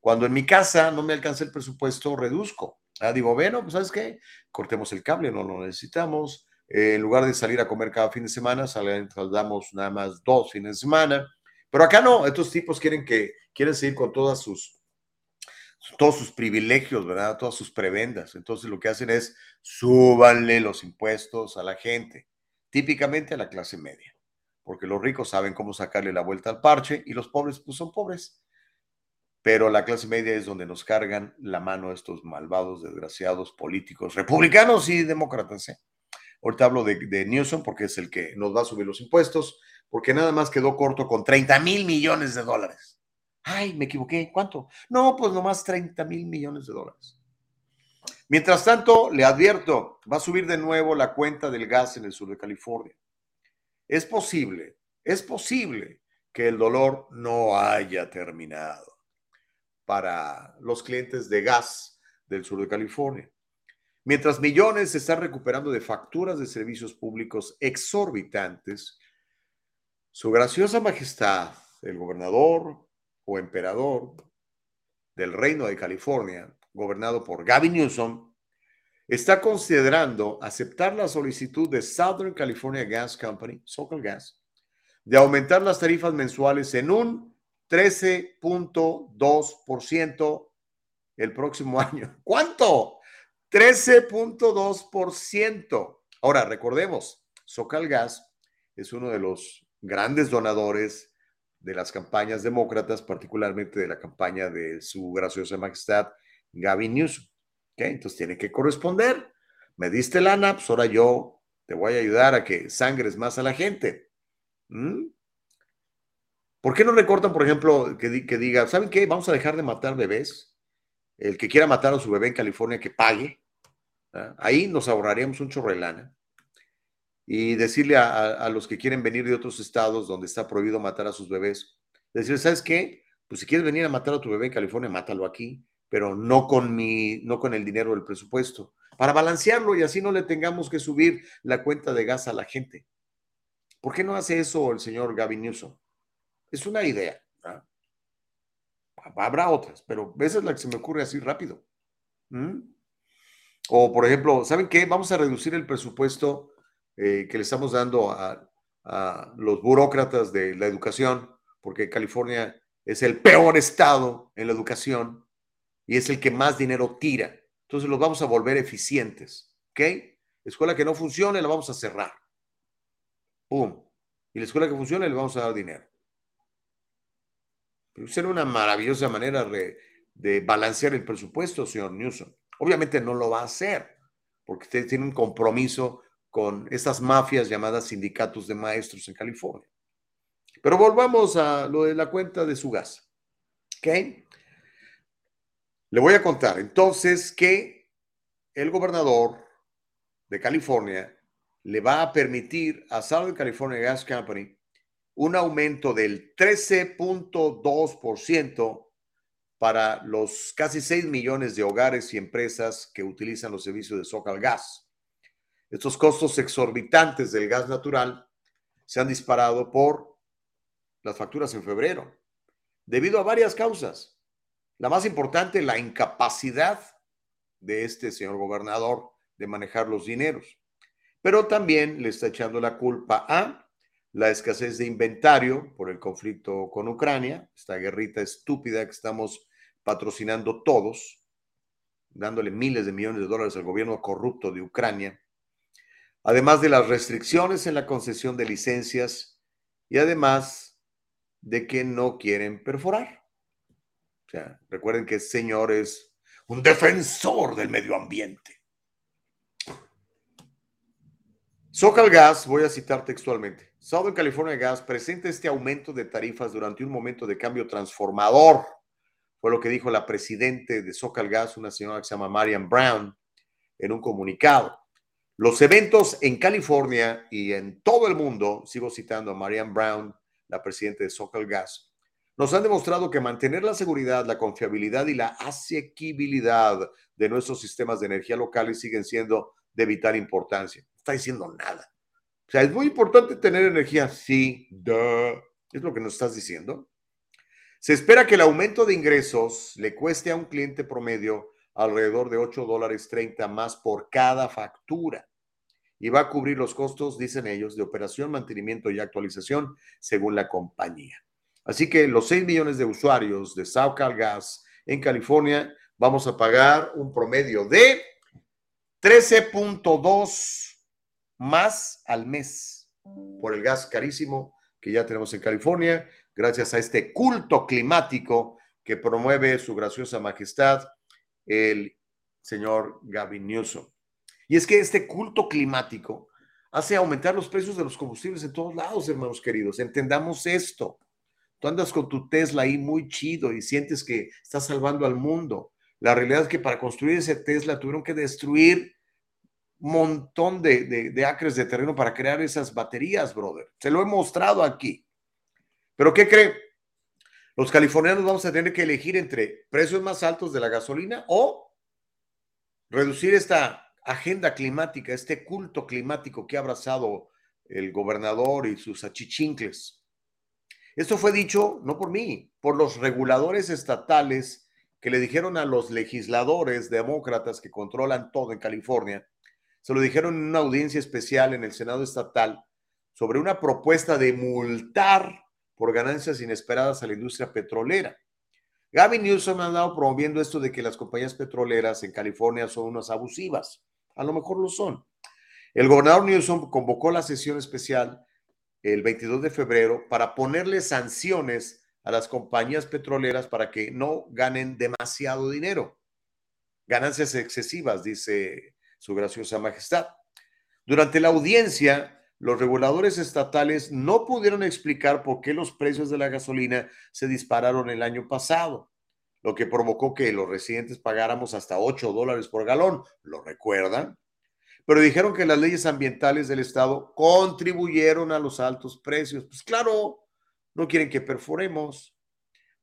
Cuando en mi casa no me alcanza el presupuesto, reduzco. Ah, digo, bueno, pues sabes qué, cortemos el cable, no lo necesitamos. Eh, en lugar de salir a comer cada fin de semana, saldamos nada más dos fines de semana. Pero acá no, estos tipos quieren que quieren seguir con todas sus todos sus privilegios, ¿verdad? Todas sus prebendas. Entonces lo que hacen es súbanle los impuestos a la gente, típicamente a la clase media, porque los ricos saben cómo sacarle la vuelta al parche y los pobres pues son pobres. Pero la clase media es donde nos cargan la mano estos malvados, desgraciados políticos, republicanos y demócratas. ¿eh? Ahorita hablo de, de Newsom porque es el que nos va a subir los impuestos, porque nada más quedó corto con 30 mil millones de dólares. Ay, me equivoqué. ¿Cuánto? No, pues nomás 30 mil millones de dólares. Mientras tanto, le advierto, va a subir de nuevo la cuenta del gas en el sur de California. Es posible, es posible que el dolor no haya terminado para los clientes de gas del sur de California. Mientras millones se están recuperando de facturas de servicios públicos exorbitantes, su graciosa majestad, el gobernador o emperador del reino de California, gobernado por Gavin Newsom, está considerando aceptar la solicitud de Southern California Gas Company, Socal Gas, de aumentar las tarifas mensuales en un 13.2% el próximo (laughs) año. ¿Cuánto? 13.2%. Ahora, recordemos, Socal Gas es uno de los grandes donadores de las campañas demócratas, particularmente de la campaña de su graciosa majestad Gavin Newsom. Entonces tiene que corresponder. Me diste lana, pues ahora yo te voy a ayudar a que sangres más a la gente. ¿Por qué no recortan, por ejemplo, que, que diga, ¿saben qué? Vamos a dejar de matar bebés. El que quiera matar a su bebé en California, que pague. ¿ah? Ahí nos ahorraríamos un chorro lana y decirle a, los que quieren venir de otros estados donde está prohibido matar a sus bebés, decirle, ¿sabes qué? Pues si quieres venir a matar a tu bebé en California, mátalo aquí, pero no con, mi, no con el dinero del presupuesto, para balancearlo y así no le tengamos que subir la cuenta de gas a la gente. ¿Por qué no hace eso el señor Gavin Newsom? Es una idea. Habrá otras, pero esa es la que se me ocurre así rápido. O, por ejemplo, ¿saben qué? Vamos a reducir el presupuesto eh, que le estamos dando a, los burócratas de la educación, porque California es el peor estado en la educación y es el que más dinero tira. Entonces los vamos a volver eficientes. ¿Ok? Escuela que no funcione, la vamos a cerrar. ¡Pum! Y la escuela que funcione, le vamos a dar dinero. Será una maravillosa manera de, balancear el presupuesto, señor Newsom. Obviamente no lo va a hacer, porque usted tiene un compromiso con estas mafias llamadas sindicatos de maestros en California. Pero volvamos a lo de la cuenta de su gas. ¿Ok? Le voy a contar entonces que el gobernador de California le va a permitir a Southern California Gas Company un aumento del 13.2% para los casi 6 millones de hogares y empresas que utilizan los servicios de Socal Gas. Estos costos exorbitantes del gas natural se han disparado por las facturas en febrero, debido a varias causas. La más importante, la incapacidad de este señor gobernador de manejar los dineros. Pero también le está echando la culpa a la escasez de inventario por el conflicto con Ucrania, esta guerrita estúpida que estamos patrocinando todos, dándole miles de millones de dólares al gobierno corrupto de Ucrania, además de las restricciones en la concesión de licencias y además de que no quieren perforar. O sea, recuerden que el señor es un defensor del medio ambiente. Socal Gas, voy a citar textualmente. Southern California Gas presenta este aumento de tarifas durante un momento de cambio transformador. Fue lo que dijo la presidente de Socal Gas, una señora que se llama Marian Brown, en un comunicado. Los eventos en California y en todo el mundo, sigo citando a Marianne Brown, la presidenta de Socal Gas, nos han demostrado que mantener la seguridad, la confiabilidad y la asequibilidad de nuestros sistemas de energía locales siguen siendo de vital importancia. No está diciendo nada. O sea, es muy importante tener energía. Sí, duh. es lo que nos estás diciendo. Se espera que el aumento de ingresos le cueste a un cliente promedio alrededor de 8 dólares 30 más por cada factura y va a cubrir los costos, dicen ellos, de operación, mantenimiento y actualización según la compañía. Así que los 6 millones de usuarios de SoCal Gas en California vamos a pagar un promedio de 13.2 más al mes por el gas carísimo que ya tenemos en California, gracias a este culto climático que promueve su graciosa majestad, el señor Gavin Newsom. Y es que este culto climático hace aumentar los precios de los combustibles en todos lados, hermanos queridos. Entendamos esto. Tú andas con tu Tesla ahí muy chido y sientes que estás salvando al mundo. La realidad es que para construir ese Tesla tuvieron que destruir montón de, de acres de terreno para crear esas baterías, brother. Se lo he mostrado aquí. Pero ¿qué cree? Los californianos vamos a tener que elegir entre precios más altos de la gasolina o reducir esta agenda climática, este culto climático que ha abrazado el gobernador y sus achichincles. Esto fue dicho no por mí, por los reguladores estatales que le dijeron a los legisladores demócratas que controlan todo en California, se lo dijeron en una audiencia especial en el Senado estatal sobre una propuesta de multar por ganancias inesperadas a la industria petrolera. Gavin Newsom ha andado promoviendo esto de que las compañías petroleras en California son unas abusivas. A lo mejor lo son. El gobernador Newsom convocó la sesión especial el 22 de febrero para ponerle sanciones a las compañías petroleras para que no ganen demasiado dinero. Ganancias excesivas, dice su graciosa majestad. Durante la audiencia, los reguladores estatales no pudieron explicar por qué los precios de la gasolina se dispararon el año pasado lo que provocó que los residentes pagáramos hasta 8 dólares por galón. ¿Lo recuerdan? Pero dijeron que las leyes ambientales del Estado contribuyeron a los altos precios. Pues claro, no quieren que perforemos.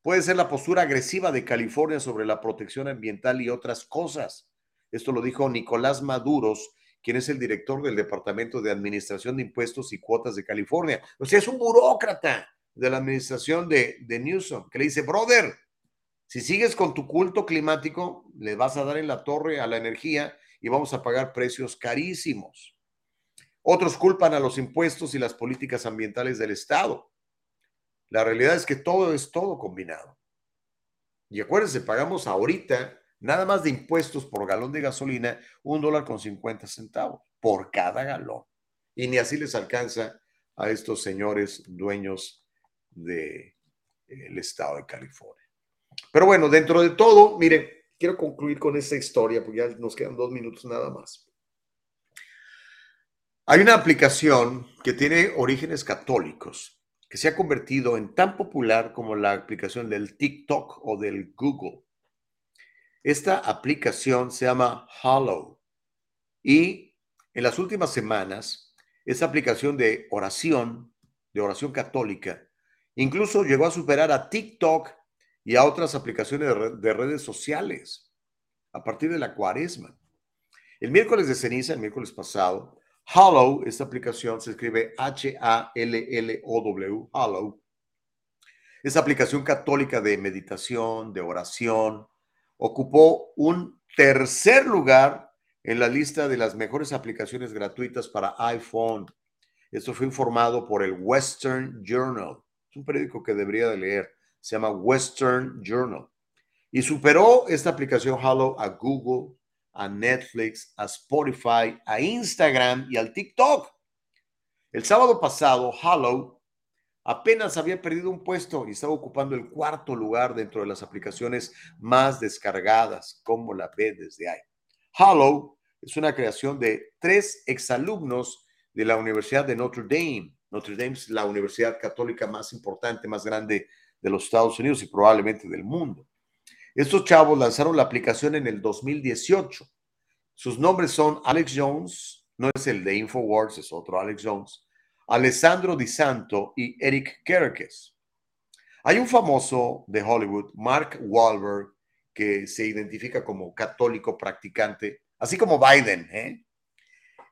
Puede ser la postura agresiva de California sobre la protección ambiental y otras cosas. Esto lo dijo Nicolás Maduros, quien es el director del Departamento de Administración de Impuestos y Cuotas de California. O sea, es un burócrata de la administración de, de Newsom, que le dice, brother, si sigues con tu culto climático, le vas a dar en la torre a la energía y vamos a pagar precios carísimos. Otros culpan a los impuestos y las políticas ambientales del Estado. La realidad es que todo es todo combinado. Y acuérdense, pagamos ahorita nada más de impuestos por galón de gasolina un dólar con 50 centavos por cada galón. Y ni así les alcanza a estos señores dueños del estado de California. Pero bueno, dentro de todo, miren, quiero concluir con esta historia, porque ya nos quedan dos minutos nada más. Hay una aplicación que tiene orígenes católicos, que se ha convertido en tan popular como la aplicación del TikTok o del Google. Esta aplicación se llama Hollow y en las últimas semanas, esa aplicación de oración, de oración católica, incluso llegó a superar a TikTok y a otras aplicaciones de, redes sociales a partir de la cuaresma. El miércoles de ceniza, el miércoles pasado, Hollow, esta aplicación se escribe H-A-L-L-O-W, Hollow. Esta aplicación católica de meditación, de oración, ocupó un tercer lugar en la lista de las mejores aplicaciones gratuitas para iPhone. Esto fue informado por el Western Journal. Es un periódico que debería de leer se llama Western Journal. Y superó esta aplicación Hollow a Google, a Netflix, a Spotify, a Instagram y al TikTok. El sábado pasado, Hollow apenas había perdido un puesto y estaba ocupando el cuarto lugar dentro de las aplicaciones más descargadas, como la ve desde ahí. Hollow es una creación de tres exalumnos de la Universidad de Notre Dame. Notre Dame es la universidad católica más importante, más grande de los Estados Unidos y probablemente del mundo. Estos chavos lanzaron la aplicación en el 2018. Sus nombres son Alex Jones, no es el de Infowars, es otro Alex Jones, Alessandro Di Santo y Eric Kerkes. Hay un famoso de Hollywood, Mark Wahlberg, que se identifica como católico practicante, así como Biden. ¿eh?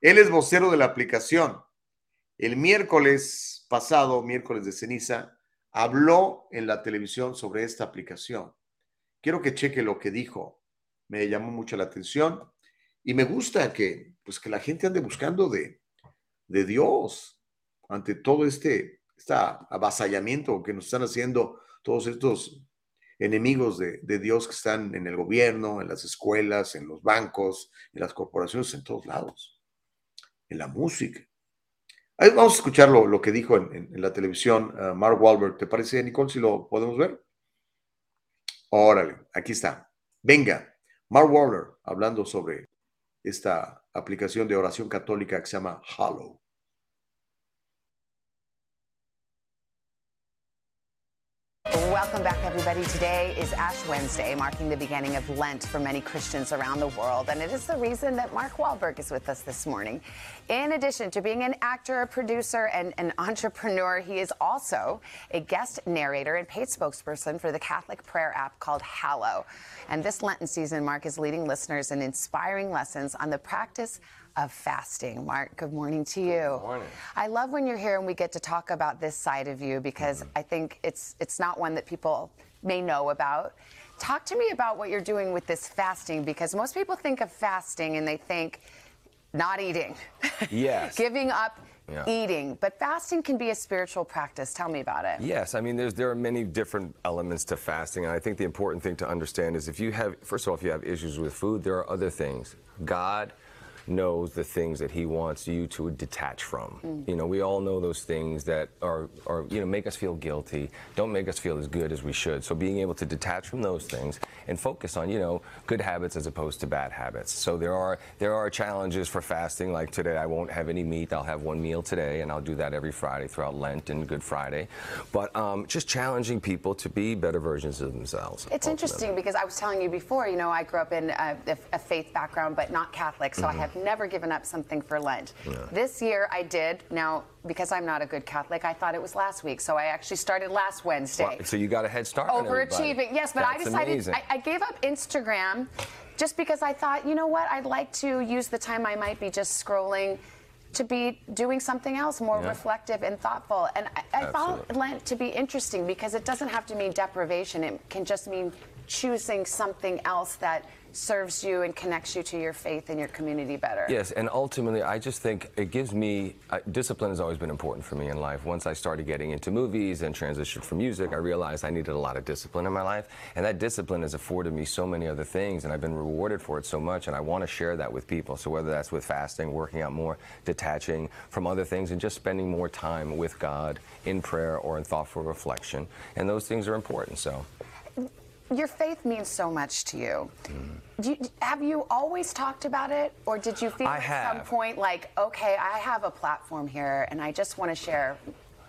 Él es vocero de la aplicación. El miércoles pasado, miércoles de ceniza, habló en la televisión sobre esta aplicación. Quiero que cheque lo que dijo. Me llamó mucho la atención y me gusta que, pues, que la gente ande buscando de, de Dios ante todo este, este avasallamiento que nos están haciendo todos estos enemigos de, Dios que están en el gobierno, en las escuelas, en los bancos, en las corporaciones, en todos lados, en la música. Ahí vamos a escuchar lo, que dijo en, la televisión uh, Mark Wahlberg. ¿Te parece, Nicole, si lo podemos ver? Órale, aquí está. Venga, Mark Wahlberg hablando sobre esta aplicación de oración católica que se llama Hallow. Welcome back, everybody. Today is Ash Wednesday, marking the beginning of Lent for many Christians around the world. And it is the reason that Mark Wahlberg is with us this morning. In addition to being an actor, a producer, and an entrepreneur, he is also a guest narrator and paid spokesperson for the Catholic prayer app called Hallow. And this Lenten season, Mark is leading listeners in inspiring lessons on the practice of fasting. Mark, good morning to you. Good morning. I love when you're here and we get to talk about this side of you because Mm-hmm. I think it's it's not one that people may know about. Talk to me about what you're doing with this fasting because most people think of fasting and they think not eating, (laughs) Yes. giving up Yeah. eating, but fasting can be a spiritual practice. Tell me about it. Yes, I mean, there's, there are many different elements to fasting, and I think the important thing to understand is if you have, first of all, if you have issues with food, there are other things. God knows the things that He wants you to detach from. Mm. You know, we all know those things that are, are, you know, make us feel guilty, don't make us feel as good as we should. So being able to detach from those things and focus on, you know, good habits as opposed to bad habits. So there are there are challenges for fasting. Like today, I won't have any meat. I'll have one meal today, and I'll do that every Friday throughout Lent and Good Friday. But um, just challenging people to be better versions of themselves. It's interesting because I was telling you before, you know, I grew up in a, a faith background, but not Catholic, so I Mhm. Never given up something for Lent. Yeah. This year I did. Now, because I'm not a good Catholic, I thought it was last week, so I actually started last Wednesday. Wow, So you got a head start. on. Overachieving, yes, but I decided. I, I gave up Instagram just because I thought, you know what, I'd like to use the time I might be just scrolling to be doing something else more Yeah. reflective and thoughtful. And I, I found Lent to be interesting because it doesn't have to mean deprivation. It can just mean choosing something else that serves you and connects you to your faith and your community better. Yes, and ultimately, I just think it gives me uh, discipline has always been important for me in life. Once I started getting into movies and transitioned from music, I realized I needed a lot of discipline in my life, and that discipline has afforded me so many other things, and I've been rewarded for it so much, and I want to share that with people. So whether that's with fasting, working out more, detaching from other things, and just spending more time with God in prayer or in thoughtful reflection, and those things are important. So. Your faith means so much to you. Do you. Have you always talked about it, or did you feel I at some point like, okay, I have a platform here, and I just want to share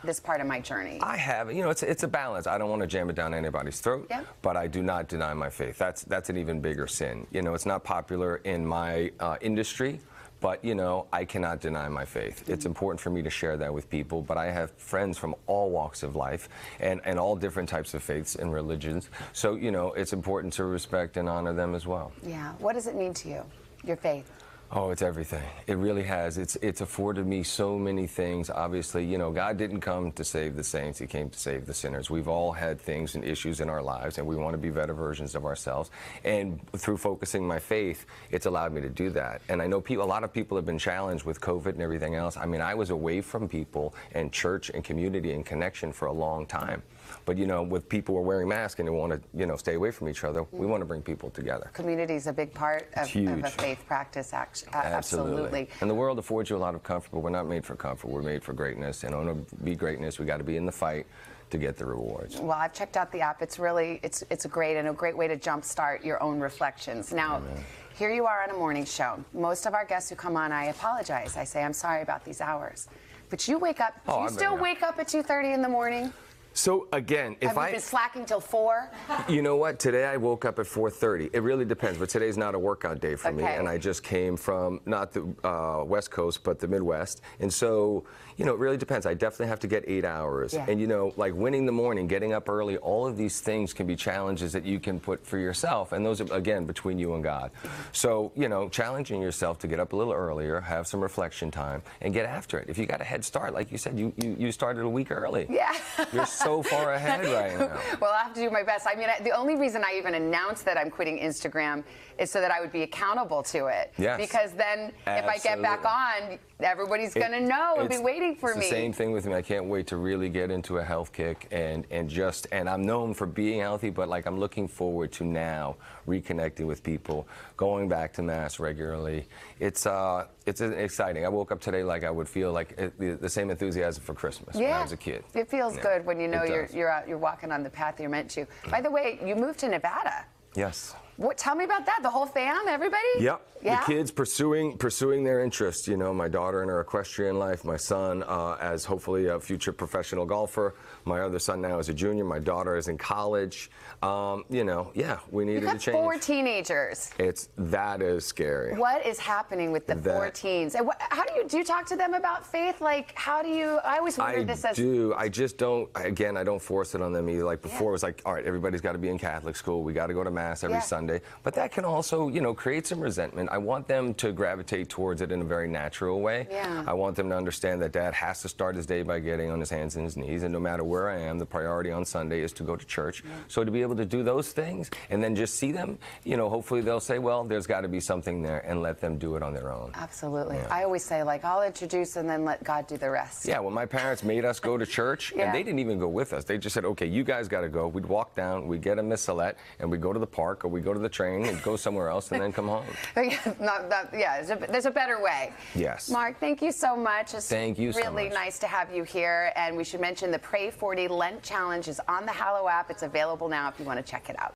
this part of my journey? I have, you know, it's it's a balance. I don't want to jam it down anybody's throat, Yeah. but I do not deny my faith. That's that's an even bigger sin. You know, it's not popular in my uh, industry, but you know, I cannot deny my faith. It's important for me to share that with people. But I have friends from all walks of life and and all different types of faiths and religions. So you know, it's important to respect and honor them as well. Yeah. What does it mean to you, your faith? Oh, it's everything. It really has. It's it's afforded me so many things. Obviously, you know, God didn't come to save the saints. He came to save the sinners. We've all had things and issues in our lives, and we want to be better versions of ourselves. And through focusing my faith, it's allowed me to do that. And I know people, a lot of people have been challenged with COVID and everything else. I mean, I was away from people and church and community and connection for a long time. But you know, with people who are wearing masks and they want to, you know, stay away from each other, we want to bring people together. Community is a big part of, of a faith practice. Act, uh, absolutely. And the world affords you a lot of comfort, but we're not made for comfort. We're made for greatness. And in order to be greatness, we got to be in the fight to get the rewards. Well, I've checked out the app. It's really it's it's a great and a great way to jumpstart your own reflections. Now, here you are on a morning show. Most of our guests who come on, I apologize. I say I'm sorry about these hours, but you wake up. Oh, you been still wake up at 2:30 in the morning? So again, if I. Have you I been slacking till four? (laughs) You know what? Today I woke up at 4:30. It really depends, but today's not a workout day for me, and I just came from not the uh, West Coast, but the Midwest, and so you know, it really depends. I definitely have to get eight hours, Yeah. and you know, like winning the morning, getting up early, all of these things can be challenges that you can put for yourself, and those are again between you and God. So you know, challenging yourself to get up a little earlier, have some reflection time, and get after it. If you got a head start, like you said, you you, you started a week early. Yeah. (laughs) So far ahead right now. (laughs) Well, I have to do my best. I mean, the only reason I even announced that I'm quitting Instagram is so that I would be accountable to it. Yes. Because then if I get back on, everybody's going to know and be waiting for me. Same thing with me. I can't wait to really get into a health kick and and just and I'm known for being healthy, but like I'm looking forward to now reconnecting with people, going back to mass regularly. It's uh it's exciting. I woke up today like I would feel like it, the, same enthusiasm for Christmas when I was a kid. It feels Yeah, good when you know you're you're out, you're walking on the path you're meant to. By the way, you moved to Nevada. Yes. What? Tell me about that. The whole fam, everybody. Yep. Yeah. The kids pursuing pursuing their interests. You know, my daughter in her equestrian life, my son uh, as hopefully a future professional golfer. My other son now is a junior. My daughter is in college. Um, you know, yeah, we You needed to change. four teenagers. It's that is scary. What is happening with the four teens? And what, how do you do you talk to them about faith? Like, how do you? I always wondered I this as I do. I just don't. Again, I don't force it on them either. Like before, it was like, all right, everybody's got to be in Catholic school. We got to go to mass every Yeah. Sunday. But that can also, you know, create some resentment. I want them to gravitate towards it in a very natural way. Yeah. I want them to understand that Dad has to start his day by getting on his hands and his knees, and no matter where I am, the priority on Sunday is to go to church. So to be able to do those things and then just see them, you know, hopefully they'll say, well, there's got to be something there, and let them do it on their own. Absolutely. Yeah. I always say like I'll introduce and then let God do the rest. Yeah, when my parents made us go to church, Yeah. and they didn't even go with us. They just said, okay, you guys got to go. We'd walk down, we'd get a missalette, and we'd go to the park or we'd go to the train and go somewhere else and then come home. (laughs) Not, not, yeah, there's a, there's a better way. Yes. Mark, thank you so much. It's Thank you so really much. nice to have you here. And we should mention the Pray 40 Lent Challenge is on the Hallow app. It's available now if you want to check it out.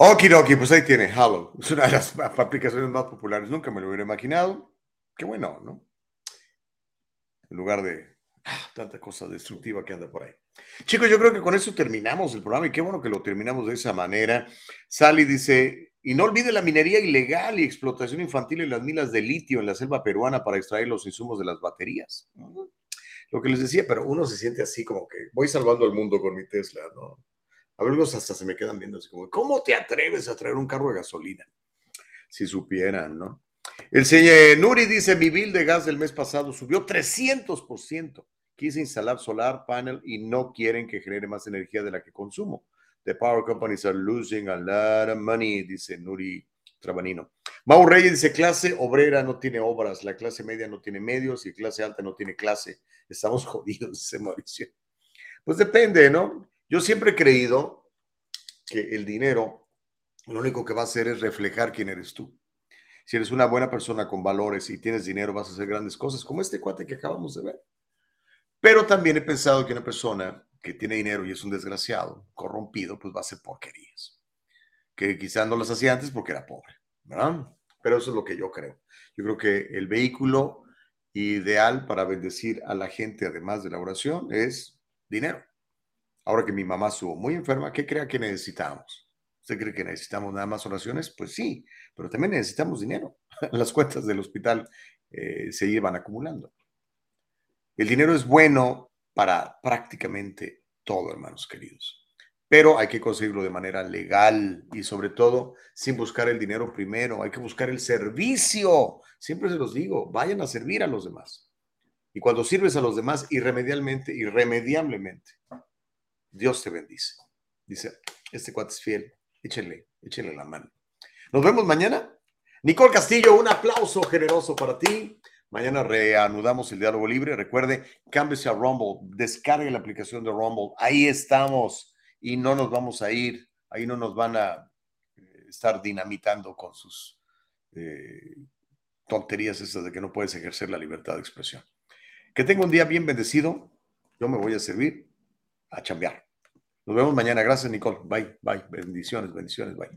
Okidoki, pues ahí tiene Halo. Es una de las ap- aplicaciones más populares. Nunca me lo hubiera imaginado. Qué bueno, ¿no? En lugar de ah, tanta cosa destructiva que anda por ahí. Chicos, yo creo que con eso terminamos el programa y qué bueno que lo terminamos de esa manera. Sally dice, y no olvide la minería ilegal y explotación infantil en las minas de litio en la selva peruana para extraer los insumos de las baterías. Ujú. Lo que les decía, pero uno se siente así como que voy salvando al mundo con mi Tesla, ¿no? A ver, algunos hasta se me quedan viendo así como, ¿cómo te atreves a traer un carro de gasolina? Si supieran, ¿no? El señor Nuri dice, mi bill de gas del mes pasado subió 300%. Quise instalar solar panel y no quieren que genere más energía de la que consumo. The power companies are losing a lot of money, dice Nuri Trabanino. Mau Reyes dice, clase obrera no tiene obras, la clase media no tiene medios y clase alta no tiene clase. Estamos (laughs) jodidos, dice Mauricio. Pues depende, ¿no? Yo siempre he creído que el dinero lo único que va a hacer es reflejar quién eres tú. Si eres una buena persona con valores y tienes dinero, vas a hacer grandes cosas, como este cuate que acabamos de ver. Pero también he pensado que una persona que tiene dinero y es un desgraciado, corrompido, pues va a hacer porquerías. Que quizás no las hacía antes porque era pobre, ¿verdad? Pero eso es lo que yo creo. Yo creo que el vehículo ideal para bendecir a la gente, además de la oración, es dinero. Ahora que mi mamá estuvo muy enferma, ¿qué crea que necesitamos? ¿Usted cree que necesitamos nada más oraciones? Pues sí, pero también necesitamos dinero. (laughs) Las cuentas del hospital eh, se llevan acumulando. El dinero es bueno para prácticamente todo, hermanos queridos. Pero hay que conseguirlo de manera legal y sobre todo sin buscar el dinero primero. Hay que buscar el servicio. Siempre se los digo, vayan a servir a los demás. Y cuando sirves a los demás irremediablemente, irremediablemente, Dios te bendice. Dice, este cuate es fiel, échenle, échenle la mano. Nos vemos mañana. Nicole Castillo, un aplauso generoso para ti. Mañana reanudamos el diálogo libre. Recuerde, cámbiese a Rumble, descargue la aplicación de Rumble. Ahí estamos y no nos vamos a ir. Ahí no nos van a eh, estar dinamitando con sus eh, tonterías esas de que no puedes ejercer la libertad de expresión. Que tenga un día bien bendecido. Yo me voy a servir a chambear. Nos vemos mañana. Gracias, Nicole. Bye, bye. Bendiciones, bendiciones, bye.